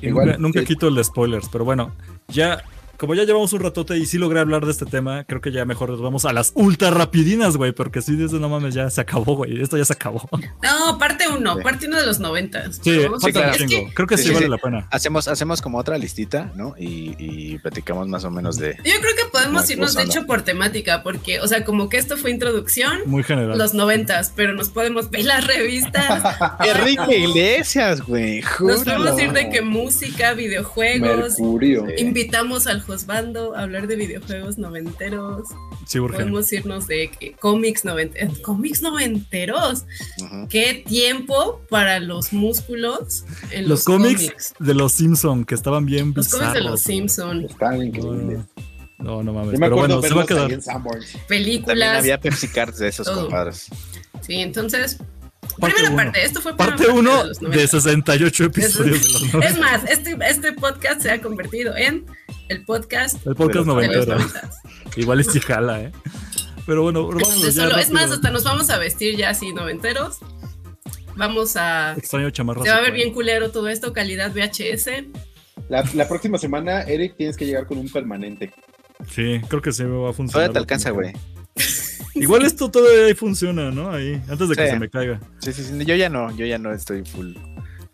[SPEAKER 5] igual,
[SPEAKER 3] nunca nunca
[SPEAKER 5] sí.
[SPEAKER 3] quito el spoilers, pero bueno, ya como ya llevamos un ratote y sí logré hablar de este tema, creo que ya mejor nos vamos a las ultra rapidinas, güey, porque si dices, no mames, ya se acabó, güey, esto ya se acabó.
[SPEAKER 2] No, parte uno,
[SPEAKER 4] Sí.
[SPEAKER 2] parte uno de los noventas.
[SPEAKER 3] Sí,
[SPEAKER 2] Vamos a-
[SPEAKER 3] falta un
[SPEAKER 4] claro.
[SPEAKER 2] es
[SPEAKER 3] chingo.
[SPEAKER 2] que
[SPEAKER 3] Creo que sí,
[SPEAKER 4] Sí, sí,
[SPEAKER 3] vale
[SPEAKER 4] sí.
[SPEAKER 3] la pena.
[SPEAKER 4] Hacemos, hacemos como otra listita, ¿no? Y, y platicamos más o menos de.
[SPEAKER 2] yo creo que podemos irnos, de hecho, por temática, porque, o sea, como que esto fue introducción,
[SPEAKER 3] Muy general.
[SPEAKER 2] los noventas, pero nos podemos ver las revistas.
[SPEAKER 4] Enrique Iglesias, güey.
[SPEAKER 2] Nos podemos ir de que música, videojuegos.
[SPEAKER 5] Mercurio.
[SPEAKER 2] Invitamos al Josbando hablar de videojuegos noventeros.
[SPEAKER 3] Sí.
[SPEAKER 2] Podemos irnos de cómics noventeros. Cómics noventeros.
[SPEAKER 4] Ujú.
[SPEAKER 2] Qué tiempo para los músculos en
[SPEAKER 3] Los
[SPEAKER 2] los,
[SPEAKER 3] cómics de los Simpson que estaban bien
[SPEAKER 2] Los cómics de los
[SPEAKER 3] bizarros.
[SPEAKER 2] Simpson,
[SPEAKER 5] Están increíbles.
[SPEAKER 3] No, no mames.
[SPEAKER 5] Yo me
[SPEAKER 3] Pero
[SPEAKER 5] acuerdo
[SPEAKER 3] bueno, se va a quedar.
[SPEAKER 5] Sanborns.
[SPEAKER 4] También
[SPEAKER 2] películas.
[SPEAKER 4] había Pepsi Cards de esos
[SPEAKER 2] Todo.
[SPEAKER 4] compadres.
[SPEAKER 2] Sí, entonces,
[SPEAKER 3] Parte
[SPEAKER 2] primera
[SPEAKER 3] uno.
[SPEAKER 2] parte, esto fue
[SPEAKER 3] Parte 1
[SPEAKER 2] los
[SPEAKER 3] de
[SPEAKER 2] 90.
[SPEAKER 3] 68 episodios de los 90.
[SPEAKER 2] Es más, este, este podcast se ha convertido en el podcast
[SPEAKER 3] El podcast noventero. Igual y sí jala, ¿eh? Pero bueno,
[SPEAKER 2] Donde
[SPEAKER 3] vámonos ya
[SPEAKER 2] solo- es más, hasta nos vamos a vestir ya así noventeros. Vamos a.
[SPEAKER 3] Extraño chamarras.
[SPEAKER 2] Se va a ver bien culero todo esto, calidad VHS.
[SPEAKER 5] La, la próxima semana, Eric, tienes que llegar con un permanente.
[SPEAKER 3] Sí, creo que sí me va a funcionar.
[SPEAKER 4] Todavía te alcanza, güey.
[SPEAKER 3] Igual esto todavía ahí funciona, ¿no? Ahí, antes de que se me caiga.
[SPEAKER 4] Sí, sí, sí. Yo ya no, yo ya no estoy full.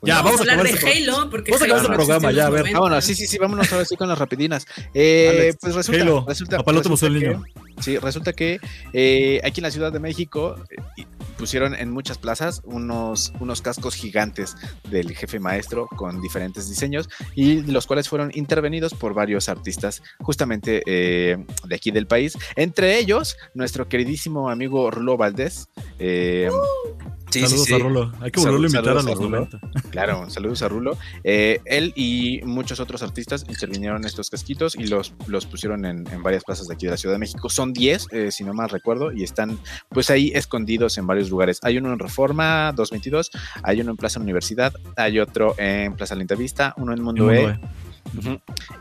[SPEAKER 3] Ya,
[SPEAKER 2] Vamos,
[SPEAKER 3] vamos
[SPEAKER 2] a hablar de
[SPEAKER 3] este
[SPEAKER 2] Halo, porque
[SPEAKER 3] vamos a acabar este programa, ya, a ver.
[SPEAKER 2] 90.
[SPEAKER 4] Vámonos, sí, sí, sí, vámonos ahora sí con las rapidinas. Eh,
[SPEAKER 3] Alex,
[SPEAKER 4] pues resulta,
[SPEAKER 3] Halo,
[SPEAKER 4] resulta, resulta que-
[SPEAKER 3] Niño.
[SPEAKER 4] Sí, resulta que eh, aquí en la Ciudad de México eh, pusieron en muchas plazas unos, unos cascos gigantes del jefe maestro con diferentes diseños y los cuales fueron intervenidos por varios artistas justamente eh, de aquí del país. Entre ellos, nuestro queridísimo amigo Rulo Valdés. eh, sí, sí,
[SPEAKER 3] Saludos
[SPEAKER 4] sí.
[SPEAKER 3] a Rulo. Hay que
[SPEAKER 4] Salud-
[SPEAKER 3] volverlo a invitar a
[SPEAKER 4] Rulo.
[SPEAKER 3] 90.
[SPEAKER 4] Claro, saludos a Rulo. Eh, él y muchos otros artistas intervinieron en estos casquitos y los, los pusieron en, en varias plazas de aquí de la Ciudad de México. Son 10, eh, si no mal recuerdo, y están pues ahí escondidos en varios lugares. Hay uno en Reforma 222, hay uno en Plaza Universidad, hay otro en Plaza Lindavista, uno en Mundo, E,
[SPEAKER 3] Mundo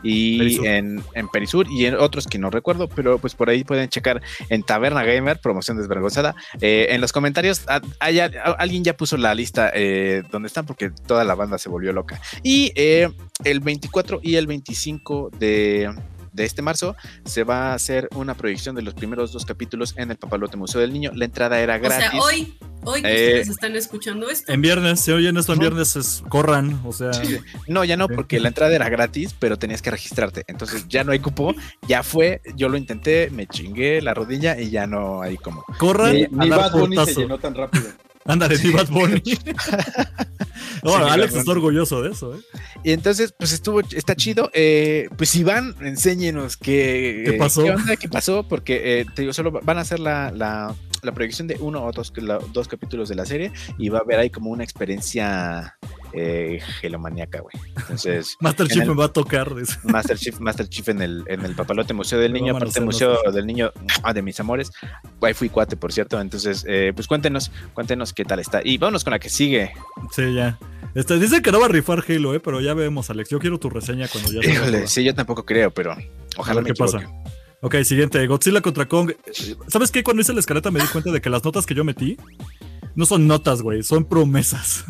[SPEAKER 4] Y
[SPEAKER 3] Perisur.
[SPEAKER 4] en, en Perisur y en otros que no recuerdo, pero pues por ahí pueden checar en Taberna Gamer, promoción desvergonzada. Eh, en los comentarios, a- hay a- a- alguien ya puso la lista eh, donde están porque toda la banda se volvió loca. Y eh, el 24 y el 25 de, de este marzo se va a hacer una proyección de los primeros dos capítulos en el Papalote Museo del Niño. La entrada era
[SPEAKER 2] O
[SPEAKER 4] gratis.
[SPEAKER 2] sea, hoy, hoy que
[SPEAKER 4] Eh,
[SPEAKER 2] ustedes están escuchando esto.
[SPEAKER 3] En viernes, si oyen esto en viernes, es- corran. O sea,
[SPEAKER 4] Sí, sí. No, ya no, porque la entrada era gratis, pero tenías que registrarte. Entonces ya no hay cupo, ya fue, yo lo intenté, me chingué la rodilla y ya no hay como.
[SPEAKER 3] corran.
[SPEAKER 5] Ni,
[SPEAKER 3] a
[SPEAKER 5] ni Bad Bunny se llenó tan rápido.
[SPEAKER 3] Ándale, ni Bad Bunny. no,
[SPEAKER 4] Sí,
[SPEAKER 3] Alex está orgulloso de eso, ¿eh?
[SPEAKER 4] Y entonces, pues estuvo, está chido. Eh, pues Iván, enséñenos qué,
[SPEAKER 3] ¿Qué pasó?
[SPEAKER 4] ¿Qué onda? ¿Qué pasó? Porque eh, te digo, solo van a hacer la, la, la proyección de uno o dos, la- dos capítulos de la serie y va a haber ahí como una experiencia eh, gelomaníaca, güey. Entonces,
[SPEAKER 3] Master
[SPEAKER 4] En
[SPEAKER 3] Chief
[SPEAKER 4] el-
[SPEAKER 3] me va a tocar.
[SPEAKER 4] Master Chief, Master Chief en el, en el Papalote Museo del Niño, aparte Museo del Niño ah, de mis amores. Ahí fui cuate, por cierto. Entonces, eh, pues cuéntenos, cuéntenos qué tal está. Y vámonos con la que sigue.
[SPEAKER 3] Sí, ya. Este, dice que no va a rifar Halo, ¿eh? Pero ya vemos, Alex. Yo quiero tu reseña cuando ya
[SPEAKER 4] Híjole, sí, yo tampoco creo, pero ojalá me
[SPEAKER 3] qué pasa. Ok, siguiente. Godzilla contra Kong. ¿Sabes qué? Cuando hice la escaleta me di cuenta de que las notas que yo metí no son notas, güey, son promesas.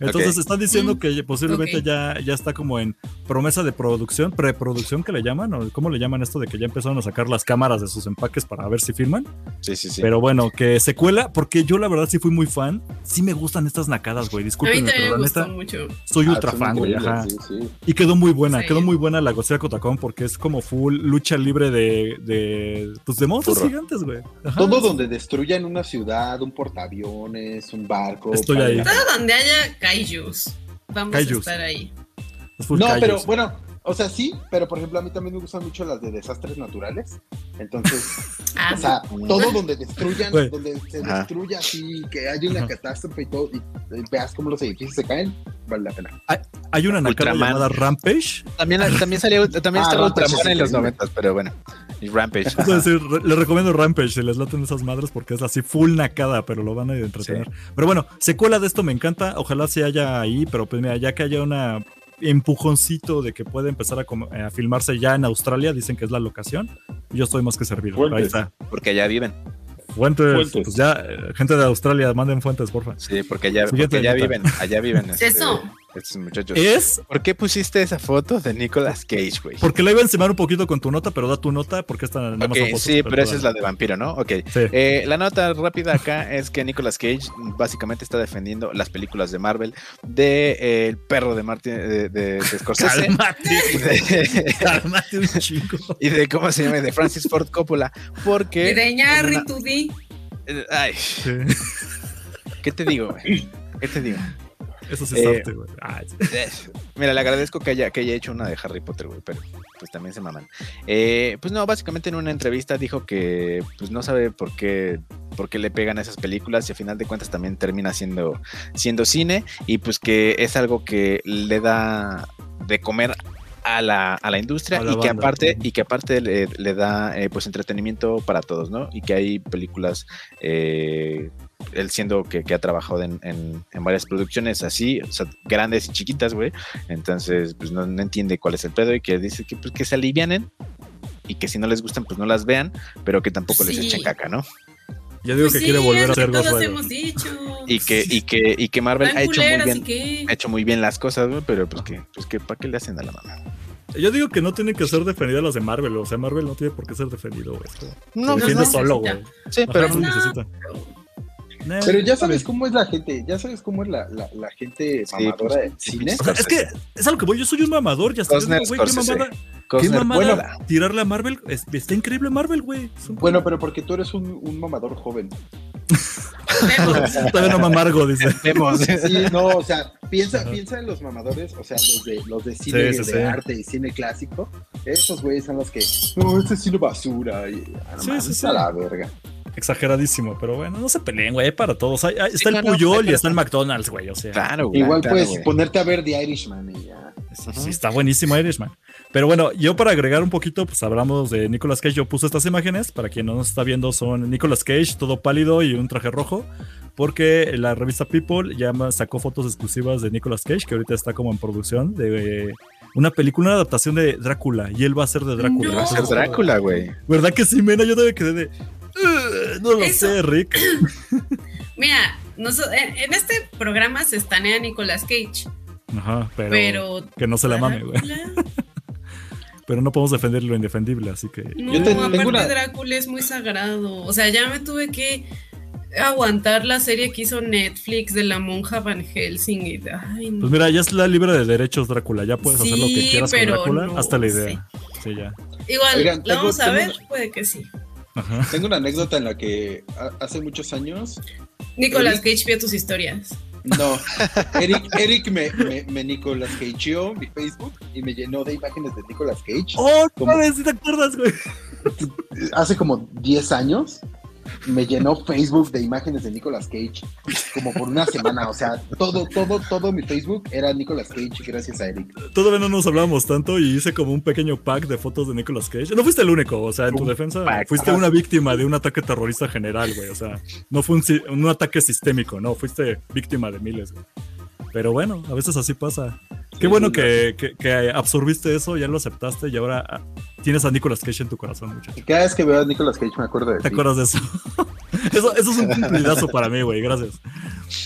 [SPEAKER 3] Entonces
[SPEAKER 4] Ok.
[SPEAKER 3] están diciendo
[SPEAKER 2] Mm,
[SPEAKER 3] que posiblemente ya, ya está como en promesa de producción, preproducción que le llaman, o cómo le llaman esto de que ya empezaron a sacar las cámaras de sus empaques para ver si filman.
[SPEAKER 4] Sí, sí, sí.
[SPEAKER 3] Pero bueno, que secuela, porque yo la verdad sí fui muy fan. Sí me gustan estas nacadas, güey.
[SPEAKER 2] A mí
[SPEAKER 3] Disculpen,
[SPEAKER 2] también
[SPEAKER 3] pero
[SPEAKER 2] me
[SPEAKER 3] la neta,
[SPEAKER 2] mucho.
[SPEAKER 3] soy
[SPEAKER 5] Ah,
[SPEAKER 3] ultra fan, güey. Ajá.
[SPEAKER 5] sí, sí.
[SPEAKER 3] Y quedó muy buena,
[SPEAKER 2] Sí.
[SPEAKER 3] quedó muy buena la Godzilla contra Kong porque es como full lucha libre de, de pues de monstruos
[SPEAKER 4] Furro.
[SPEAKER 3] gigantes, güey.
[SPEAKER 5] Todo donde destruyan una ciudad, un portaaviones, un barco.
[SPEAKER 3] Estoy ahí.
[SPEAKER 2] Todo donde haya kaijus. Vamos
[SPEAKER 3] Kaijus.
[SPEAKER 2] a estar ahí.
[SPEAKER 5] No,
[SPEAKER 3] kaijus.
[SPEAKER 5] pero bueno, o sea, sí, pero por ejemplo, a mí también me gustan mucho las de desastres naturales. Entonces,
[SPEAKER 2] Ah,
[SPEAKER 5] o sea, todo donde destruyan, donde se
[SPEAKER 4] Ajá.
[SPEAKER 5] destruya así, que haya una
[SPEAKER 3] Ajá.
[SPEAKER 5] catástrofe y todo, y, y veas cómo los edificios se caen, vale la pena.
[SPEAKER 3] Hay una nakada
[SPEAKER 4] Ultraman.
[SPEAKER 3] llamada Rampage.
[SPEAKER 4] También, también salió, también
[SPEAKER 5] Ah,
[SPEAKER 4] estaba
[SPEAKER 5] Rampage
[SPEAKER 4] Ultraman en los. 90, pero bueno. Y Rampage.
[SPEAKER 3] Es decir, re- les recomiendo Rampage si les laten esas madres porque es así full nakada, pero lo van a entretener. Pero bueno, secuela de esto me encanta. Ojalá se haya ahí, pero pues mira, ya que haya una empujoncito de que puede empezar a, com- a filmarse ya en Australia, dicen que es la locación. Yo estoy más que servido.
[SPEAKER 5] Fuentes.
[SPEAKER 3] Ahí está.
[SPEAKER 4] Porque allá viven.
[SPEAKER 3] Fuentes,
[SPEAKER 5] Fuentes.
[SPEAKER 3] pues ya, eh, gente de Australia, manden fuentes, porfa.
[SPEAKER 4] Sí, porque allá, porque viven. Allá viven.
[SPEAKER 2] ¿Es eso?
[SPEAKER 4] Estos muchachos.
[SPEAKER 3] Es
[SPEAKER 4] ¿Por qué pusiste esa foto de Nicolas Cage, güey?
[SPEAKER 3] porque la iba a encimar un poquito con tu nota, pero da tu nota porque esta nada más
[SPEAKER 4] Ok,
[SPEAKER 3] son fotos
[SPEAKER 4] sí, pero esa es la de vampiro, ¿no? Ok.
[SPEAKER 3] Sí.
[SPEAKER 4] Eh, la nota rápida acá es que Nicolas Cage básicamente está defendiendo las películas de Marvel de eh, el perro de Martin de, de, de Scorsese
[SPEAKER 3] Cálmate,
[SPEAKER 4] de,
[SPEAKER 3] cálmate un chingo.
[SPEAKER 4] y de cómo se llama de Francis Ford Coppola porque
[SPEAKER 2] Y de Ñarri,
[SPEAKER 4] una-
[SPEAKER 2] tú di.
[SPEAKER 4] eh, ay,
[SPEAKER 3] Sí,
[SPEAKER 4] ¿qué te digo? güey? ¿Qué te digo?
[SPEAKER 3] Eso sí
[SPEAKER 4] Eh,
[SPEAKER 3] es arte, güey. Sí.
[SPEAKER 4] Eh, Mira, le agradezco que haya, que haya hecho una de Harry Potter, güey, pero pues también se maman. Eh, pues no, básicamente en una entrevista dijo que pues no sabe por qué, por qué le pegan a esas películas y a final de cuentas también termina siendo, siendo cine y pues que es algo que le da de comer a la, a la industria
[SPEAKER 3] A la
[SPEAKER 4] y que aparte y que aparte le, le da eh, pues entretenimiento para todos, ¿no? Y que hay películas eh, él siendo que, que ha trabajado en, en- en varias producciones así, o sea, grandes y chiquitas, güey. Entonces, pues no, no entiende cuál es el pedo y que dice que, pues, que se alivianen y que si no les gustan, pues no las vean, pero que tampoco les echen caca, ¿no?
[SPEAKER 3] Yo digo
[SPEAKER 2] Pues
[SPEAKER 3] que
[SPEAKER 2] sí,
[SPEAKER 3] quiere volver a hacer Ghost
[SPEAKER 2] todos
[SPEAKER 3] Rider.
[SPEAKER 2] hemos dicho.
[SPEAKER 4] Y que, y que, y que Marvel ha hecho muy bien. Ha hecho muy bien las cosas, güey, pero pues que, pues que, ¿para qué le hacen a la mamá?
[SPEAKER 3] Yo digo que no tienen que ser defendidas las de Marvel, o sea, Marvel no tiene por qué ser defendido, güey. Se
[SPEAKER 4] No,
[SPEAKER 2] pues
[SPEAKER 3] defiende
[SPEAKER 2] no.
[SPEAKER 3] solo, güey.
[SPEAKER 4] Sí, pero
[SPEAKER 2] pues no.
[SPEAKER 3] necesita.
[SPEAKER 5] Pero ya sabes
[SPEAKER 3] pues,
[SPEAKER 5] cómo es la gente, ya sabes cómo es la, la, la gente
[SPEAKER 4] Sí,
[SPEAKER 5] mamadora
[SPEAKER 4] pues,
[SPEAKER 5] del
[SPEAKER 4] sí,
[SPEAKER 5] cine.
[SPEAKER 3] O sea, es que es a lo que voy, yo soy un mamador, ya sabes, güey, qué mamada, qué mamada
[SPEAKER 4] bueno,
[SPEAKER 3] tirarle a Marvel, es- está increíble Marvel, güey.
[SPEAKER 5] Bueno, pero porque tú eres un, un mamador joven.
[SPEAKER 3] Todavía no me amargo, dice.
[SPEAKER 5] Sí, no, o sea, piensa,
[SPEAKER 3] Ajá.
[SPEAKER 5] piensa en los mamadores, o sea, los de, los de cine
[SPEAKER 3] Sí, sí,
[SPEAKER 5] de
[SPEAKER 3] sí.
[SPEAKER 5] arte y cine clásico. Esos güeyes son los que, no, este es cine basura. Y, no
[SPEAKER 3] Sí,
[SPEAKER 5] mames,
[SPEAKER 3] sí, sí.
[SPEAKER 5] a la verga.
[SPEAKER 3] Exageradísimo, pero bueno, no se peleen, güey, para todos. Hay- hay-
[SPEAKER 4] Sí,
[SPEAKER 3] está el
[SPEAKER 4] no,
[SPEAKER 3] Puyol y está el McDonald's, güey, o sea.
[SPEAKER 4] Claro, güey.
[SPEAKER 5] Igual
[SPEAKER 4] claro,
[SPEAKER 5] puedes
[SPEAKER 4] güey.
[SPEAKER 5] ponerte a ver The Irishman y ya.
[SPEAKER 3] Sí, sí, está buenísimo Irishman. Pero bueno, yo para agregar un poquito, pues hablamos de Nicolas Cage. Yo puse estas imágenes, para quien no nos está viendo, son Nicolas Cage, todo pálido y un traje rojo. Porque la revista People ya sacó fotos exclusivas de Nicolas Cage, que ahorita está como en producción de eh, una película, una adaptación de Drácula. Y él va a ser de Drácula.
[SPEAKER 2] No.
[SPEAKER 4] Va a ser Drácula, güey.
[SPEAKER 3] ¿Verdad que sí, Mena? Yo también quedé de. "Ugh, no lo
[SPEAKER 2] Eso.
[SPEAKER 3] sé, Rick.
[SPEAKER 2] Mira, en, en este programa se estanea Nicolas Cage,
[SPEAKER 3] Ajá, pero,
[SPEAKER 2] pero.
[SPEAKER 3] que no se la mame, güey. Pero no podemos defender lo indefendible, así que.
[SPEAKER 2] No,
[SPEAKER 5] Yo te- tengo
[SPEAKER 2] aparte
[SPEAKER 5] una-
[SPEAKER 2] Drácula es muy sagrado. O sea, ya me tuve que aguantar la serie que hizo Netflix de la monja Van Helsing. Y, ay, no.
[SPEAKER 3] Pues mira, ya es la libre de derechos Drácula, ya puedes hacer lo que quieras con
[SPEAKER 2] pero
[SPEAKER 3] Drácula,
[SPEAKER 2] no
[SPEAKER 3] hasta la idea. Sí, ya.
[SPEAKER 2] Igual,
[SPEAKER 5] Oigan,
[SPEAKER 2] la
[SPEAKER 5] tengo-
[SPEAKER 2] vamos a
[SPEAKER 5] tengo
[SPEAKER 2] ver,
[SPEAKER 5] una-
[SPEAKER 2] puede que sí.
[SPEAKER 3] Ajá.
[SPEAKER 5] Tengo una anécdota en la que hace muchos años,
[SPEAKER 2] Nicolas
[SPEAKER 5] Eric.
[SPEAKER 2] Cage vio tus historias.
[SPEAKER 5] no, Eric, Eric me, me, me Nicolas Cageó mi Facebook y me llenó de imágenes de Nicolas Cage.
[SPEAKER 3] ¡Oh,
[SPEAKER 5] ¿Cómo?
[SPEAKER 3] no si te acuerdas, güey!
[SPEAKER 5] Hace como 10 años me llenó Facebook de imágenes de Nicolas Cage como por una semana. O sea, todo, todo, todo mi Facebook era Nicolas Cage gracias a Eric.
[SPEAKER 3] Todavía no nos hablábamos tanto y hice como un pequeño pack de fotos de Nicolas Cage. No fuiste el único, o sea, en tu
[SPEAKER 4] Un
[SPEAKER 3] defensa
[SPEAKER 4] pack.
[SPEAKER 3] fuiste una víctima de un ataque terrorista general, güey. O sea, no fue un, un ataque sistémico, no, fuiste víctima de miles, güey. Pero bueno, a veces así pasa. Qué
[SPEAKER 5] Sí,
[SPEAKER 3] bueno que, que- que absorbiste eso, ya lo aceptaste y ahora ah, tienes a Nicolas Cage en tu corazón, muchacho.
[SPEAKER 5] Cada vez que veo a Nicolas Cage me acuerdo de
[SPEAKER 3] ¿Te
[SPEAKER 5] ti.
[SPEAKER 3] acuerdas de eso? eso? Eso es un cumplidazo para mí, güey, gracias.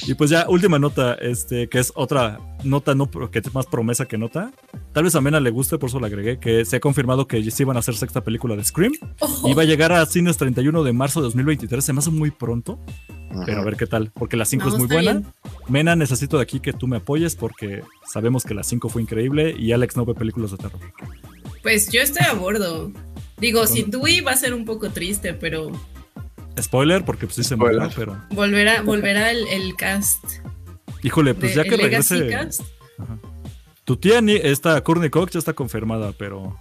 [SPEAKER 3] Y pues ya, última nota, este, que es otra nota, no, que es más promesa que nota. Tal vez a Mena le guste, por eso la agregué, que se ha confirmado que sí van a hacer sexta película de Scream. Y va a llegar a cines 31 de marzo de 2023, se me hace muy pronto, pero a ver qué tal, porque la 5
[SPEAKER 2] No,
[SPEAKER 3] es muy buena.
[SPEAKER 2] bien.
[SPEAKER 3] Mena, necesito de aquí que tú me apoyes porque sabemos que la 5 fue increíble y Alex no ve películas de terror.
[SPEAKER 2] Pues yo estoy a bordo. Digo, sin Dewey va a ser un poco triste, pero
[SPEAKER 3] Spoiler, porque pues sí se
[SPEAKER 4] Spoiler.
[SPEAKER 3] murió, pero...
[SPEAKER 2] volverá, volverá el, el cast.
[SPEAKER 3] Híjole, pues
[SPEAKER 2] de-
[SPEAKER 3] ya que regrese...
[SPEAKER 2] cast.
[SPEAKER 3] Tu tía, ni- esta Courtney Cox ya está confirmada, pero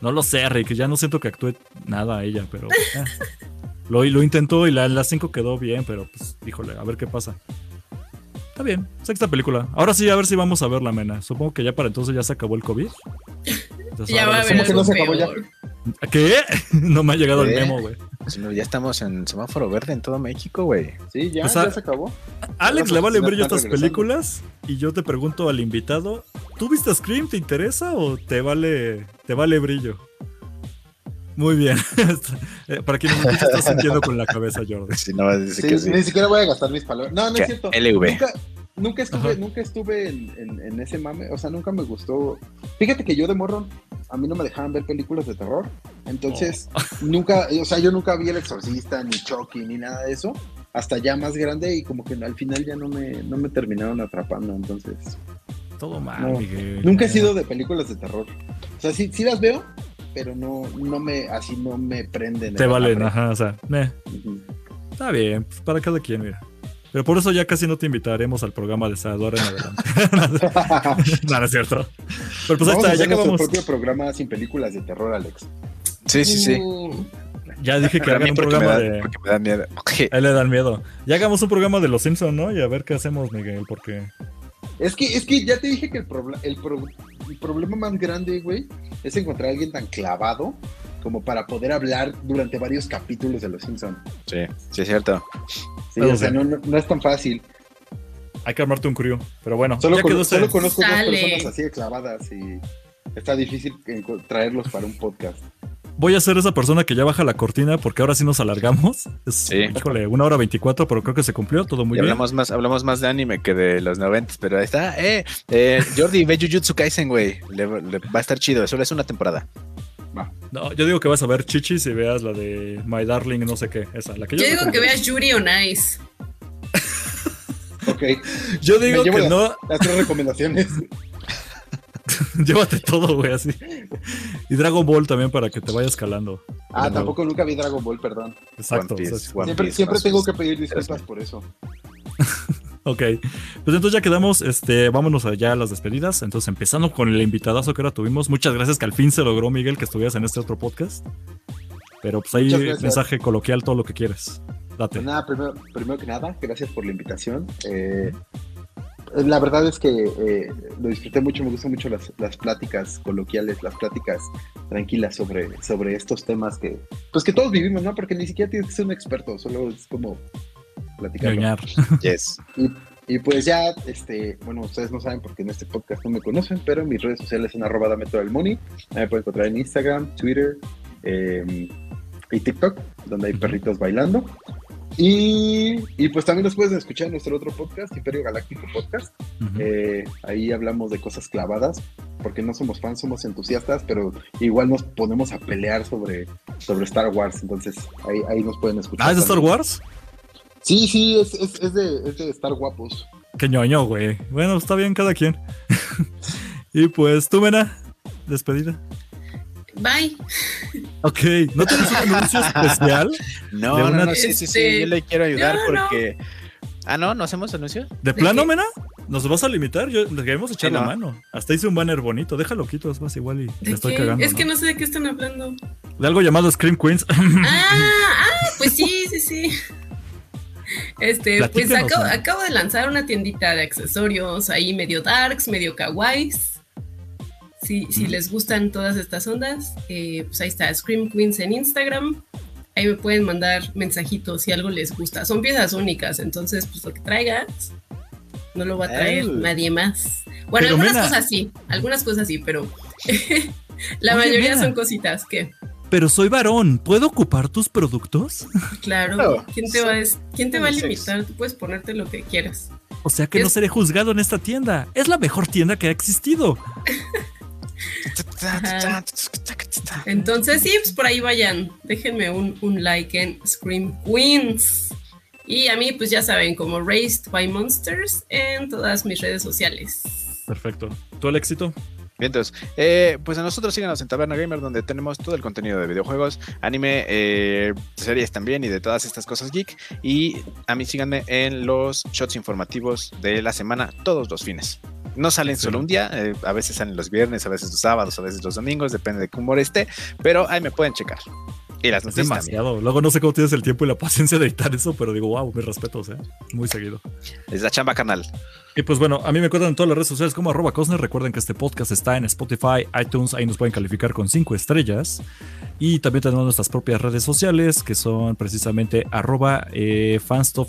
[SPEAKER 3] no lo sé, Rick. Ya no siento que actúe nada a ella, pero eh. lo, lo intentó y la, la 5 quedó bien, pero pues, híjole, a ver qué pasa. Está bien, sexta película. Ahora sí, a ver si vamos a ver la mena. Supongo que ya para entonces ya se acabó el COVID. Entonces,
[SPEAKER 2] Ya
[SPEAKER 3] ahora
[SPEAKER 2] va a
[SPEAKER 5] ¿Cómo que no se acabó ya?
[SPEAKER 3] ¿Qué? no me ha llegado el memo, güey.
[SPEAKER 4] No, ya estamos en semáforo verde en todo México, güey.
[SPEAKER 5] Sí, ya,
[SPEAKER 3] O sea,
[SPEAKER 5] ya se acabó.
[SPEAKER 3] Alex le vale brillo estas
[SPEAKER 5] regresando.
[SPEAKER 3] películas y yo te pregunto al invitado, ¿tú viste Scream? ¿Te interesa o te vale te vale brillo? Muy bien. Eh, Para quien escucha, está sintiendo con la cabeza, Jordi.
[SPEAKER 4] Si no
[SPEAKER 5] Sí,
[SPEAKER 4] que sí.
[SPEAKER 5] Ni siquiera voy a gastar mis palabras. No, no es cierto.
[SPEAKER 4] LV.
[SPEAKER 5] Nunca, nunca estuve,
[SPEAKER 3] Ajá.
[SPEAKER 5] nunca estuve en, en- en ese mame, o sea, nunca me gustó. Fíjate que yo de morro, a mí no me dejaban ver películas de terror, entonces
[SPEAKER 3] Oh.
[SPEAKER 5] nunca, o sea, yo nunca vi El Exorcista, ni Chucky, ni nada de eso, hasta ya más grande y como que al final ya no me, no me terminaron atrapando, entonces
[SPEAKER 3] Todo mal,
[SPEAKER 5] No,
[SPEAKER 3] Miguel.
[SPEAKER 5] nunca he sido de películas de terror. O sea, sí, sí las veo, pero no, no me, así no me prenden.
[SPEAKER 3] Te valen, ajá, o sea, meh. Está bien, pues para cada quien, mira. Pero por eso ya casi no te invitaremos al programa de Sador en adelante. no, no es cierto. Pero pues ahí está,
[SPEAKER 5] a
[SPEAKER 3] ya
[SPEAKER 5] hacer nuestro
[SPEAKER 3] acabamos.
[SPEAKER 5] propio programa sin películas de terror, Alex.
[SPEAKER 4] Sí, sí, sí.
[SPEAKER 2] Uh,
[SPEAKER 3] Ya dije que hagan un
[SPEAKER 4] me,
[SPEAKER 3] programa
[SPEAKER 4] da,
[SPEAKER 3] de.
[SPEAKER 4] porque me da miedo.
[SPEAKER 3] A él le dan miedo. Ya hagamos un programa de los Simpsons, ¿no? Y a ver qué hacemos, Miguel, porque.
[SPEAKER 5] Es que, es que ya te dije que el, proble- el, pro- el problema más grande, güey, es encontrar a alguien tan clavado como para poder hablar durante varios capítulos de Los Simpsons.
[SPEAKER 4] Sí, sí, es cierto.
[SPEAKER 5] Sí, o sea, no, no, no es tan fácil.
[SPEAKER 3] Hay que armarte un crew. Pero bueno,
[SPEAKER 5] Solo,
[SPEAKER 3] ya
[SPEAKER 5] con-
[SPEAKER 3] quedó
[SPEAKER 5] solo conozco dos
[SPEAKER 2] Sale.
[SPEAKER 5] personas así de clavadas y está difícil traerlos para un podcast.
[SPEAKER 3] Voy a ser esa persona que ya baja la cortina porque ahora sí nos alargamos. Es,
[SPEAKER 4] Sí.
[SPEAKER 3] Híjole, una hora veinticuatro, pero creo que se cumplió todo muy
[SPEAKER 4] Y
[SPEAKER 3] bien.
[SPEAKER 4] hablamos más, hablamos más de anime que de los 90, pero ahí está. Eh, eh, Jordi, ve Jujutsu Kaisen, güey. Le, le- va a estar chido. Solo es una temporada.
[SPEAKER 3] No, yo digo que vas a ver Chichis y veas la de My Darling, no sé qué. Esa, la que yo
[SPEAKER 2] yo digo que veas Yuri on Ice.
[SPEAKER 5] Ok,
[SPEAKER 3] Yo digo que
[SPEAKER 5] la-
[SPEAKER 3] no.
[SPEAKER 5] las tres recomendaciones.
[SPEAKER 3] Llévate todo, güey, así. Y Dragon Ball también para que te vayas calando.
[SPEAKER 5] Ah, tampoco nunca vi Dragon Ball, perdón.
[SPEAKER 3] Exacto.
[SPEAKER 4] One Piece,
[SPEAKER 3] o sea,
[SPEAKER 4] One
[SPEAKER 5] siempre
[SPEAKER 4] Piece,
[SPEAKER 5] siempre
[SPEAKER 4] más
[SPEAKER 5] tengo que pedir disculpas por eso.
[SPEAKER 3] Ok, pues entonces ya quedamos, este, vámonos allá a las despedidas. Entonces empezando con el invitadazo que ahora tuvimos. Muchas gracias que al fin se logró, Miguel, que estuvieras en este otro podcast. Pero pues ahí mensaje coloquial, todo lo que quieres. Date.
[SPEAKER 5] Pues nada, primero, primero que nada, gracias por la invitación. Eh, la verdad es que eh, lo disfruté mucho, me gustan mucho las, las pláticas coloquiales, las pláticas tranquilas sobre, sobre estos temas que, pues que todos vivimos, ¿no? Porque ni siquiera tienes que ser un experto, solo es como platicar.
[SPEAKER 4] Yes.
[SPEAKER 5] Y pues ya, este, bueno, ustedes no saben porque en este podcast no me conocen, pero mis redes sociales son arroba dame todo el money. Ahí me pueden encontrar en Instagram, Twitter eh, y TikTok, donde hay perritos bailando. Y, y pues también los puedes escuchar en nuestro otro podcast, Imperio Galáctico Podcast. Eh, ahí hablamos de cosas clavadas, porque no somos fans, somos entusiastas, pero igual nos ponemos a pelear sobre, sobre Star Wars. Entonces ahí, ahí nos pueden escuchar.
[SPEAKER 3] Ah, ¿es de Star. Wars?
[SPEAKER 5] Sí, sí, es, es, es de, es de Star Guapos.
[SPEAKER 3] Qué ñoño, güey. Bueno, está bien cada quien. y pues, tú, Mena, despedida.
[SPEAKER 2] Bye.
[SPEAKER 3] Ok, ¿no tienes un anuncio especial?
[SPEAKER 4] No,
[SPEAKER 3] De
[SPEAKER 4] no, no, sí, sí, sí. Yo le quiero ayudar
[SPEAKER 2] no, no.
[SPEAKER 4] porque. Ah, no, ¿no hacemos anuncio?
[SPEAKER 3] ¿De plano,
[SPEAKER 2] qué?
[SPEAKER 3] Mena? ¿Nos vas a limitar? Yo le queremos echar
[SPEAKER 4] Sí,
[SPEAKER 3] la
[SPEAKER 4] no.
[SPEAKER 3] mano. Hasta hice un banner bonito. Déjalo quito, es más igual y
[SPEAKER 2] ¿De
[SPEAKER 3] le estoy
[SPEAKER 2] qué?
[SPEAKER 3] cagando.
[SPEAKER 2] es que
[SPEAKER 3] ¿no?
[SPEAKER 2] sé de qué están hablando.
[SPEAKER 3] De algo llamado Scream Queens.
[SPEAKER 2] Ah, ah, pues sí, sí, sí. Este, pues acabo,
[SPEAKER 3] ¿no?
[SPEAKER 2] acabo de lanzar una tiendita de accesorios ahí medio darks, medio kawaiis. Si, si les gustan todas estas ondas, eh, pues ahí está Scream Queens en Instagram. Ahí me pueden mandar mensajitos si algo les gusta. Son piezas únicas, entonces pues lo que traigas no lo va a traer nadie más. Bueno,
[SPEAKER 3] Pero,
[SPEAKER 2] algunas
[SPEAKER 3] Mena.
[SPEAKER 2] cosas sí, algunas cosas sí, pero la
[SPEAKER 3] Oye,
[SPEAKER 2] mayoría
[SPEAKER 3] Mena.
[SPEAKER 2] son cositas que
[SPEAKER 3] Pero soy varón, ¿puedo ocupar tus productos?
[SPEAKER 2] Claro. ¿quién te va a, des- quién te va a limitar? Tú puedes ponerte lo que quieras.
[SPEAKER 3] O sea que no
[SPEAKER 2] Es-
[SPEAKER 3] seré juzgado en esta tienda. Es la mejor tienda que ha existido.
[SPEAKER 2] Entonces, sí, pues por ahí vayan. Déjenme un, un like en Scream Queens. Y a mí, pues ya saben, como Raised by Monsters en todas mis redes sociales.
[SPEAKER 3] Perfecto. ¿Tú el éxito?
[SPEAKER 4] Bien, entonces, eh, pues a nosotros síganos en Taberna Gamer, donde tenemos todo el contenido de videojuegos, anime, eh, series también y de todas estas cosas geek. Y a mí síganme en los shots informativos de la semana, todos los fines. No salen solo un día, eh, a veces salen los viernes, a veces los sábados, a veces los domingos, depende de qué humor esté, pero ahí me pueden checar. Y las noticias también.
[SPEAKER 3] demasiado. Luego no sé cómo tienes el tiempo y la paciencia de editar eso, pero digo, wow, mis respetos, ¿eh? Muy seguido.
[SPEAKER 4] Es la chamba canal.
[SPEAKER 3] Y pues bueno, a mí me encuentran en todas las redes sociales como arroba Cosner. Recuerden que este podcast está en Spotify, iTunes, ahí nos pueden calificar con 5 estrellas. Y también tenemos nuestras propias redes sociales, que son precisamente arroba eh,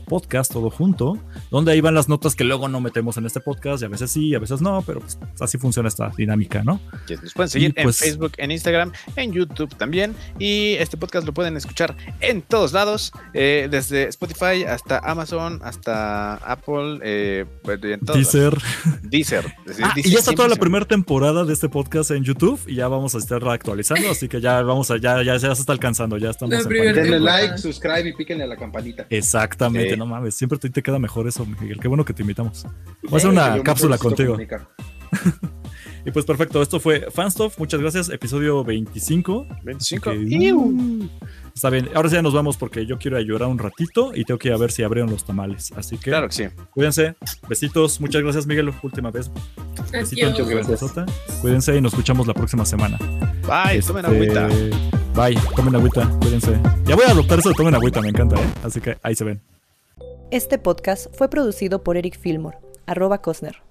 [SPEAKER 3] Podcast, todo junto, donde ahí van las notas que luego no metemos en este podcast, y a veces sí, a veces no, pero pues, así funciona esta dinámica, ¿no?
[SPEAKER 4] nos pueden seguir
[SPEAKER 3] pues,
[SPEAKER 4] en Facebook, en Instagram, en YouTube también, y este podcast lo pueden escuchar en todos lados, eh, desde Spotify hasta Amazon, hasta Apple, eh, pues, en
[SPEAKER 3] Deezer.
[SPEAKER 4] Deezer.
[SPEAKER 3] Ah, y ya está toda la primera temporada de este podcast en YouTube, y ya vamos a estar actualizando, así que ya vamos a ya, ya, se está alcanzando, ya estamos
[SPEAKER 5] en Denle like, subscribe y píquenle a la campanita.
[SPEAKER 3] Exactamente, no mames, siempre te, te, queda mejor eso, Miguel. Qué bueno que te invitamos. Voy a hacer una cápsula contigo. y pues perfecto, esto fue Fanstuff, muchas gracias, episodio 25.
[SPEAKER 4] 25.
[SPEAKER 3] Está bien, ahora sí ya nos vamos porque yo quiero llorar un ratito y tengo que ir a ver si abrieron los tamales. Así que,
[SPEAKER 4] claro que sí.
[SPEAKER 3] Cuídense, besitos, muchas gracias Miguel, última vez. Besitos, Cuídense y nos escuchamos la próxima semana.
[SPEAKER 4] Bye, este, tomen agüita.
[SPEAKER 3] Bye, tomen agüita, cuídense. Ya voy a adoptar eso de tomen agüita, me encanta, ¿eh? Así que ahí se ven.
[SPEAKER 1] Este podcast fue producido por Eric Fillmore, arroba Cosner.